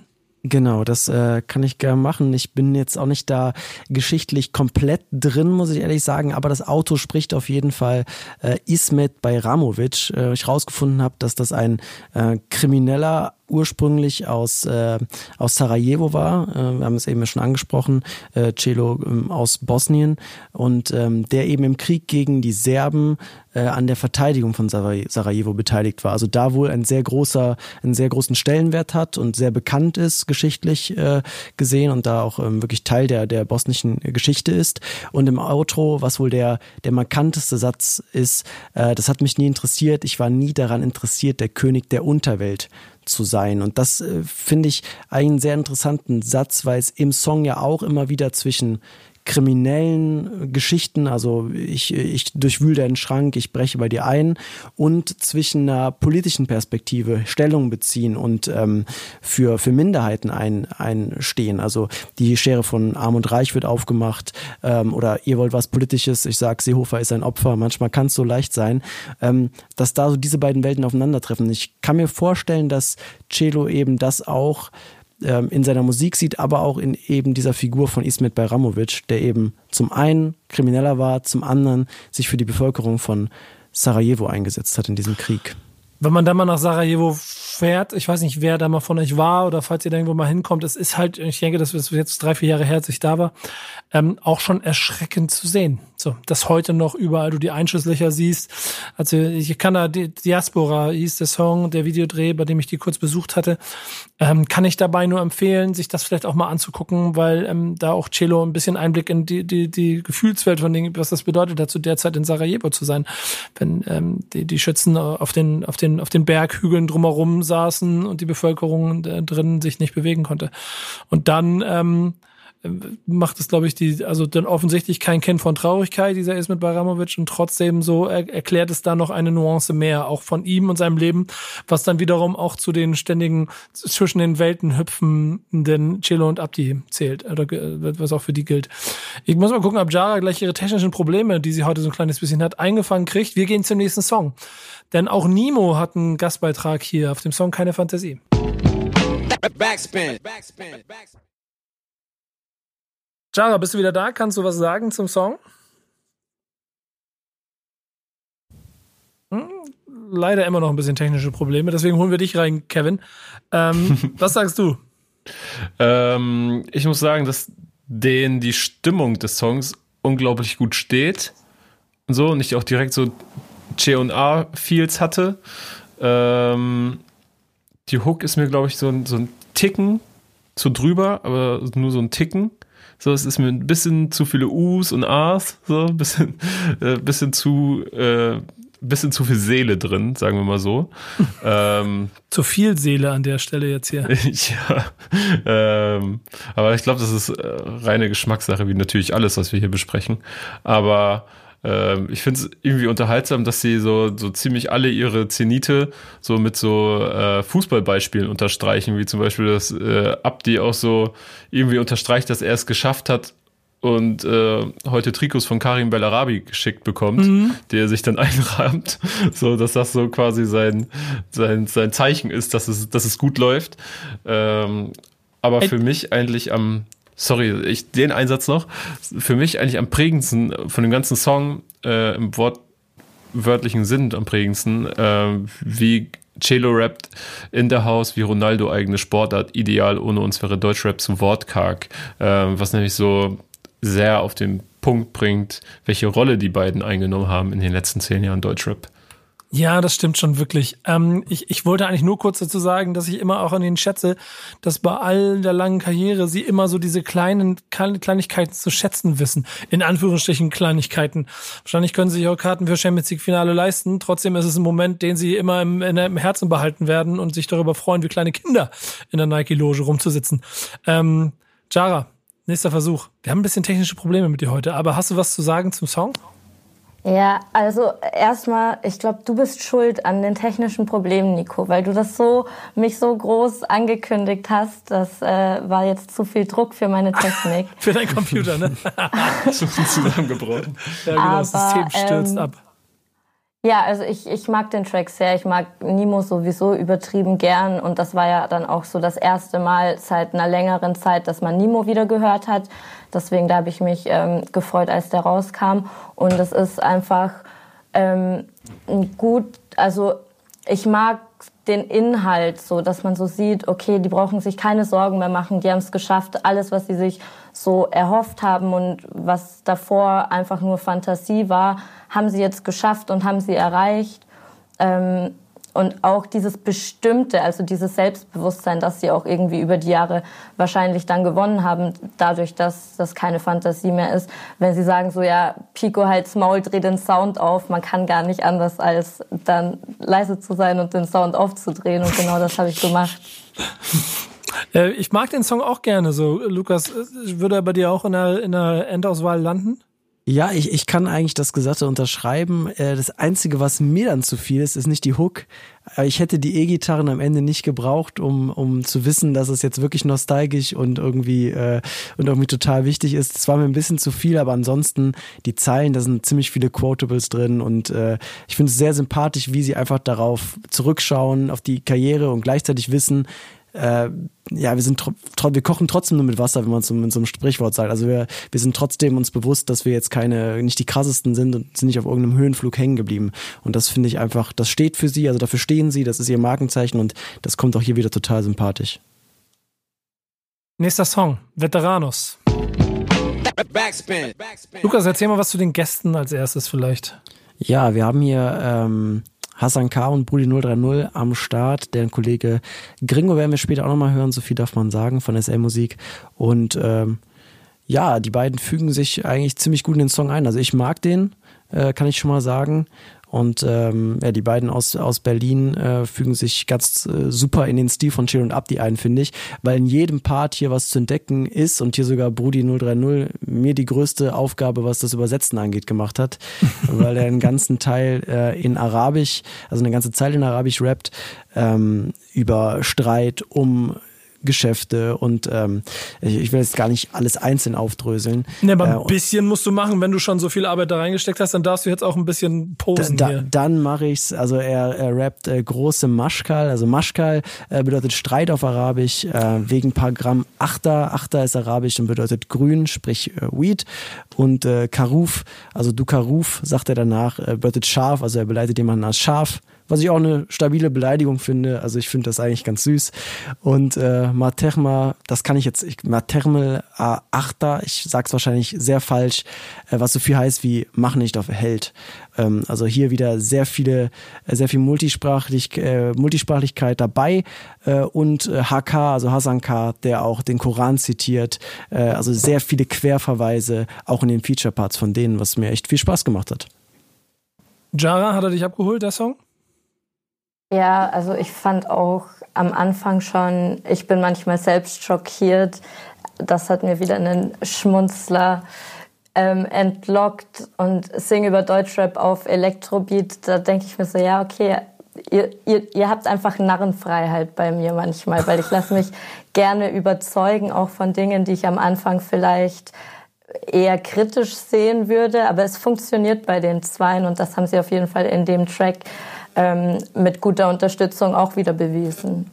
S2: Genau, das äh, kann ich gerne machen. Ich bin jetzt auch nicht da geschichtlich komplett drin, muss ich ehrlich sagen, aber das Auto spricht auf jeden Fall äh, Ismet Bayramovic. Äh, ich rausgefunden habe, dass das ein äh, krimineller ursprünglich aus, äh, aus Sarajevo war. Äh, wir haben es eben schon angesprochen, äh, Celo ähm, aus Bosnien und ähm, der eben im Krieg gegen die Serben äh, an der Verteidigung von Sarajevo beteiligt war. Also da wohl ein sehr großer, einen sehr großen Stellenwert hat und sehr bekannt ist, geschichtlich äh, gesehen und da auch ähm, wirklich Teil der, der bosnischen Geschichte ist. Und im Outro, was wohl der, der markanteste Satz ist, äh, das hat mich nie interessiert, ich war nie daran interessiert, der König der Unterwelt zu sein. Und das äh, finde ich einen sehr interessanten Satz, weil es im Song ja auch immer wieder zwischen kriminellen Geschichten, also ich, ich durchwühle deinen Schrank, ich breche bei dir ein und zwischen einer politischen Perspektive Stellung beziehen und ähm, für, für Minderheiten ein, einstehen. Also die Schere von Arm und Reich wird aufgemacht ähm, oder ihr wollt was Politisches, ich sag, Seehofer ist ein Opfer, manchmal kann es so leicht sein, ähm, dass da so diese beiden Welten aufeinandertreffen. Ich kann mir vorstellen, dass Celo eben das auch ähm, in seiner Musik sieht, aber auch in eben dieser Figur von Ismet Bayramovic, der eben zum einen Krimineller war, zum anderen sich für die Bevölkerung von Sarajevo eingesetzt hat in diesem Krieg.
S1: Wenn man dann mal nach Sarajevo fährt, ich weiß nicht, wer da mal von euch war oder falls ihr da irgendwo mal hinkommt, es ist halt, ich denke, das ist jetzt drei, vier Jahre her, als ich da war, ähm, auch schon erschreckend zu sehen. So, dass heute noch überall du die Einschusslöcher siehst. Also ich kann da Diaspora hieß der Song, der Videodreh, bei dem ich die kurz besucht hatte, ähm, kann ich dabei nur empfehlen, sich das vielleicht auch mal anzugucken, weil ähm, da auch Cello ein bisschen Einblick in die, die, die Gefühlswelt von Dingen, was das bedeutet hat, zu der Zeit in Sarajevo zu sein. Wenn ähm, die, die Schützen auf den, auf den, auf den Berghügeln drumherum saßen und die Bevölkerung äh, drin sich nicht bewegen konnte. Und dann ähm, macht es, glaube ich, die, also dann offensichtlich kein Kind von Traurigkeit, dieser ist mit Baramovic und trotzdem so er, erklärt es da noch eine Nuance mehr, auch von ihm und seinem Leben, was dann wiederum auch zu den ständigen zwischen den Welten hüpfenden Cello und Abdi zählt, oder was auch für die gilt. Ich muss mal gucken, ob Jara gleich ihre technischen Probleme, die sie heute so ein kleines bisschen hat, eingefangen kriegt. Wir gehen zum nächsten Song. Denn auch Nimo hat einen Gastbeitrag hier auf dem Song Keine Fantasie. Backspin. Backspin. Backspin. Jara, bist du wieder da? Kannst du was sagen zum Song? Hm, leider immer noch ein bisschen technische Probleme, deswegen holen wir dich rein, Kevin. Ähm, was sagst du?
S3: Ähm, ich muss sagen, dass denen die Stimmung des Songs unglaublich gut steht. Und so, und ich auch direkt so C und A Feels hatte. Ähm, die Hook ist mir, glaube ich, so so ein Ticken zu drüber, aber nur so ein Ticken. So, es ist mir ein bisschen zu viele U's und A's, so ein bisschen, äh, bisschen zu, äh, bisschen zu viel Seele drin, sagen wir mal so. ähm,
S1: zu viel Seele an der Stelle jetzt hier.
S3: ja. Ähm, aber ich glaube, das ist äh, reine Geschmackssache, wie natürlich alles, was wir hier besprechen. Aber ähm, ich finde es irgendwie unterhaltsam, dass sie so, so ziemlich alle ihre Zenite so mit so äh, Fußballbeispielen unterstreichen, wie zum Beispiel, dass äh, Abdi auch so irgendwie unterstreicht, dass er es geschafft hat, und äh, heute Trikots von Karim Bellarabi geschickt bekommt, mhm. der sich dann einrahmt, so dass das so quasi sein, sein, sein Zeichen ist, dass es, dass es gut läuft. Ähm, aber für mich eigentlich am sorry, ich, den Einsatz noch, für mich eigentlich am prägendsten von dem ganzen Song äh, im wortwörtlichen Sinn am prägendsten, äh, wie Cello rappt in der Haus, wie Ronaldo eigene Sportart, ideal, ohne uns wäre Deutschrap zu wortkarg, äh, was nämlich so sehr auf den Punkt bringt, welche Rolle die beiden eingenommen haben in den letzten zehn Jahren Deutschrap.
S1: Ja, das stimmt schon wirklich. Ähm, ich, ich wollte eigentlich nur kurz dazu sagen, dass ich immer auch an ihnen schätze, dass bei all der langen Karriere sie immer so diese kleinen Kleinigkeiten zu schätzen wissen. In Anführungsstrichen Kleinigkeiten. Wahrscheinlich können sie sich auch Karten für Champions League Finale leisten. Trotzdem ist es ein Moment, den sie immer im, im Herzen behalten werden und sich darüber freuen, wie kleine Kinder in der Nike-Loge rumzusitzen. Ähm, Jara, nächster Versuch. Wir haben ein bisschen technische Probleme mit dir heute, aber hast du was zu sagen zum Song?
S4: Ja, also erstmal, ich glaube, du bist schuld an den technischen Problemen, Nico, weil du das so mich so groß angekündigt hast. Das äh, war jetzt zu viel Druck für meine Technik.
S1: für deinen Computer, ne?
S3: so zusammengebrochen.
S1: Ja, genau, Aber, das System stürzt ähm, ab.
S4: Ja, also ich, ich mag den Track sehr. Ich mag Nemo sowieso übertrieben gern. Und das war ja dann auch so das erste Mal seit einer längeren Zeit, dass man Nemo wieder gehört hat. Deswegen, da habe ich mich ähm, gefreut, als der rauskam. Und es ist einfach ähm, gut, also ich mag den Inhalt, so dass man so sieht, okay, die brauchen sich keine Sorgen mehr machen, die haben es geschafft, alles, was sie sich so erhofft haben und was davor einfach nur Fantasie war, haben sie jetzt geschafft und haben sie erreicht. Ähm, und auch dieses Bestimmte, also dieses Selbstbewusstsein, das sie auch irgendwie über die Jahre wahrscheinlich dann gewonnen haben, dadurch, dass das keine Fantasie mehr ist. Wenn sie sagen so, ja, Pico halt's Maul, dreh den Sound auf, man kann gar nicht anders, als dann leise zu sein und den Sound aufzudrehen. Und genau das habe ich gemacht.
S1: Äh, ich mag den Song auch gerne so. Lukas, äh, würde er bei dir auch in der, in der Endauswahl landen?
S2: Ja, ich, ich kann eigentlich das Gesatte unterschreiben. Äh, das Einzige, was mir dann zu viel ist, ist nicht die Hook. Äh, ich hätte die E-Gitarren am Ende nicht gebraucht, um, um zu wissen, dass es jetzt wirklich nostalgisch und irgendwie, äh, und irgendwie total wichtig ist. Es war mir ein bisschen zu viel, aber ansonsten die Zeilen, da sind ziemlich viele Quotables drin und äh, ich finde es sehr sympathisch, wie sie einfach darauf zurückschauen, auf die Karriere und gleichzeitig wissen, äh, ja, wir sind wir kochen trotzdem nur mit Wasser, wenn man es in so einem Sprichwort sagt. Also wir, wir sind trotzdem uns bewusst, dass wir jetzt keine, nicht die krassesten sind und sind nicht auf irgendeinem Höhenflug hängen geblieben. Und das finde ich einfach, das steht für sie, also dafür stehen sie, das ist ihr Markenzeichen und das kommt auch hier wieder total sympathisch.
S1: Nächster Song, Veteranos. Backspin. Lukas, erzähl mal was zu den Gästen als erstes vielleicht.
S2: Ja, wir haben hier ähm, Hassan K. und Brudi 030 am Start. Der Kollege Gringo werden wir später auch nochmal hören, so viel darf man sagen von SL Musik. Und ähm, ja, die beiden fügen sich eigentlich ziemlich gut in den Song ein. Also ich mag den, äh, kann ich schon mal sagen. Und ähm, ja, die beiden aus, aus Berlin äh, fügen sich ganz äh, super in den Stil von Chill und Abdi ein, finde ich, weil in jedem Part hier was zu entdecken ist und hier sogar Brudi 030 mir die größte Aufgabe, was das Übersetzen angeht, gemacht hat, weil er einen ganzen Teil äh, in Arabisch, also eine ganze Zeit in Arabisch rappt, ähm, über Streit um Geschäfte und ähm, ich will jetzt gar nicht alles einzeln aufdröseln.
S1: Ne, aber ein äh, bisschen musst du machen, wenn du schon so viel Arbeit da reingesteckt hast, dann darfst du jetzt auch ein bisschen posen. Da,
S2: da, dann mache ich's. Also er, er rappt äh, große Maschkal. Also Maschkal äh, bedeutet Streit auf Arabisch äh, wegen paar Gramm Achter. Achter ist Arabisch und bedeutet grün, sprich äh, Weed. Und äh, Karuf, also du Karuf, sagt er danach, äh, bedeutet scharf. Also er beleidigt jemanden als scharf was ich auch eine stabile Beleidigung finde. Also ich finde das eigentlich ganz süß. Und äh, Materma, das kann ich jetzt, ich, Matermel Achter, ich sag's wahrscheinlich sehr falsch, äh, was so viel heißt wie mach nicht auf Held. Ähm, also hier wieder sehr viele, äh, sehr viel Multisprachlich, äh, Multisprachlichkeit dabei äh, und äh, HK, also Hasan K, der auch den Koran zitiert. Äh, also sehr viele Querverweise, auch in den Feature-Parts von denen, was mir echt viel Spaß gemacht hat.
S1: Jara, hat er dich abgeholt, der Song?
S4: Ja, also ich fand auch am Anfang schon, ich bin manchmal selbst schockiert. Das hat mir wieder einen Schmunzler ähm, entlockt und sing über Deutschrap auf Elektrobeat. Da denke ich mir so, ja, okay, ihr, ihr, ihr habt einfach Narrenfreiheit bei mir manchmal, weil ich lasse mich gerne überzeugen, auch von Dingen, die ich am Anfang vielleicht eher kritisch sehen würde. Aber es funktioniert bei den Zweien und das haben sie auf jeden Fall in dem Track ähm, mit guter Unterstützung auch wieder bewiesen.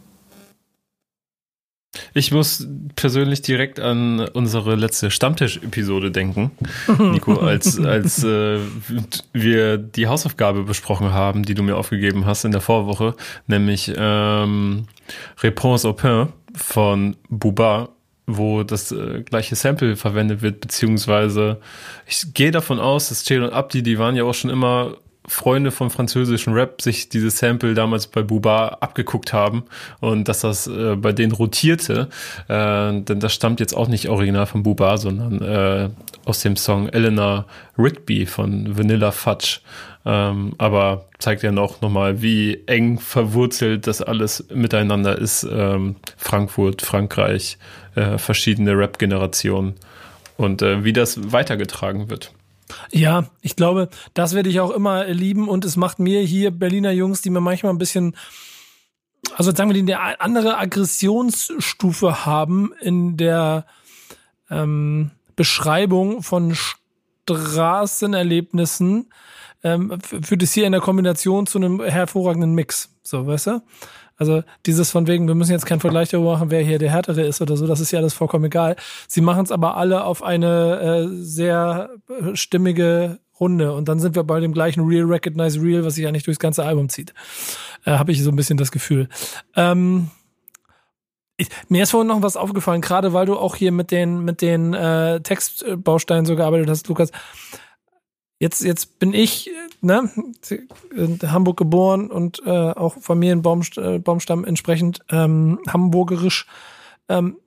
S3: Ich muss persönlich direkt an unsere letzte Stammtisch-Episode denken, Nico, als, als äh, wir die Hausaufgabe besprochen haben, die du mir aufgegeben hast in der Vorwoche, nämlich ähm, Réponse au Pain von Buba, wo das äh, gleiche Sample verwendet wird, beziehungsweise ich gehe davon aus, dass Chill und Abdi, die waren ja auch schon immer Freunde vom französischen Rap sich dieses Sample damals bei Buba abgeguckt haben und dass das äh, bei denen rotierte, äh, denn das stammt jetzt auch nicht original von Buba, sondern äh, aus dem Song Eleanor Rigby von Vanilla Fudge. Ähm, aber zeigt ja noch nochmal, wie eng verwurzelt das alles miteinander ist. Ähm, Frankfurt, Frankreich, äh, verschiedene Rap-Generationen und äh, wie das weitergetragen wird.
S1: Ja, ich glaube, das werde ich auch immer lieben und es macht mir hier Berliner Jungs, die mir manchmal ein bisschen, also sagen wir, die eine andere Aggressionsstufe haben in der ähm, Beschreibung von Straßenerlebnissen, ähm, führt es hier in der Kombination zu einem hervorragenden Mix. So, weißt du? Also dieses von wegen, wir müssen jetzt keinen Vergleich darüber machen, wer hier der Härtere ist oder so, das ist ja alles vollkommen egal. Sie machen es aber alle auf eine äh, sehr stimmige Runde und dann sind wir bei dem gleichen Real Recognize Real, was sich eigentlich durchs ganze Album zieht. Äh, Habe ich so ein bisschen das Gefühl. Ähm, ich, mir ist vorhin noch was aufgefallen, gerade weil du auch hier mit den mit den äh, Textbausteinen so gearbeitet hast, Lukas jetzt, jetzt bin ich ne, in Hamburg geboren und äh, auch Familienbaumstamm äh, entsprechend ähm, hamburgerisch. Ähm,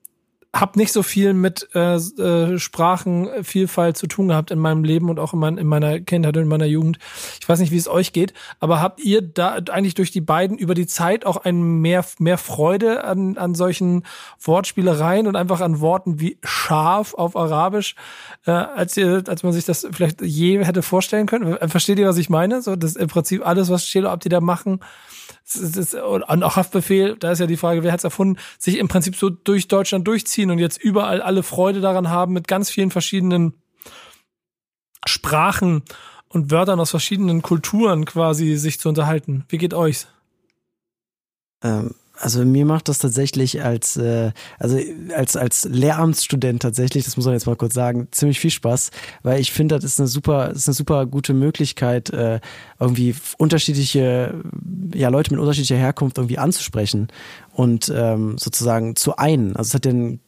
S1: habe nicht so viel mit äh, äh, Sprachenvielfalt zu tun gehabt in meinem Leben und auch in, mein, in meiner Kindheit und in meiner Jugend. Ich weiß nicht, wie es euch geht, aber habt ihr da eigentlich durch die beiden über die Zeit auch ein mehr, mehr Freude an, an solchen Wortspielereien und einfach an Worten wie scharf auf Arabisch, äh, als ihr, als man sich das vielleicht je hätte vorstellen können? Versteht ihr, was ich meine? So, das im Prinzip alles, was Chelo Abdi da machen, und auch Haftbefehl, da ist ja die Frage, wer hat es erfunden, sich im Prinzip so durch Deutschland durchziehen und jetzt überall alle Freude daran haben, mit ganz vielen verschiedenen Sprachen und Wörtern aus verschiedenen Kulturen quasi sich zu unterhalten. Wie geht euch's?
S2: Ähm, also mir macht das tatsächlich als äh, also als als Lehramtsstudent tatsächlich, das muss man jetzt mal kurz sagen, ziemlich viel Spaß, weil ich finde, das ist eine super ist eine super gute Möglichkeit äh, irgendwie unterschiedliche ja Leute mit unterschiedlicher Herkunft irgendwie anzusprechen und ähm, sozusagen zu einen. Also es hat einen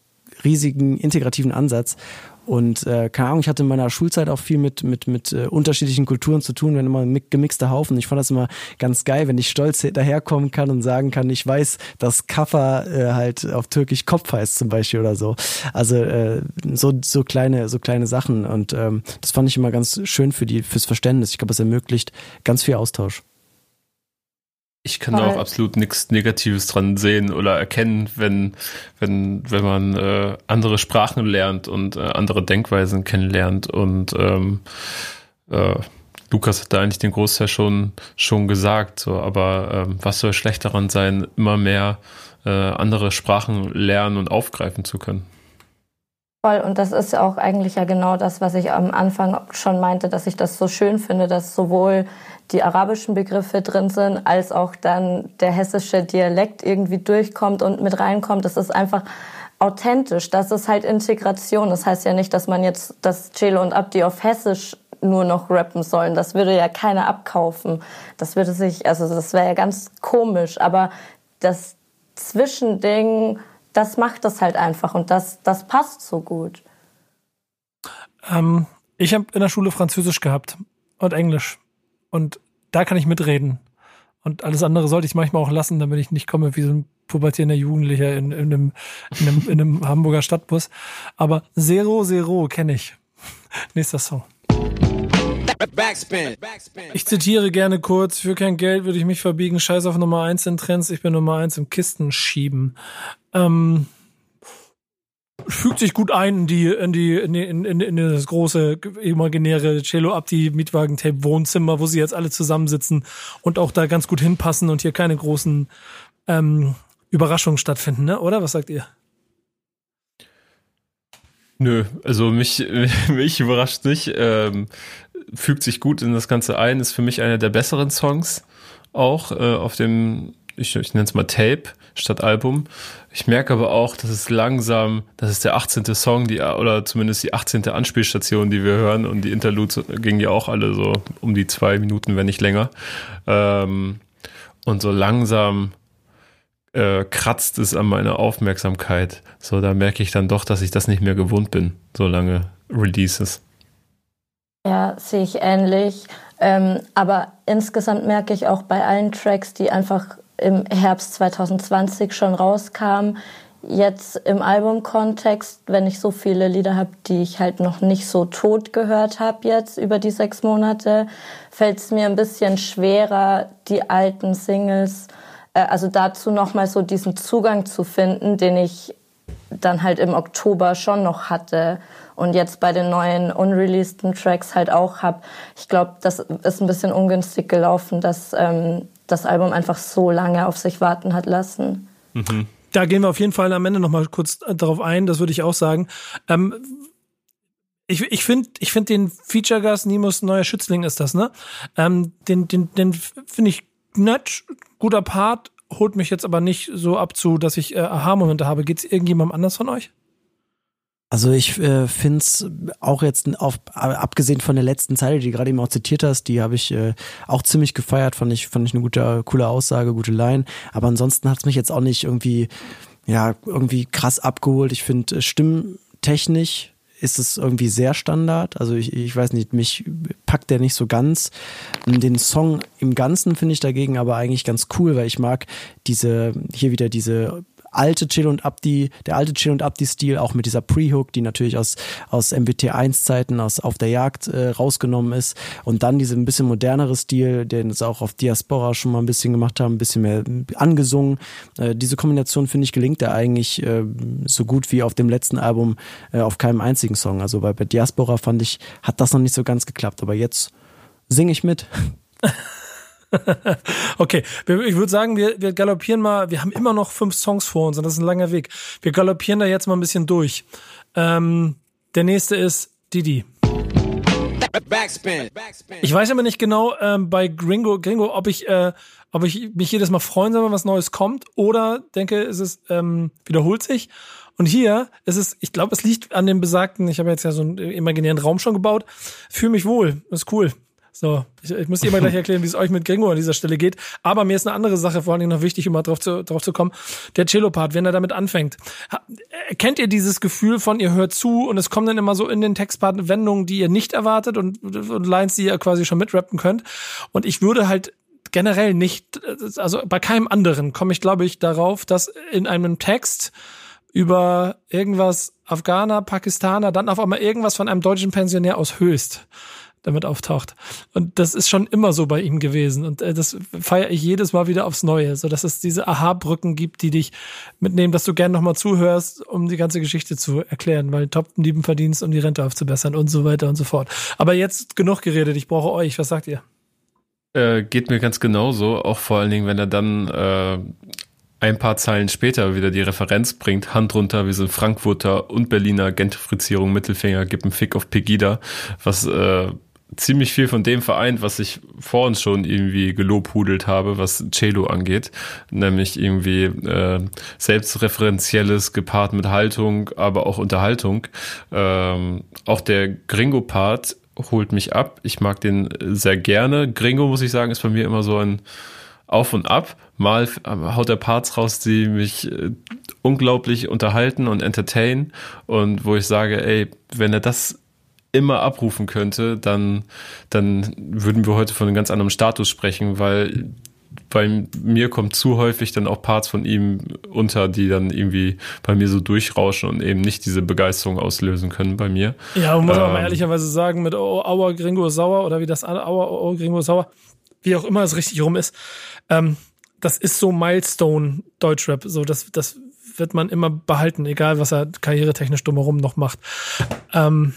S2: riesigen integrativen Ansatz und äh, keine Ahnung, ich hatte in meiner Schulzeit auch viel mit, mit, mit äh, unterschiedlichen Kulturen zu tun, wenn immer gemixter Haufen. Ich fand das immer ganz geil, wenn ich stolz daherkommen kann und sagen kann, ich weiß, dass Kaffer äh, halt auf Türkisch Kopf heißt zum Beispiel oder so. Also äh, so, so kleine, so kleine Sachen. Und ähm, das fand ich immer ganz schön für die, fürs Verständnis. Ich glaube, es ermöglicht ganz viel Austausch.
S3: Ich kann da auch absolut nichts Negatives dran sehen oder erkennen, wenn, wenn, wenn man äh, andere Sprachen lernt und äh, andere Denkweisen kennenlernt. Und ähm, äh, Lukas hat da eigentlich den Großteil schon, schon gesagt. So, aber ähm, was soll schlecht daran sein, immer mehr äh, andere Sprachen lernen und aufgreifen zu können?
S4: Voll, und das ist auch eigentlich ja genau das, was ich am Anfang schon meinte, dass ich das so schön finde, dass sowohl die arabischen Begriffe drin sind, als auch dann der hessische Dialekt irgendwie durchkommt und mit reinkommt. Das ist einfach authentisch. Das ist halt Integration. Das heißt ja nicht, dass man jetzt das Celo und Abdi auf Hessisch nur noch rappen sollen. Das würde ja keiner abkaufen. Das würde sich, also das wäre ja ganz komisch. Aber das Zwischending, das macht das halt einfach und das, das passt so gut.
S1: Ähm, ich habe in der Schule Französisch gehabt und Englisch. Und da kann ich mitreden. Und alles andere sollte ich manchmal auch lassen, damit ich nicht komme wie so ein pubertierender Jugendlicher in, in, einem, in, einem, in einem Hamburger Stadtbus. Aber Zero Zero kenne ich. Nächster Song. Ich zitiere gerne kurz, für kein Geld würde ich mich verbiegen, scheiß auf Nummer eins in Trends, ich bin Nummer eins im Kistenschieben. Ähm, fügt sich gut ein in die in die in, in, in, in das große imaginäre Cello Abdi Mietwagen Tape Wohnzimmer, wo sie jetzt alle zusammensitzen und auch da ganz gut hinpassen und hier keine großen ähm, Überraschungen stattfinden, ne? Oder was sagt ihr?
S3: Nö, also mich mich überrascht nicht. Ähm, fügt sich gut in das Ganze ein. Ist für mich einer der besseren Songs auch äh, auf dem ich, ich nenne es mal Tape statt Album. Ich merke aber auch, dass es langsam, das ist der 18. Song, die, oder zumindest die 18. Anspielstation, die wir hören. Und die Interludes gingen ja auch alle so um die zwei Minuten, wenn nicht länger. Ähm, und so langsam äh, kratzt es an meiner Aufmerksamkeit. So, da merke ich dann doch, dass ich das nicht mehr gewohnt bin, so lange Releases.
S4: Ja, sehe ich ähnlich. Ähm, aber insgesamt merke ich auch bei allen Tracks, die einfach im Herbst 2020 schon rauskamen, jetzt im Albumkontext, wenn ich so viele Lieder habe, die ich halt noch nicht so tot gehört habe jetzt über die sechs Monate, fällt es mir ein bisschen schwerer, die alten Singles, äh, also dazu nochmal so diesen Zugang zu finden, den ich dann halt im Oktober schon noch hatte und jetzt bei den neuen unreleaseden Tracks halt auch habe. Ich glaube, das ist ein bisschen ungünstig gelaufen, dass ähm, das Album einfach so lange auf sich warten hat lassen.
S1: Mhm. Da gehen wir auf jeden Fall am Ende noch mal kurz darauf ein, das würde ich auch sagen. Ähm, ich ich finde ich find den Feature-Gast Nimus Neuer Schützling ist das, ne? Ähm, den den, den finde ich nett, guter Part, holt mich jetzt aber nicht so ab zu, dass ich äh, Aha-Momente habe. Geht es irgendjemandem anders von euch?
S2: Also ich äh, finde es auch jetzt auf, abgesehen von der letzten Zeile, die du gerade eben auch zitiert hast, die habe ich äh, auch ziemlich gefeiert, fand ich, fand ich eine gute, coole Aussage, gute Line. Aber ansonsten hat es mich jetzt auch nicht irgendwie, ja, irgendwie krass abgeholt. Ich finde äh, stimmtechnisch ist es irgendwie sehr Standard. Also ich, ich weiß nicht, mich packt der nicht so ganz. Den Song im Ganzen finde ich dagegen aber eigentlich ganz cool, weil ich mag diese, hier wieder diese alte Chill und Abdi, der alte Chill und Abdi-Stil, auch mit dieser Pre-Hook, die natürlich aus, aus MWT1-Zeiten, aus Auf der Jagd äh, rausgenommen ist. Und dann diese ein bisschen modernere Stil, den es auch auf Diaspora schon mal ein bisschen gemacht haben, ein bisschen mehr angesungen. Äh, diese Kombination, finde ich, gelingt da eigentlich äh, so gut wie auf dem letzten Album äh, auf keinem einzigen Song. Also bei, bei Diaspora fand ich, hat das noch nicht so ganz geklappt. Aber jetzt singe ich mit.
S1: okay, ich würde sagen, wir, wir galoppieren mal, wir haben immer noch fünf Songs vor uns und das ist ein langer Weg. Wir galoppieren da jetzt mal ein bisschen durch. Ähm, der nächste ist Didi. Backspin. Ich weiß aber nicht genau ähm, bei Gringo, Gringo, ob ich, äh, ob ich mich jedes Mal freuen soll, wenn was Neues kommt, oder denke, es ist ähm, wiederholt sich. Und hier ist es, ich glaube, es liegt an dem besagten, ich habe jetzt ja so einen imaginären Raum schon gebaut, fühle mich wohl, ist cool. So, ich, ich muss dir mal gleich erklären, wie es euch mit Gringo an dieser Stelle geht. Aber mir ist eine andere Sache vor allen Dingen noch wichtig, um mal drauf zu, drauf zu kommen. Der Cello-Part, wenn er damit anfängt. Äh, kennt ihr dieses Gefühl von, ihr hört zu und es kommen dann immer so in den Textpart Wendungen, die ihr nicht erwartet und, und Lines, die ihr quasi schon mitrappen könnt. Und ich würde halt generell nicht, also bei keinem anderen komme ich, glaube ich, darauf, dass in einem Text über irgendwas Afghaner, Pakistaner, dann auf einmal irgendwas von einem deutschen Pensionär aus Höchst damit auftaucht. Und das ist schon immer so bei ihm gewesen. Und äh, das feiere ich jedes Mal wieder aufs Neue, so dass es diese Aha-Brücken gibt, die dich mitnehmen, dass du gern nochmal zuhörst, um die ganze Geschichte zu erklären, weil top lieben verdienst, um die Rente aufzubessern und so weiter und so fort. Aber jetzt genug geredet, ich brauche euch. Was sagt ihr?
S3: Äh, geht mir ganz genauso, auch vor allen Dingen, wenn er dann äh, ein paar Zeilen später wieder die Referenz bringt, Hand runter, wir sind Frankfurter und Berliner Gentrifizierung, Mittelfinger, gib einen Fick auf Pegida, was äh, ziemlich viel von dem vereint, was ich vor uns schon irgendwie gelobhudelt habe, was Cello angeht, nämlich irgendwie äh, selbstreferenzielles gepaart mit Haltung, aber auch Unterhaltung. Ähm, auch der Gringo-Part holt mich ab. Ich mag den sehr gerne. Gringo, muss ich sagen, ist bei mir immer so ein Auf und Ab. Mal haut er Parts raus, die mich äh, unglaublich unterhalten und entertain und wo ich sage, ey, wenn er das immer abrufen könnte, dann, dann würden wir heute von einem ganz anderen Status sprechen, weil bei mir kommt zu häufig dann auch Parts von ihm unter, die dann irgendwie bei mir so durchrauschen und eben nicht diese Begeisterung auslösen können bei mir.
S1: Ja, man muss ähm, aber mal ehrlicherweise sagen, mit oh, Aua Gringo Sauer oder wie das Aua oh, Gringo Sauer, wie auch immer es richtig rum ist, ähm, das ist so Milestone Deutschrap, so das, das wird man immer behalten, egal was er karrieretechnisch drumherum noch macht. Ähm,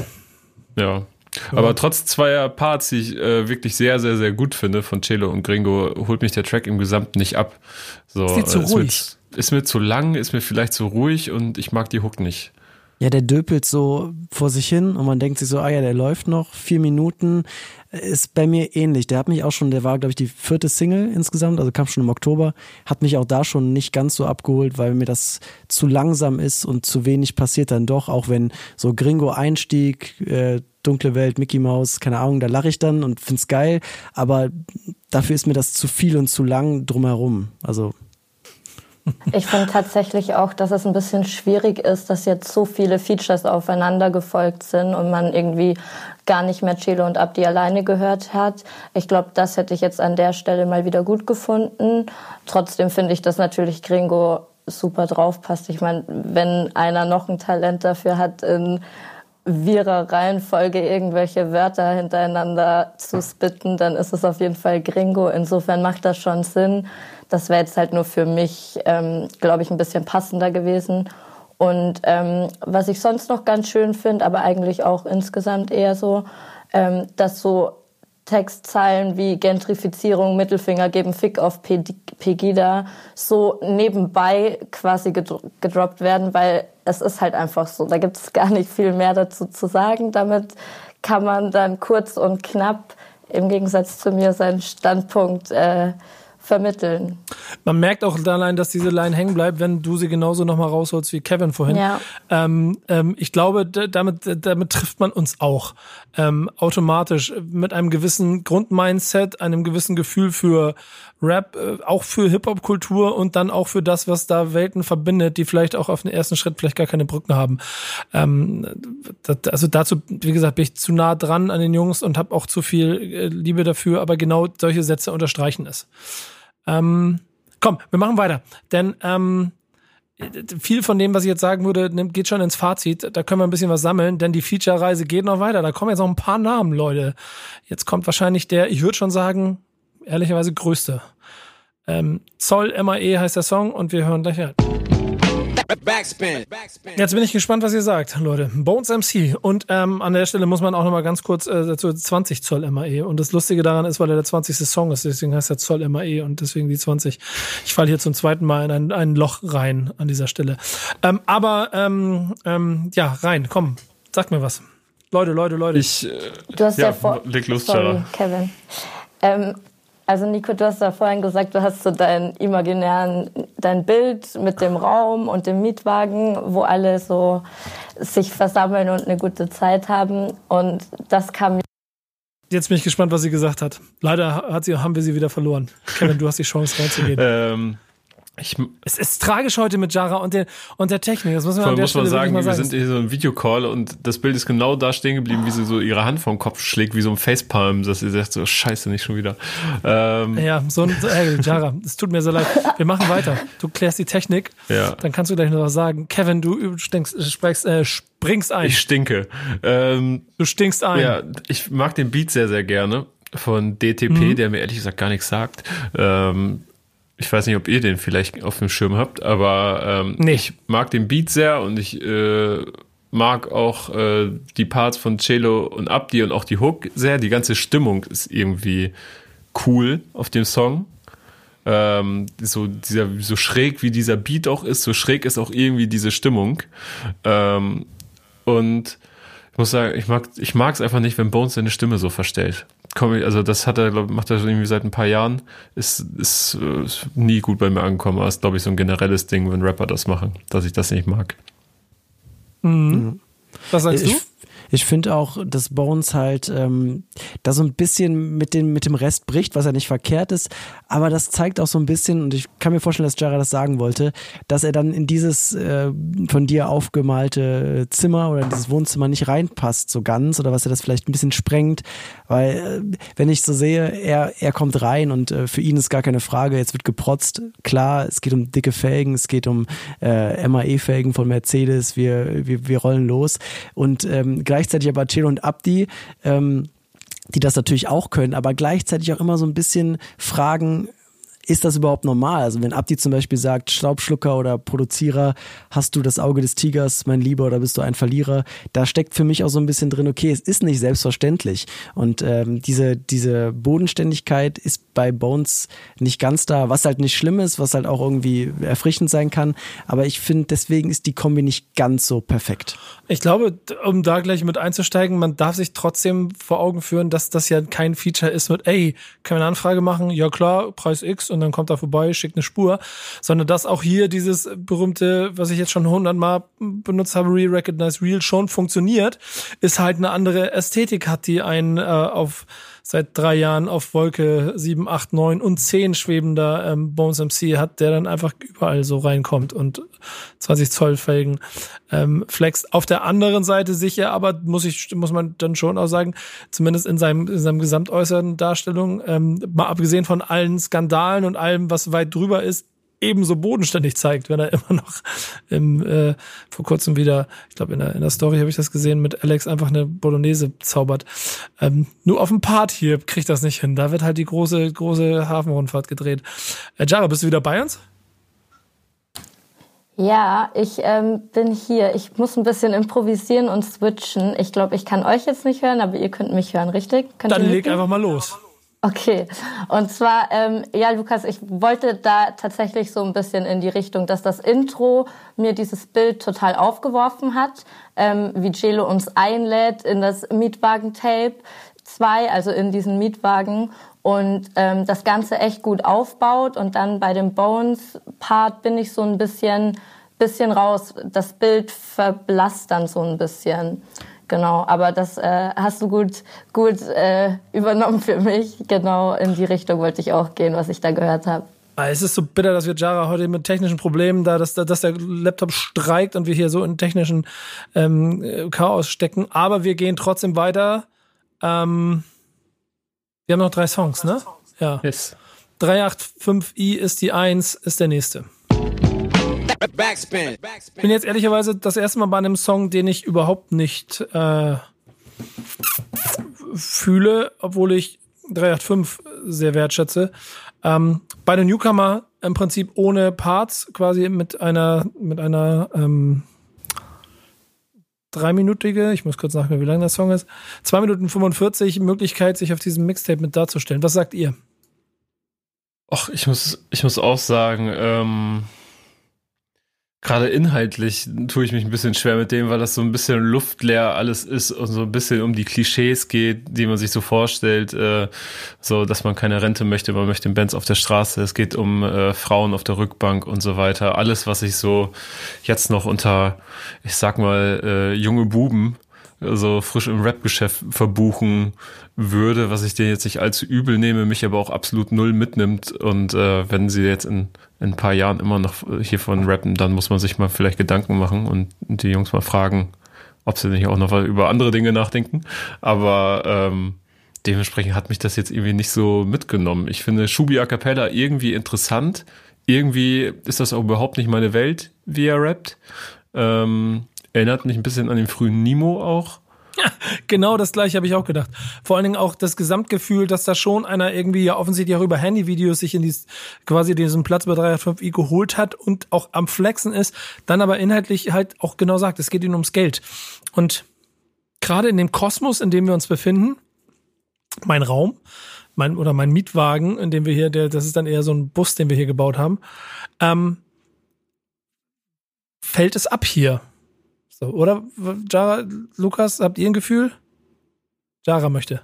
S3: ja. Aber trotz zweier Parts, die ich äh, wirklich sehr, sehr, sehr gut finde von Cello und Gringo, holt mich der Track im Gesamten nicht ab. So,
S1: ist, zu ist, ruhig.
S3: Mir, ist mir zu lang, ist mir vielleicht zu ruhig und ich mag die Hook nicht.
S2: Ja, der döpelt so vor sich hin und man denkt sich so, ah ja, der läuft noch vier Minuten. Ist bei mir ähnlich. Der hat mich auch schon, der war, glaube ich, die vierte Single insgesamt, also kam schon im Oktober, hat mich auch da schon nicht ganz so abgeholt, weil mir das zu langsam ist und zu wenig passiert dann doch, auch wenn so Gringo-Einstieg, äh, dunkle Welt, Mickey Mouse, keine Ahnung, da lache ich dann und find's geil, aber dafür ist mir das zu viel und zu lang drumherum. Also
S4: Ich finde tatsächlich auch, dass es ein bisschen schwierig ist, dass jetzt so viele Features aufeinander gefolgt sind und man irgendwie gar nicht mehr Chelo und Abdi alleine gehört hat. Ich glaube, das hätte ich jetzt an der Stelle mal wieder gut gefunden. Trotzdem finde ich, dass natürlich Gringo super drauf passt. Ich meine, wenn einer noch ein Talent dafür hat, in wirrer Reihenfolge irgendwelche Wörter hintereinander zu spitten, dann ist es auf jeden Fall Gringo. Insofern macht das schon Sinn. Das wäre jetzt halt nur für mich, ähm, glaube ich, ein bisschen passender gewesen. Und ähm, was ich sonst noch ganz schön finde, aber eigentlich auch insgesamt eher so, ähm, dass so Textzeilen wie Gentrifizierung, Mittelfinger geben Fick auf Pegida so nebenbei quasi gedroppt werden, weil es ist halt einfach so. Da gibt es gar nicht viel mehr dazu zu sagen. Damit kann man dann kurz und knapp im Gegensatz zu mir seinen Standpunkt äh, vermitteln.
S1: Man merkt auch allein, dass diese Line hängen bleibt, wenn du sie genauso nochmal rausholst wie Kevin vorhin. Ja. Ähm, ähm, ich glaube, damit, damit trifft man uns auch ähm, automatisch mit einem gewissen Grundmindset, einem gewissen Gefühl für Rap, äh, auch für Hip-Hop-Kultur und dann auch für das, was da Welten verbindet, die vielleicht auch auf den ersten Schritt vielleicht gar keine Brücken haben. Ähm, also dazu, wie gesagt, bin ich zu nah dran an den Jungs und habe auch zu viel äh, Liebe dafür, aber genau solche Sätze unterstreichen es. Ähm, komm, wir machen weiter. Denn ähm, viel von dem, was ich jetzt sagen würde, geht schon ins Fazit. Da können wir ein bisschen was sammeln, denn die Feature-Reise geht noch weiter. Da kommen jetzt noch ein paar Namen, Leute. Jetzt kommt wahrscheinlich der, ich würde schon sagen, ehrlicherweise größte. Ähm, Zoll MAE heißt der Song und wir hören gleich rein. Backspin. Jetzt bin ich gespannt, was ihr sagt, Leute. Bones MC. Und ähm, an der Stelle muss man auch nochmal ganz kurz äh, dazu 20 Zoll MAE. Und das Lustige daran ist, weil er der 20. Song ist, deswegen heißt er Zoll MAE und deswegen die 20. Ich falle hier zum zweiten Mal in ein, ein Loch rein an dieser Stelle. Ähm, aber ähm, ähm, ja, rein, komm, sag mir was. Leute, Leute, Leute.
S3: Ich, äh, du hast ja, ja vor leg los,
S4: Sorry, Kevin. Ähm, also Nico, du hast ja vorhin gesagt, du hast so dein imaginären, dein Bild mit dem Raum und dem Mietwagen, wo alle so sich versammeln und eine gute Zeit haben. Und das kam
S1: Jetzt bin ich gespannt, was sie gesagt hat. Leider hat sie, haben wir sie wieder verloren. Kevin, du hast die Chance reinzugehen.
S3: ähm,
S1: ich, es ist tragisch heute mit Jara und der, und der Technik. Das muss man,
S3: an
S1: der
S3: muss
S1: Stelle
S3: man sagen, wir sind hier so im Videocall und das Bild ist genau da stehen geblieben, wie sie so ihre Hand vom Kopf schlägt, wie so ein Facepalm, dass sie sagt so, scheiße, nicht schon wieder.
S1: Ähm. Ja, so ein, ey, Jara, es tut mir so leid. Wir machen weiter. Du klärst die Technik.
S3: Ja.
S1: Dann kannst du gleich noch was sagen. Kevin, du stinkst, sprichst, äh, springst ein.
S3: Ich stinke. Ähm,
S1: du stinkst ein.
S3: Ja, ich mag den Beat sehr, sehr gerne von DTP, mhm. der mir ehrlich gesagt gar nichts sagt. Ähm, ich weiß nicht, ob ihr den vielleicht auf dem Schirm habt, aber ähm, nee. ich mag den Beat sehr und ich äh, mag auch äh, die Parts von Cello und Abdi und auch die Hook sehr. Die ganze Stimmung ist irgendwie cool auf dem Song. Ähm, so dieser so schräg wie dieser Beat auch ist, so schräg ist auch irgendwie diese Stimmung. Ähm, und ich muss sagen, ich mag ich mag es einfach nicht, wenn Bones seine Stimme so verstellt komm ich, also das hat er, glaub, macht er schon irgendwie seit ein paar Jahren, ist, ist, ist nie gut bei mir angekommen. Aber ist, glaube ich, so ein generelles Ding, wenn Rapper das machen, dass ich das nicht mag.
S1: Mhm. Was sagst
S2: ich,
S1: du?
S2: Ich finde auch, dass Bones halt ähm, da so ein bisschen mit dem, mit dem Rest bricht, was ja nicht verkehrt ist. Aber das zeigt auch so ein bisschen, und ich kann mir vorstellen, dass Jara das sagen wollte, dass er dann in dieses äh, von dir aufgemalte Zimmer oder in dieses Wohnzimmer nicht reinpasst so ganz oder was er das vielleicht ein bisschen sprengt. Weil, äh, wenn ich so sehe, er, er kommt rein und äh, für ihn ist gar keine Frage, jetzt wird geprotzt. Klar, es geht um dicke Felgen, es geht um äh, MAE-Felgen von Mercedes, wir, wir, wir rollen los. Und ähm, gleich gleichzeitig aber Chelo und Abdi, ähm, die das natürlich auch können, aber gleichzeitig auch immer so ein bisschen fragen, ist das überhaupt normal? Also wenn Abdi zum Beispiel sagt, Staubschlucker oder Produzierer, hast du das Auge des Tigers, mein Lieber, oder bist du ein Verlierer? Da steckt für mich auch so ein bisschen drin, okay, es ist nicht selbstverständlich. Und ähm, diese, diese Bodenständigkeit ist bei Bones nicht ganz da, was halt nicht schlimm ist, was halt auch irgendwie erfrischend sein kann. Aber ich finde, deswegen ist die Kombi nicht ganz so perfekt.
S1: Ich glaube, um da gleich mit einzusteigen, man darf sich trotzdem vor Augen führen, dass das ja kein Feature ist mit, ey, können wir eine Anfrage machen? Ja klar, Preis X und dann kommt er vorbei, schickt eine Spur, sondern dass auch hier dieses berühmte, was ich jetzt schon hundertmal benutzt habe, Real Recognize Real schon funktioniert, ist halt eine andere Ästhetik hat, die einen äh, auf seit drei Jahren auf Wolke 7, 8, 9 und 10 schwebender ähm, Bones MC hat, der dann einfach überall so reinkommt und 20 Zoll Felgen ähm, flext. Auf der anderen Seite sicher, aber muss ich, muss man dann schon auch sagen, zumindest in seinem, in seinem gesamtäußeren Darstellung, ähm, mal abgesehen von allen Skandalen und allem, was weit drüber ist, ebenso bodenständig zeigt, wenn er immer noch im, äh, vor kurzem wieder, ich glaube in der, in der Story habe ich das gesehen, mit Alex einfach eine Bolognese zaubert. Ähm, nur auf dem Part hier kriegt das nicht hin. Da wird halt die große, große Hafenrundfahrt gedreht. Äh, Jara, bist du wieder bei uns?
S4: Ja, ich ähm, bin hier. Ich muss ein bisschen improvisieren und switchen. Ich glaube, ich kann euch jetzt nicht hören, aber ihr könnt mich hören, richtig? Könnt
S1: Dann leg einfach mal los.
S4: Okay, und zwar, ähm, ja, Lukas, ich wollte da tatsächlich so ein bisschen in die Richtung, dass das Intro mir dieses Bild total aufgeworfen hat, ähm, wie Celo uns einlädt in das Mietwagen-Tape 2, also in diesen Mietwagen und ähm, das Ganze echt gut aufbaut und dann bei dem Bones-Part bin ich so ein bisschen, bisschen raus. Das Bild verblasst dann so ein bisschen. Genau, aber das äh, hast du gut, gut äh, übernommen für mich. Genau in die Richtung wollte ich auch gehen, was ich da gehört habe.
S1: Ah, es ist so bitter, dass wir Jara heute mit technischen Problemen da, dass, dass der Laptop streikt und wir hier so in technischen ähm, Chaos stecken. Aber wir gehen trotzdem weiter. Ähm, wir haben noch drei Songs, ne? Ja.
S3: Yes.
S1: 385i ist die 1, ist der nächste.
S6: Backspin.
S1: bin jetzt ehrlicherweise das erste Mal bei einem Song, den ich überhaupt nicht äh, fühle, obwohl ich 385 sehr wertschätze. Ähm, bei den Newcomer im Prinzip ohne Parts, quasi mit einer, mit einer ähm, dreiminütige, ich muss kurz nachdenken, wie lang der Song ist, zwei Minuten 45 Möglichkeit, sich auf diesem Mixtape mit darzustellen. Was sagt ihr?
S3: Ach, ich muss, ich muss auch sagen, ähm, Gerade inhaltlich tue ich mich ein bisschen schwer mit dem, weil das so ein bisschen luftleer alles ist und so ein bisschen um die Klischees geht, die man sich so vorstellt, äh, so dass man keine Rente möchte, man möchte Benz auf der Straße, es geht um äh, Frauen auf der Rückbank und so weiter. Alles, was ich so jetzt noch unter, ich sag mal, äh, junge Buben so frisch im Rap-Geschäft verbuchen würde, was ich dir jetzt nicht allzu übel nehme, mich aber auch absolut null mitnimmt. Und äh, wenn sie jetzt in, in ein paar Jahren immer noch hiervon rappen, dann muss man sich mal vielleicht Gedanken machen und die Jungs mal fragen, ob sie nicht auch noch über andere Dinge nachdenken. Aber ähm, dementsprechend hat mich das jetzt irgendwie nicht so mitgenommen. Ich finde Shubi A Cappella irgendwie interessant. Irgendwie ist das auch überhaupt nicht meine Welt, wie er rappt. Ähm, Erinnert mich ein bisschen an den frühen Nemo auch.
S1: Genau das gleiche habe ich auch gedacht. Vor allen Dingen auch das Gesamtgefühl, dass da schon einer irgendwie ja offensichtlich auch über Handyvideos sich in dies, quasi diesen Platz bei 305i geholt hat und auch am Flexen ist, dann aber inhaltlich halt auch genau sagt, es geht ihnen ums Geld. Und gerade in dem Kosmos, in dem wir uns befinden, mein Raum, mein oder mein Mietwagen, in dem wir hier, der, das ist dann eher so ein Bus, den wir hier gebaut haben, ähm, fällt es ab hier so, oder? Jara, Lukas, habt ihr ein Gefühl? Jara möchte.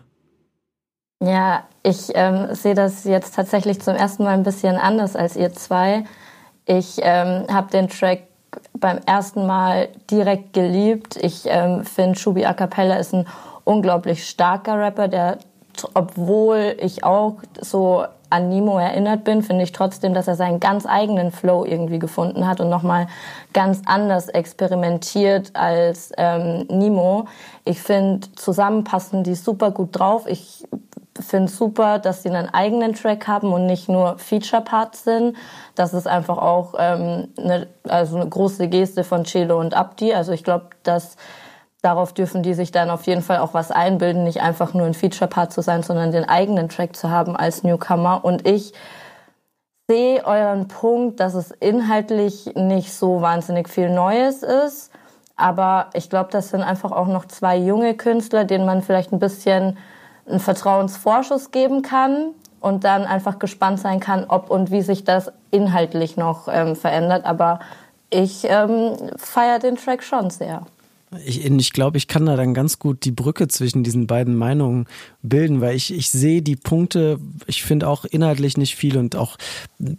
S4: Ja, ich ähm, sehe das jetzt tatsächlich zum ersten Mal ein bisschen anders als ihr zwei. Ich ähm, habe den Track beim ersten Mal direkt geliebt. Ich ähm, finde, Shubi A Cappella ist ein unglaublich starker Rapper, der, obwohl ich auch so an Nemo erinnert bin, finde ich trotzdem, dass er seinen ganz eigenen Flow irgendwie gefunden hat und nochmal ganz anders experimentiert als ähm, Nemo. Ich finde, zusammen passen die super gut drauf. Ich finde super, dass sie einen eigenen Track haben und nicht nur Feature-Parts sind. Das ist einfach auch ähm, eine, also eine große Geste von Celo und Abdi. Also ich glaube, dass darauf dürfen die sich dann auf jeden Fall auch was einbilden, nicht einfach nur ein Feature-Part zu sein, sondern den eigenen Track zu haben als Newcomer. Und ich sehe euren Punkt, dass es inhaltlich nicht so wahnsinnig viel Neues ist. Aber ich glaube, das sind einfach auch noch zwei junge Künstler, denen man vielleicht ein bisschen einen Vertrauensvorschuss geben kann und dann einfach gespannt sein kann, ob und wie sich das inhaltlich noch ähm, verändert. Aber ich ähm, feiere den Track schon sehr.
S2: Ich, ich glaube, ich kann da dann ganz gut die Brücke zwischen diesen beiden Meinungen bilden, weil ich, ich sehe die Punkte, ich finde auch inhaltlich nicht viel und auch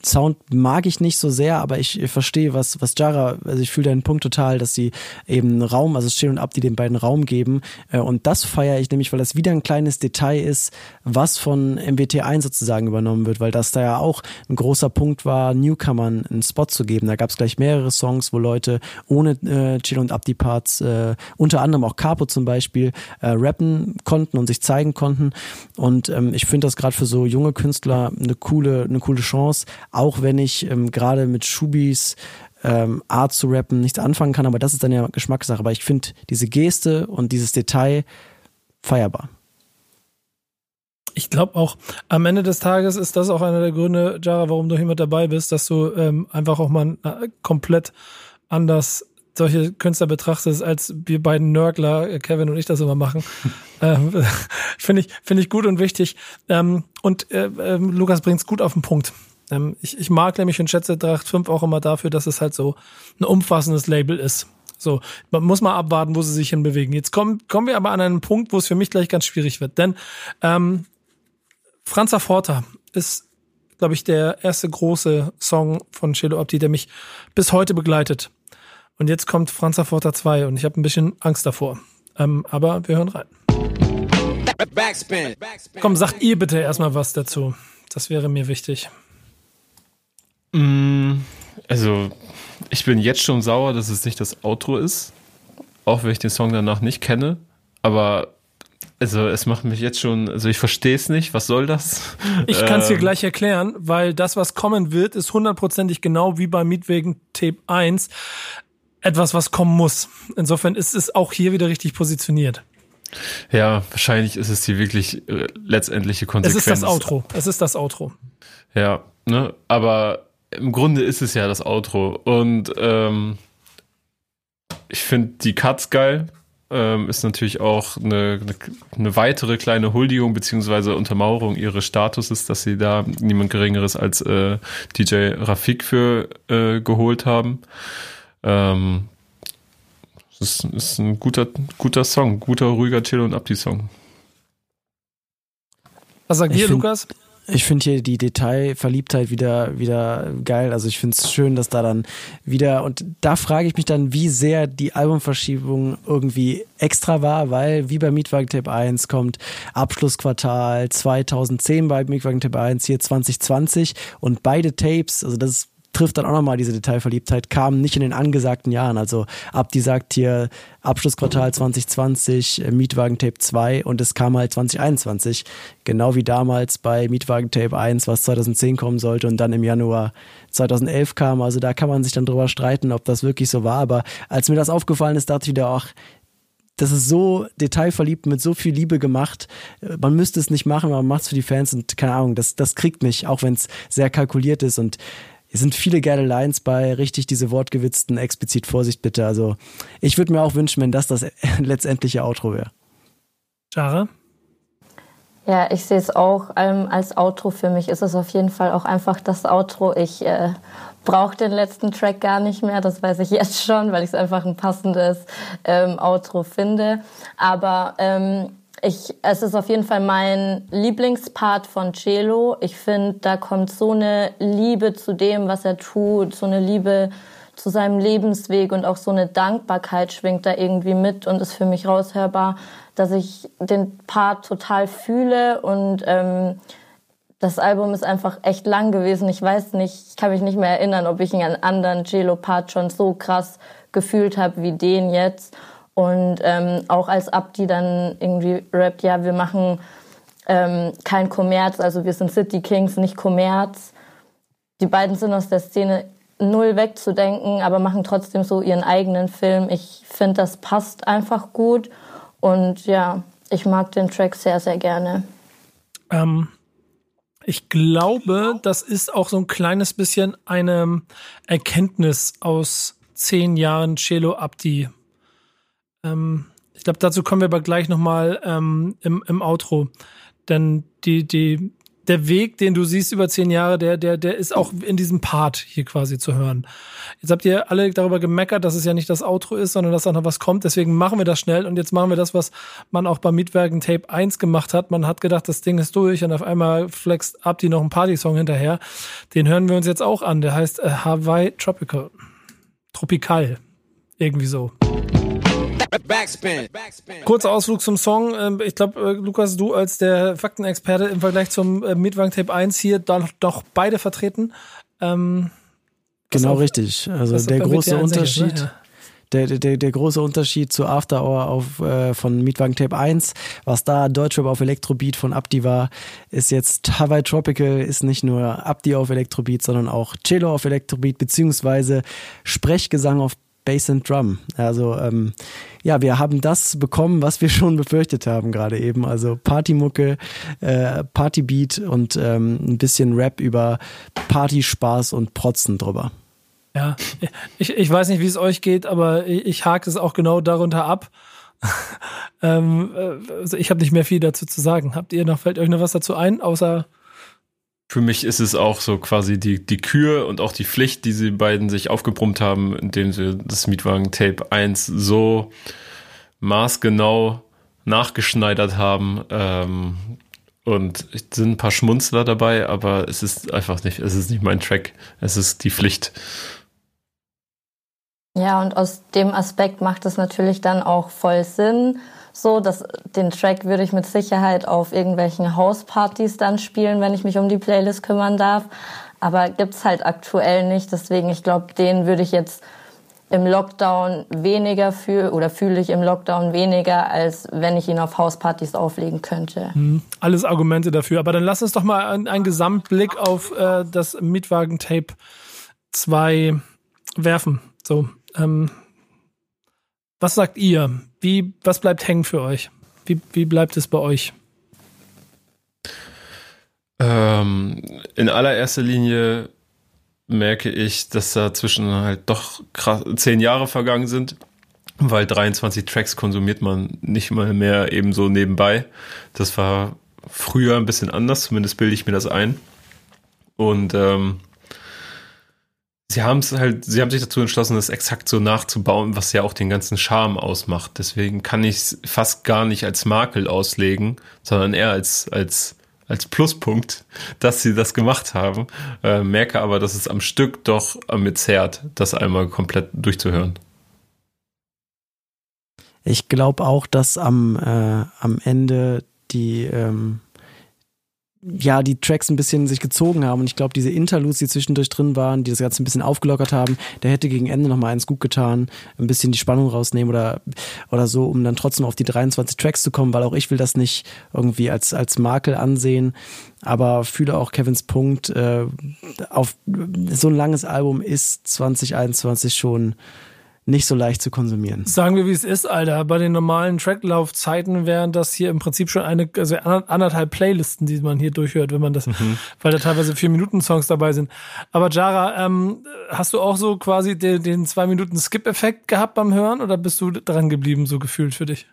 S2: Sound mag ich nicht so sehr, aber ich verstehe, was, was Jara, also ich fühle deinen Punkt total, dass sie eben Raum, also Still und Ab, die den beiden Raum geben. Äh, und das feiere ich nämlich, weil das wieder ein kleines Detail ist, was von MWT1 sozusagen übernommen wird, weil das da ja auch ein großer Punkt war, Newcomern einen Spot zu geben. Da gab es gleich mehrere Songs, wo Leute ohne äh, Chill und Ab die Parts äh, äh, unter anderem auch Capo zum Beispiel äh, rappen konnten und sich zeigen konnten. Und ähm, ich finde das gerade für so junge Künstler eine coole, eine coole Chance, auch wenn ich ähm, gerade mit Schubis ähm, Art zu rappen nichts anfangen kann, aber das ist dann ja Geschmackssache. Aber ich finde diese Geste und dieses Detail feierbar.
S1: Ich glaube auch, am Ende des Tages ist das auch einer der Gründe, Jara, warum du hier mit dabei bist, dass du ähm, einfach auch mal komplett anders solche Künstler betrachtest, als wir beiden Nörgler, äh, Kevin und ich das immer machen. ähm, Finde ich, finde ich gut und wichtig. Ähm, und äh, äh, Lukas bringt's gut auf den Punkt. Ähm, ich, ich mag nämlich und schätze Tracht 5 auch immer dafür, dass es halt so ein umfassendes Label ist. So, man muss mal abwarten, wo sie sich hinbewegen. Jetzt kommen, kommen wir aber an einen Punkt, wo es für mich gleich ganz schwierig wird. Denn ähm, Franza Forta ist, glaube ich, der erste große Song von Cello Opti, der mich bis heute begleitet. Und jetzt kommt Franz Forta 2 und ich habe ein bisschen Angst davor. Ähm, aber wir hören rein. Backspin. Komm, sagt ihr bitte erstmal was dazu. Das wäre mir wichtig.
S3: Mm, also, ich bin jetzt schon sauer, dass es nicht das Outro ist. Auch wenn ich den Song danach nicht kenne. Aber also es macht mich jetzt schon, also ich verstehe es nicht, was soll das?
S1: Ich kann es dir ähm, gleich erklären, weil das, was kommen wird, ist hundertprozentig genau wie bei Mietwegen Tape 1 etwas, was kommen muss. Insofern ist es auch hier wieder richtig positioniert.
S3: Ja, wahrscheinlich ist es die wirklich äh, letztendliche Konsequenz.
S1: Es ist das Outro. Es ist das Outro.
S3: Ja, ne, aber im Grunde ist es ja das Outro. Und ähm, ich finde die Cuts geil. Ähm, ist natürlich auch eine, eine, eine weitere kleine Huldigung beziehungsweise Untermauerung ihres Statuses, dass sie da niemand Geringeres als äh, DJ Rafik für äh, geholt haben. Ähm, das ist, ist ein guter, guter Song, guter, ruhiger Chill- und Abdi-Song.
S1: Was sagt ihr, Lukas?
S2: Ich finde hier die Detailverliebtheit wieder, wieder geil. Also ich finde es schön, dass da dann wieder, und da frage ich mich dann, wie sehr die Albumverschiebung irgendwie extra war, weil wie bei Mietwagen Tape 1 kommt Abschlussquartal 2010 bei Mietwagen Tape 1 hier 2020 und beide Tapes, also das ist trifft dann auch nochmal diese Detailverliebtheit, kam nicht in den angesagten Jahren. Also Abdi sagt hier Abschlussquartal 2020, äh, Mietwagen Tape 2 und es kam halt 2021. Genau wie damals bei Mietwagen Tape 1, was 2010 kommen sollte und dann im Januar 2011 kam. Also da kann man sich dann drüber streiten, ob das wirklich so war. Aber als mir das aufgefallen ist, dachte ich wieder auch, das ist so detailverliebt, mit so viel Liebe gemacht. Äh, man müsste es nicht machen, aber man macht es für die Fans und keine Ahnung, das, das kriegt mich, auch wenn es sehr kalkuliert ist. Und es sind viele geile Lines bei, richtig diese wortgewitzten, explizit Vorsicht bitte. Also ich würde mir auch wünschen, wenn das das letztendliche Outro wäre.
S1: Jara?
S4: Ja, ich sehe es auch ähm, als Outro. Für mich ist es auf jeden Fall auch einfach das Outro. Ich äh, brauche den letzten Track gar nicht mehr. Das weiß ich jetzt schon, weil ich es einfach ein passendes ähm, Outro finde. Aber ähm, ich, es ist auf jeden Fall mein Lieblingspart von Cello. Ich finde, da kommt so eine Liebe zu dem, was er tut, so eine Liebe zu seinem Lebensweg und auch so eine Dankbarkeit schwingt da irgendwie mit und ist für mich raushörbar, dass ich den Part total fühle und ähm, das Album ist einfach echt lang gewesen. Ich weiß nicht, ich kann mich nicht mehr erinnern, ob ich einen anderen Cello-Part schon so krass gefühlt habe wie den jetzt. Und ähm, auch als Abdi dann irgendwie rappt, ja, wir machen ähm, kein Kommerz, also wir sind City Kings, nicht Kommerz. Die beiden sind aus der Szene null wegzudenken, aber machen trotzdem so ihren eigenen Film. Ich finde, das passt einfach gut. Und ja, ich mag den Track sehr, sehr gerne.
S1: Ähm, ich glaube, das ist auch so ein kleines bisschen eine Erkenntnis aus zehn Jahren Cello Abdi ähm, ich glaube, dazu kommen wir aber gleich nochmal ähm, im, im Outro. Denn die, die, der Weg, den du siehst über zehn Jahre, der, der, der ist auch in diesem Part hier quasi zu hören. Jetzt habt ihr alle darüber gemeckert, dass es ja nicht das Outro ist, sondern dass da noch was kommt. Deswegen machen wir das schnell und jetzt machen wir das, was man auch beim Mietwerken Tape 1 gemacht hat. Man hat gedacht, das Ding ist durch und auf einmal flext Abdi noch einen Party-Song hinterher. Den hören wir uns jetzt auch an. Der heißt äh, Hawaii Tropical. Tropikal. Irgendwie so. Backspin. Kurzer Ausflug zum Song. Ähm, ich glaube, äh, Lukas, du als der Faktenexperte im Vergleich zum äh, Mietwagen Tape 1 hier doch, doch beide vertreten. Ähm,
S2: genau auch, richtig. Also der große Unterschied. Ist, ne? Der, der, der große Unterschied zu After Hour auf, äh, von Mietwagen Tape 1, was da Deutschrap auf Elektrobeat von Abdi war, ist jetzt Hawaii Tropical, ist nicht nur Abdi auf Elektrobeat, sondern auch Cello auf Elektrobeat, beziehungsweise Sprechgesang auf Bass and Drum. Also ähm, ja, wir haben das bekommen, was wir schon befürchtet haben gerade eben. Also Partymucke, äh, Partybeat und ähm, ein bisschen Rap über Partyspaß und Protzen drüber.
S1: Ja, ich, ich weiß nicht, wie es euch geht, aber ich, ich hake es auch genau darunter ab. ähm, äh, also ich habe nicht mehr viel dazu zu sagen. Habt ihr noch, fällt euch noch was dazu ein, außer
S3: für mich ist es auch so quasi die, die Kür und auch die Pflicht, die sie beiden sich aufgebrummt haben, indem sie das Mietwagen Tape 1 so maßgenau nachgeschneidert haben. Ähm, und sind ein paar Schmunzler dabei, aber es ist einfach nicht, es ist nicht mein Track. Es ist die Pflicht.
S4: Ja, und aus dem Aspekt macht es natürlich dann auch voll Sinn, so, dass den Track würde ich mit Sicherheit auf irgendwelchen Hauspartys dann spielen, wenn ich mich um die Playlist kümmern darf. Aber gibt's halt aktuell nicht. Deswegen, ich glaube, den würde ich jetzt im Lockdown weniger fühle oder fühle ich im Lockdown weniger, als wenn ich ihn auf Hauspartys auflegen könnte.
S1: Hm, alles Argumente dafür. Aber dann lass uns doch mal einen, Gesamtblick auf äh, das Mietwagen-Tape 2 werfen. So, ähm, was sagt ihr? Wie, was bleibt hängen für euch? Wie, wie bleibt es bei euch?
S3: Ähm, in allererster Linie merke ich, dass da zwischen halt doch krass, zehn Jahre vergangen sind, weil 23 Tracks konsumiert man nicht mal mehr eben so nebenbei. Das war früher ein bisschen anders, zumindest bilde ich mir das ein. Und ähm, Sie haben es halt, sie haben sich dazu entschlossen, das exakt so nachzubauen, was ja auch den ganzen Charme ausmacht. Deswegen kann ich es fast gar nicht als Makel auslegen, sondern eher als, als, als Pluspunkt, dass sie das gemacht haben. Äh, merke aber, dass es am Stück doch mit zerrt, das einmal komplett durchzuhören.
S2: Ich glaube auch, dass am, äh, am Ende die, ähm, ja, die Tracks ein bisschen sich gezogen haben. Und ich glaube, diese Interludes, die zwischendurch drin waren, die das Ganze ein bisschen aufgelockert haben, der hätte gegen Ende nochmal eins gut getan, ein bisschen die Spannung rausnehmen oder, oder so, um dann trotzdem auf die 23 Tracks zu kommen, weil auch ich will das nicht irgendwie als, als Makel ansehen. Aber fühle auch Kevins Punkt, äh, auf so ein langes Album ist 2021 schon nicht so leicht zu konsumieren.
S1: Sagen wir, wie es ist, Alter. Bei den normalen Tracklaufzeiten wären das hier im Prinzip schon eine, also anderthalb Playlisten, die man hier durchhört, wenn man das, mhm. weil da teilweise vier Minuten Songs dabei sind. Aber Jara, ähm, hast du auch so quasi den, den zwei Minuten Skip-Effekt gehabt beim Hören oder bist du dran geblieben, so gefühlt für dich?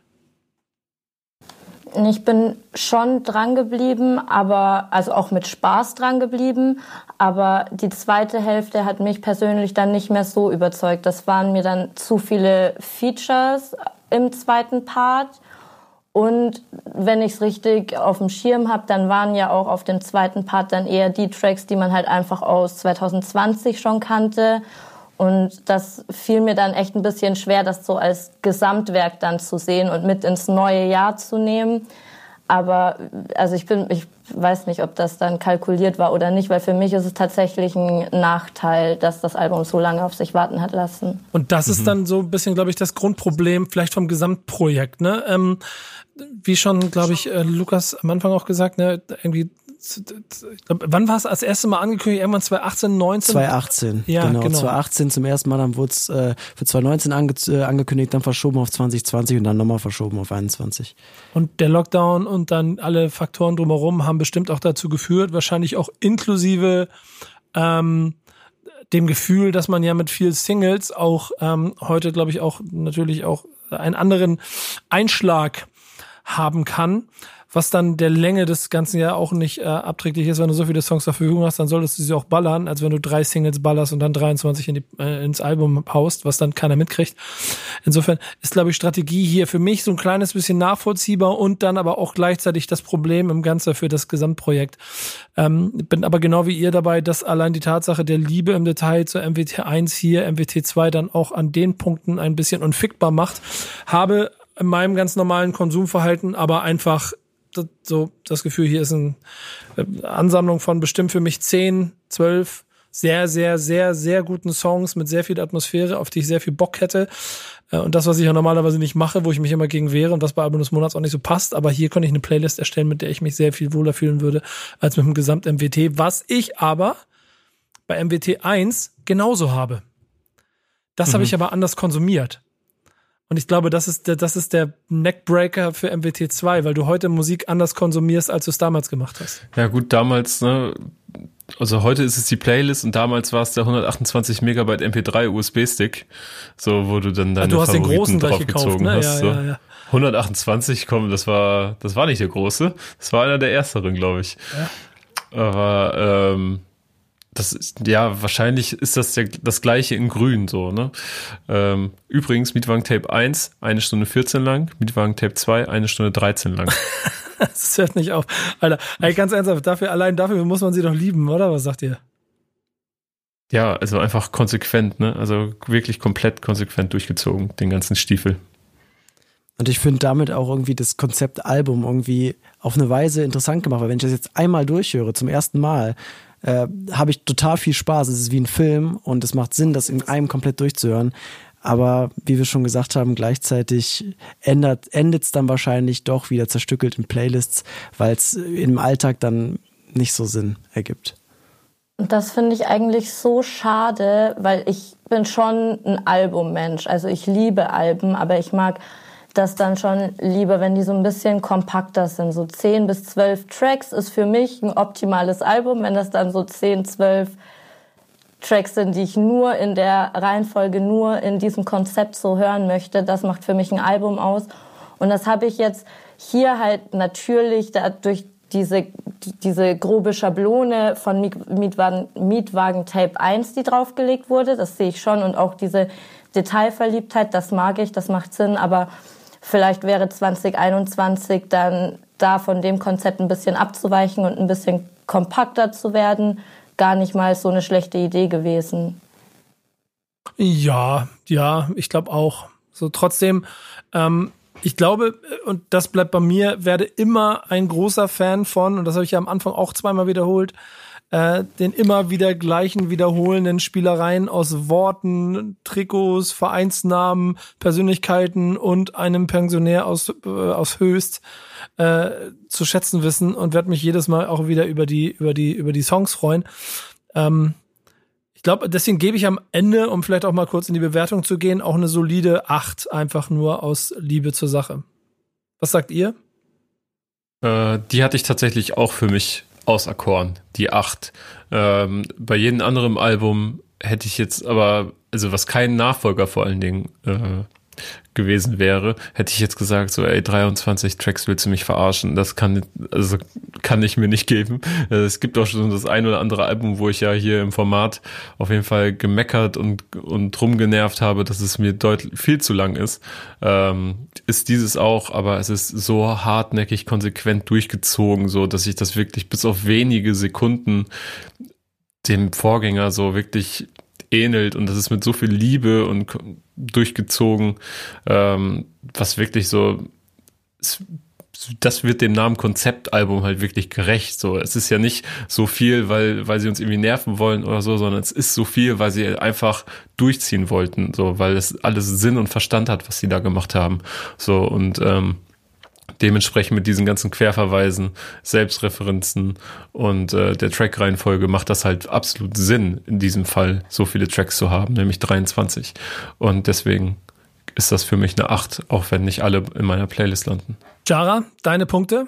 S4: Ich bin schon dran geblieben, aber also auch mit Spaß dran geblieben. Aber die zweite Hälfte hat mich persönlich dann nicht mehr so überzeugt. Das waren mir dann zu viele Features im zweiten Part. Und wenn ich es richtig auf dem Schirm habe, dann waren ja auch auf dem zweiten Part dann eher die Tracks, die man halt einfach aus 2020 schon kannte. Und das fiel mir dann echt ein bisschen schwer, das so als Gesamtwerk dann zu sehen und mit ins neue Jahr zu nehmen. Aber also ich bin, ich weiß nicht, ob das dann kalkuliert war oder nicht, weil für mich ist es tatsächlich ein Nachteil, dass das Album so lange auf sich warten hat lassen.
S1: Und das mhm. ist dann so ein bisschen, glaube ich, das Grundproblem vielleicht vom Gesamtprojekt. Ne? Ähm, wie schon, glaube ich, äh, Lukas am Anfang auch gesagt, ne, irgendwie wann war es als erstes Mal angekündigt? Irgendwann 2018, 19?
S2: 2018, ja, genau. genau. 2018 zum ersten Mal, dann wurde es äh, für 2019 ange äh, angekündigt, dann verschoben auf 2020 und dann nochmal verschoben auf 21.
S1: Und der Lockdown und dann alle Faktoren drumherum haben bestimmt auch dazu geführt, wahrscheinlich auch inklusive ähm, dem Gefühl, dass man ja mit viel Singles auch ähm, heute, glaube ich, auch natürlich auch einen anderen Einschlag haben kann was dann der Länge des ganzen ja auch nicht äh, abträglich ist. Wenn du so viele Songs zur Verfügung hast, dann solltest du sie auch ballern, als wenn du drei Singles ballerst und dann 23 in die, äh, ins Album haust, was dann keiner mitkriegt. Insofern ist, glaube ich, Strategie hier für mich so ein kleines bisschen nachvollziehbar und dann aber auch gleichzeitig das Problem im Ganzen für das Gesamtprojekt. Ähm, bin aber genau wie ihr dabei, dass allein die Tatsache der Liebe im Detail zur MWT 1 hier, MWT 2 dann auch an den Punkten ein bisschen unfickbar macht, habe in meinem ganz normalen Konsumverhalten aber einfach so das Gefühl, hier ist eine äh, Ansammlung von bestimmt für mich zehn, zwölf sehr, sehr, sehr, sehr guten Songs mit sehr viel Atmosphäre, auf die ich sehr viel Bock hätte. Äh, und das, was ich ja normalerweise nicht mache, wo ich mich immer gegen wehre und was bei Album des Monats auch nicht so passt. Aber hier konnte ich eine Playlist erstellen, mit der ich mich sehr viel wohler fühlen würde als mit dem Gesamt-MWT, was ich aber bei MWT 1 genauso habe. Das mhm. habe ich aber anders konsumiert. Und ich glaube, das ist der, das ist der Neckbreaker für MWT 2, weil du heute Musik anders konsumierst, als du es damals gemacht hast.
S3: Ja, gut, damals, ne, also heute ist es die Playlist und damals war es der 128 Megabyte MP3 USB-Stick, so wo du dann deine Ach, du hast Favoriten den großen gleich gekauft, ne? Hast, ja, so. ja, ja. 128, komm, das war, das war nicht der große, das war einer der ersteren, glaube ich. Ja. Aber ähm, das ist, ja, wahrscheinlich ist das der, das gleiche in grün so, ne? Ähm, übrigens, Mietwagen Tape 1, eine Stunde 14 lang, Mietwagen Tape 2, eine Stunde 13 lang.
S1: das hört nicht auf. Alter, ey, ganz ernsthaft, dafür, allein dafür muss man sie doch lieben, oder? Was sagt ihr?
S3: Ja, also einfach konsequent, ne? Also wirklich komplett konsequent durchgezogen, den ganzen Stiefel.
S2: Und ich finde damit auch irgendwie das Konzept Album irgendwie auf eine Weise interessant gemacht, weil wenn ich das jetzt einmal durchhöre, zum ersten Mal, äh, habe ich total viel Spaß. Es ist wie ein Film und es macht Sinn, das in einem komplett durchzuhören. Aber wie wir schon gesagt haben, gleichzeitig endet es dann wahrscheinlich doch wieder zerstückelt in Playlists, weil es im Alltag dann nicht so Sinn ergibt.
S4: Das finde ich eigentlich so schade, weil ich bin schon ein Albummensch. Also ich liebe Alben, aber ich mag das dann schon lieber, wenn die so ein bisschen kompakter sind. So 10 bis 12 Tracks ist für mich ein optimales Album. Wenn das dann so 10, 12 Tracks sind, die ich nur in der Reihenfolge, nur in diesem Konzept so hören möchte, das macht für mich ein Album aus. Und das habe ich jetzt hier halt natürlich durch diese, diese grobe Schablone von Mietwagen, Mietwagen Tape 1, die draufgelegt wurde, das sehe ich schon und auch diese Detailverliebtheit, das mag ich, das macht Sinn, aber Vielleicht wäre 2021 dann da von dem Konzept ein bisschen abzuweichen und ein bisschen kompakter zu werden, gar nicht mal so eine schlechte Idee gewesen.
S1: Ja, ja, ich glaube auch. So trotzdem, ähm, ich glaube, und das bleibt bei mir, werde immer ein großer Fan von, und das habe ich ja am Anfang auch zweimal wiederholt, äh, den immer wieder gleichen wiederholenden Spielereien aus Worten, Trikots, Vereinsnamen, Persönlichkeiten und einem Pensionär aus, äh, aus Höchst äh, zu schätzen wissen und werde mich jedes Mal auch wieder über die, über die, über die Songs freuen. Ähm, ich glaube, deswegen gebe ich am Ende, um vielleicht auch mal kurz in die Bewertung zu gehen, auch eine solide 8, einfach nur aus Liebe zur Sache. Was sagt ihr?
S3: Äh, die hatte ich tatsächlich auch für mich auserkoren, die acht. Ähm, bei jedem anderen Album hätte ich jetzt aber, also was kein Nachfolger vor allen Dingen äh, gewesen wäre, hätte ich jetzt gesagt, so, ey, 23 Tracks willst du mich verarschen? Das kann, also, kann ich mir nicht geben. Äh, es gibt auch schon das ein oder andere Album, wo ich ja hier im Format auf jeden Fall gemeckert und, und rumgenervt habe, dass es mir deutlich viel zu lang ist. Ähm, ist dieses auch, aber es ist so hartnäckig, konsequent durchgezogen, so, dass ich das wirklich bis auf wenige Sekunden dem Vorgänger so wirklich ähnelt und das ist mit so viel Liebe und durchgezogen, ähm, was wirklich so, das wird dem Namen Konzeptalbum halt wirklich gerecht. So, es ist ja nicht so viel, weil, weil sie uns irgendwie nerven wollen oder so, sondern es ist so viel, weil sie einfach durchziehen wollten, so, weil es alles Sinn und Verstand hat, was sie da gemacht haben. So, und ähm, dementsprechend mit diesen ganzen Querverweisen, Selbstreferenzen und äh, der Track-Reihenfolge macht das halt absolut Sinn, in diesem Fall so viele Tracks zu haben, nämlich 23. Und deswegen ist das für mich eine 8, auch wenn nicht alle in meiner Playlist landen.
S1: Jara, deine Punkte?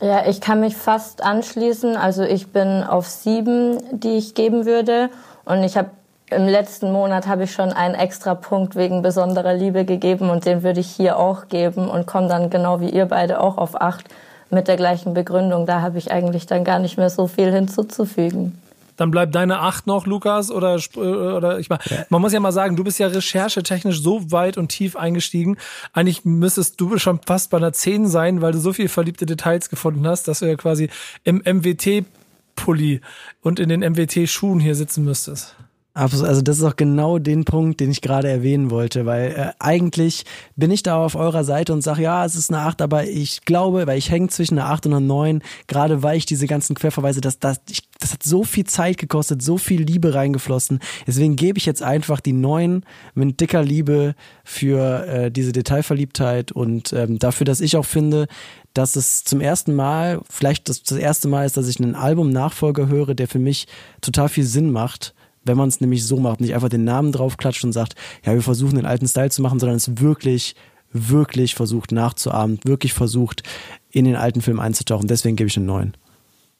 S4: Ja, ich kann mich fast anschließen. Also ich bin auf sieben, die ich geben würde. Und ich habe im letzten Monat habe ich schon einen extra Punkt wegen besonderer Liebe gegeben und den würde ich hier auch geben und komme dann genau wie ihr beide auch auf acht mit der gleichen Begründung. Da habe ich eigentlich dann gar nicht mehr so viel hinzuzufügen.
S1: Dann bleibt deine acht noch, Lukas, oder, oder ich meine, man muss ja mal sagen, du bist ja recherchetechnisch so weit und tief eingestiegen. Eigentlich müsstest du schon fast bei einer 10 sein, weil du so viel verliebte Details gefunden hast, dass du ja quasi im MWT-Pulli und in den MWT-Schuhen hier sitzen müsstest.
S2: Also das ist auch genau den Punkt, den ich gerade erwähnen wollte, weil äh, eigentlich bin ich da auf eurer Seite und sage, ja, es ist eine 8, aber ich glaube, weil ich hänge zwischen einer 8 und einer 9, gerade weil ich diese ganzen Querverweise, das, das, ich, das hat so viel Zeit gekostet, so viel Liebe reingeflossen, deswegen gebe ich jetzt einfach die 9 mit dicker Liebe für äh, diese Detailverliebtheit und ähm, dafür, dass ich auch finde, dass es zum ersten Mal, vielleicht das, das erste Mal ist, dass ich einen Album-Nachfolger höre, der für mich total viel Sinn macht wenn man es nämlich so macht, nicht einfach den Namen draufklatscht und sagt, ja, wir versuchen den alten Style zu machen, sondern es wirklich, wirklich versucht nachzuahmen, wirklich versucht, in den alten Film einzutauchen. Deswegen gebe ich einen neuen.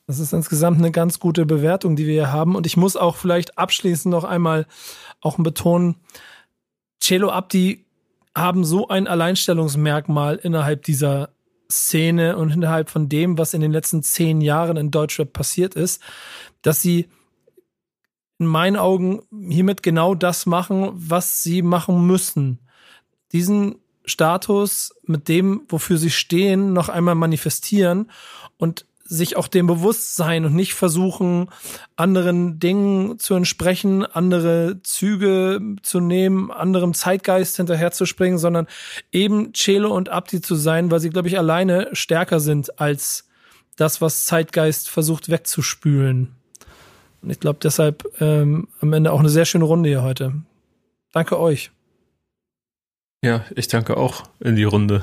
S1: Das ist insgesamt eine ganz gute Bewertung, die wir hier haben. Und ich muss auch vielleicht abschließend noch einmal auch betonen, Celo Abdi haben so ein Alleinstellungsmerkmal innerhalb dieser Szene und innerhalb von dem, was in den letzten zehn Jahren in Deutschrap passiert ist, dass sie in meinen Augen hiermit genau das machen, was sie machen müssen. Diesen Status mit dem, wofür sie stehen, noch einmal manifestieren und sich auch dem bewusst sein und nicht versuchen, anderen Dingen zu entsprechen, andere Züge zu nehmen, anderem Zeitgeist hinterherzuspringen, sondern eben Celo und Abdi zu sein, weil sie, glaube ich, alleine stärker sind als das, was Zeitgeist versucht wegzuspülen. Und ich glaube deshalb ähm, am Ende auch eine sehr schöne Runde hier heute. Danke euch.
S3: Ja, ich danke auch in die Runde.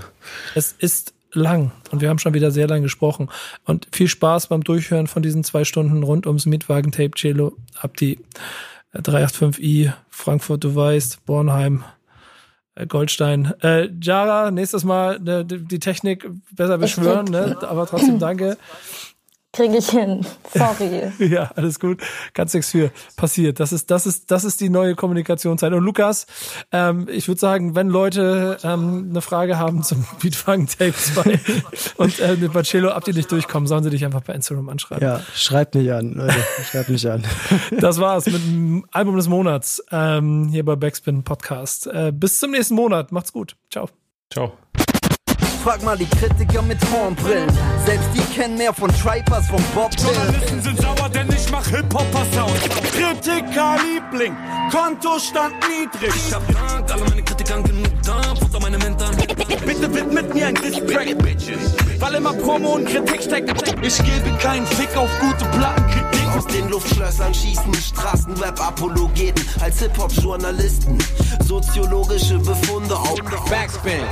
S1: Es ist lang und wir haben schon wieder sehr lang gesprochen. Und viel Spaß beim Durchhören von diesen zwei Stunden rund ums Mietwagen-Tape Cello ab die 385i, äh, Frankfurt, du weißt, Bornheim, äh, Goldstein. Äh, Jara, nächstes Mal äh, die Technik besser beschwören, ne? aber trotzdem danke.
S4: Kriege ich hin. Sorry.
S1: ja, alles gut. Ganz nichts für. Passiert. Das ist, das ist, das ist die neue Kommunikationszeit. Und Lukas, ähm, ich würde sagen, wenn Leute ähm, eine Frage haben zum Beatfang Tape 2 und äh, mit Bacello ab die nicht durchkommen, sollen sie dich einfach bei Instagram anschreiben.
S2: Ja, schreibt mich an, Leute. Schreibt mich an.
S1: das war's mit dem Album des Monats ähm, hier bei Backspin Podcast. Äh, bis zum nächsten Monat. Macht's gut. Ciao.
S3: Ciao.
S6: Frag mal die Kritiker mit Hornbrillen. Selbst die kennen mehr von Tripers, von Bob
S5: Journalisten sind sauer, denn ich mach Hip-Hopper-Sound. Kritiker Liebling, Kontostand niedrig.
S7: Ich hab Dank, alle meine Kritikern genug Dampf unter meine Mentoren.
S5: Bitte widmet mir ein Distrack, Bitches. Weil immer Promo und Kritik steckt. Ich gebe keinen Fick auf gute Plattenkritik.
S8: Aus den Luftschlössern schießen Straßenrap-Apologeten als Hip-Hop-Journalisten. Soziologische Befunde auf
S5: Backspin.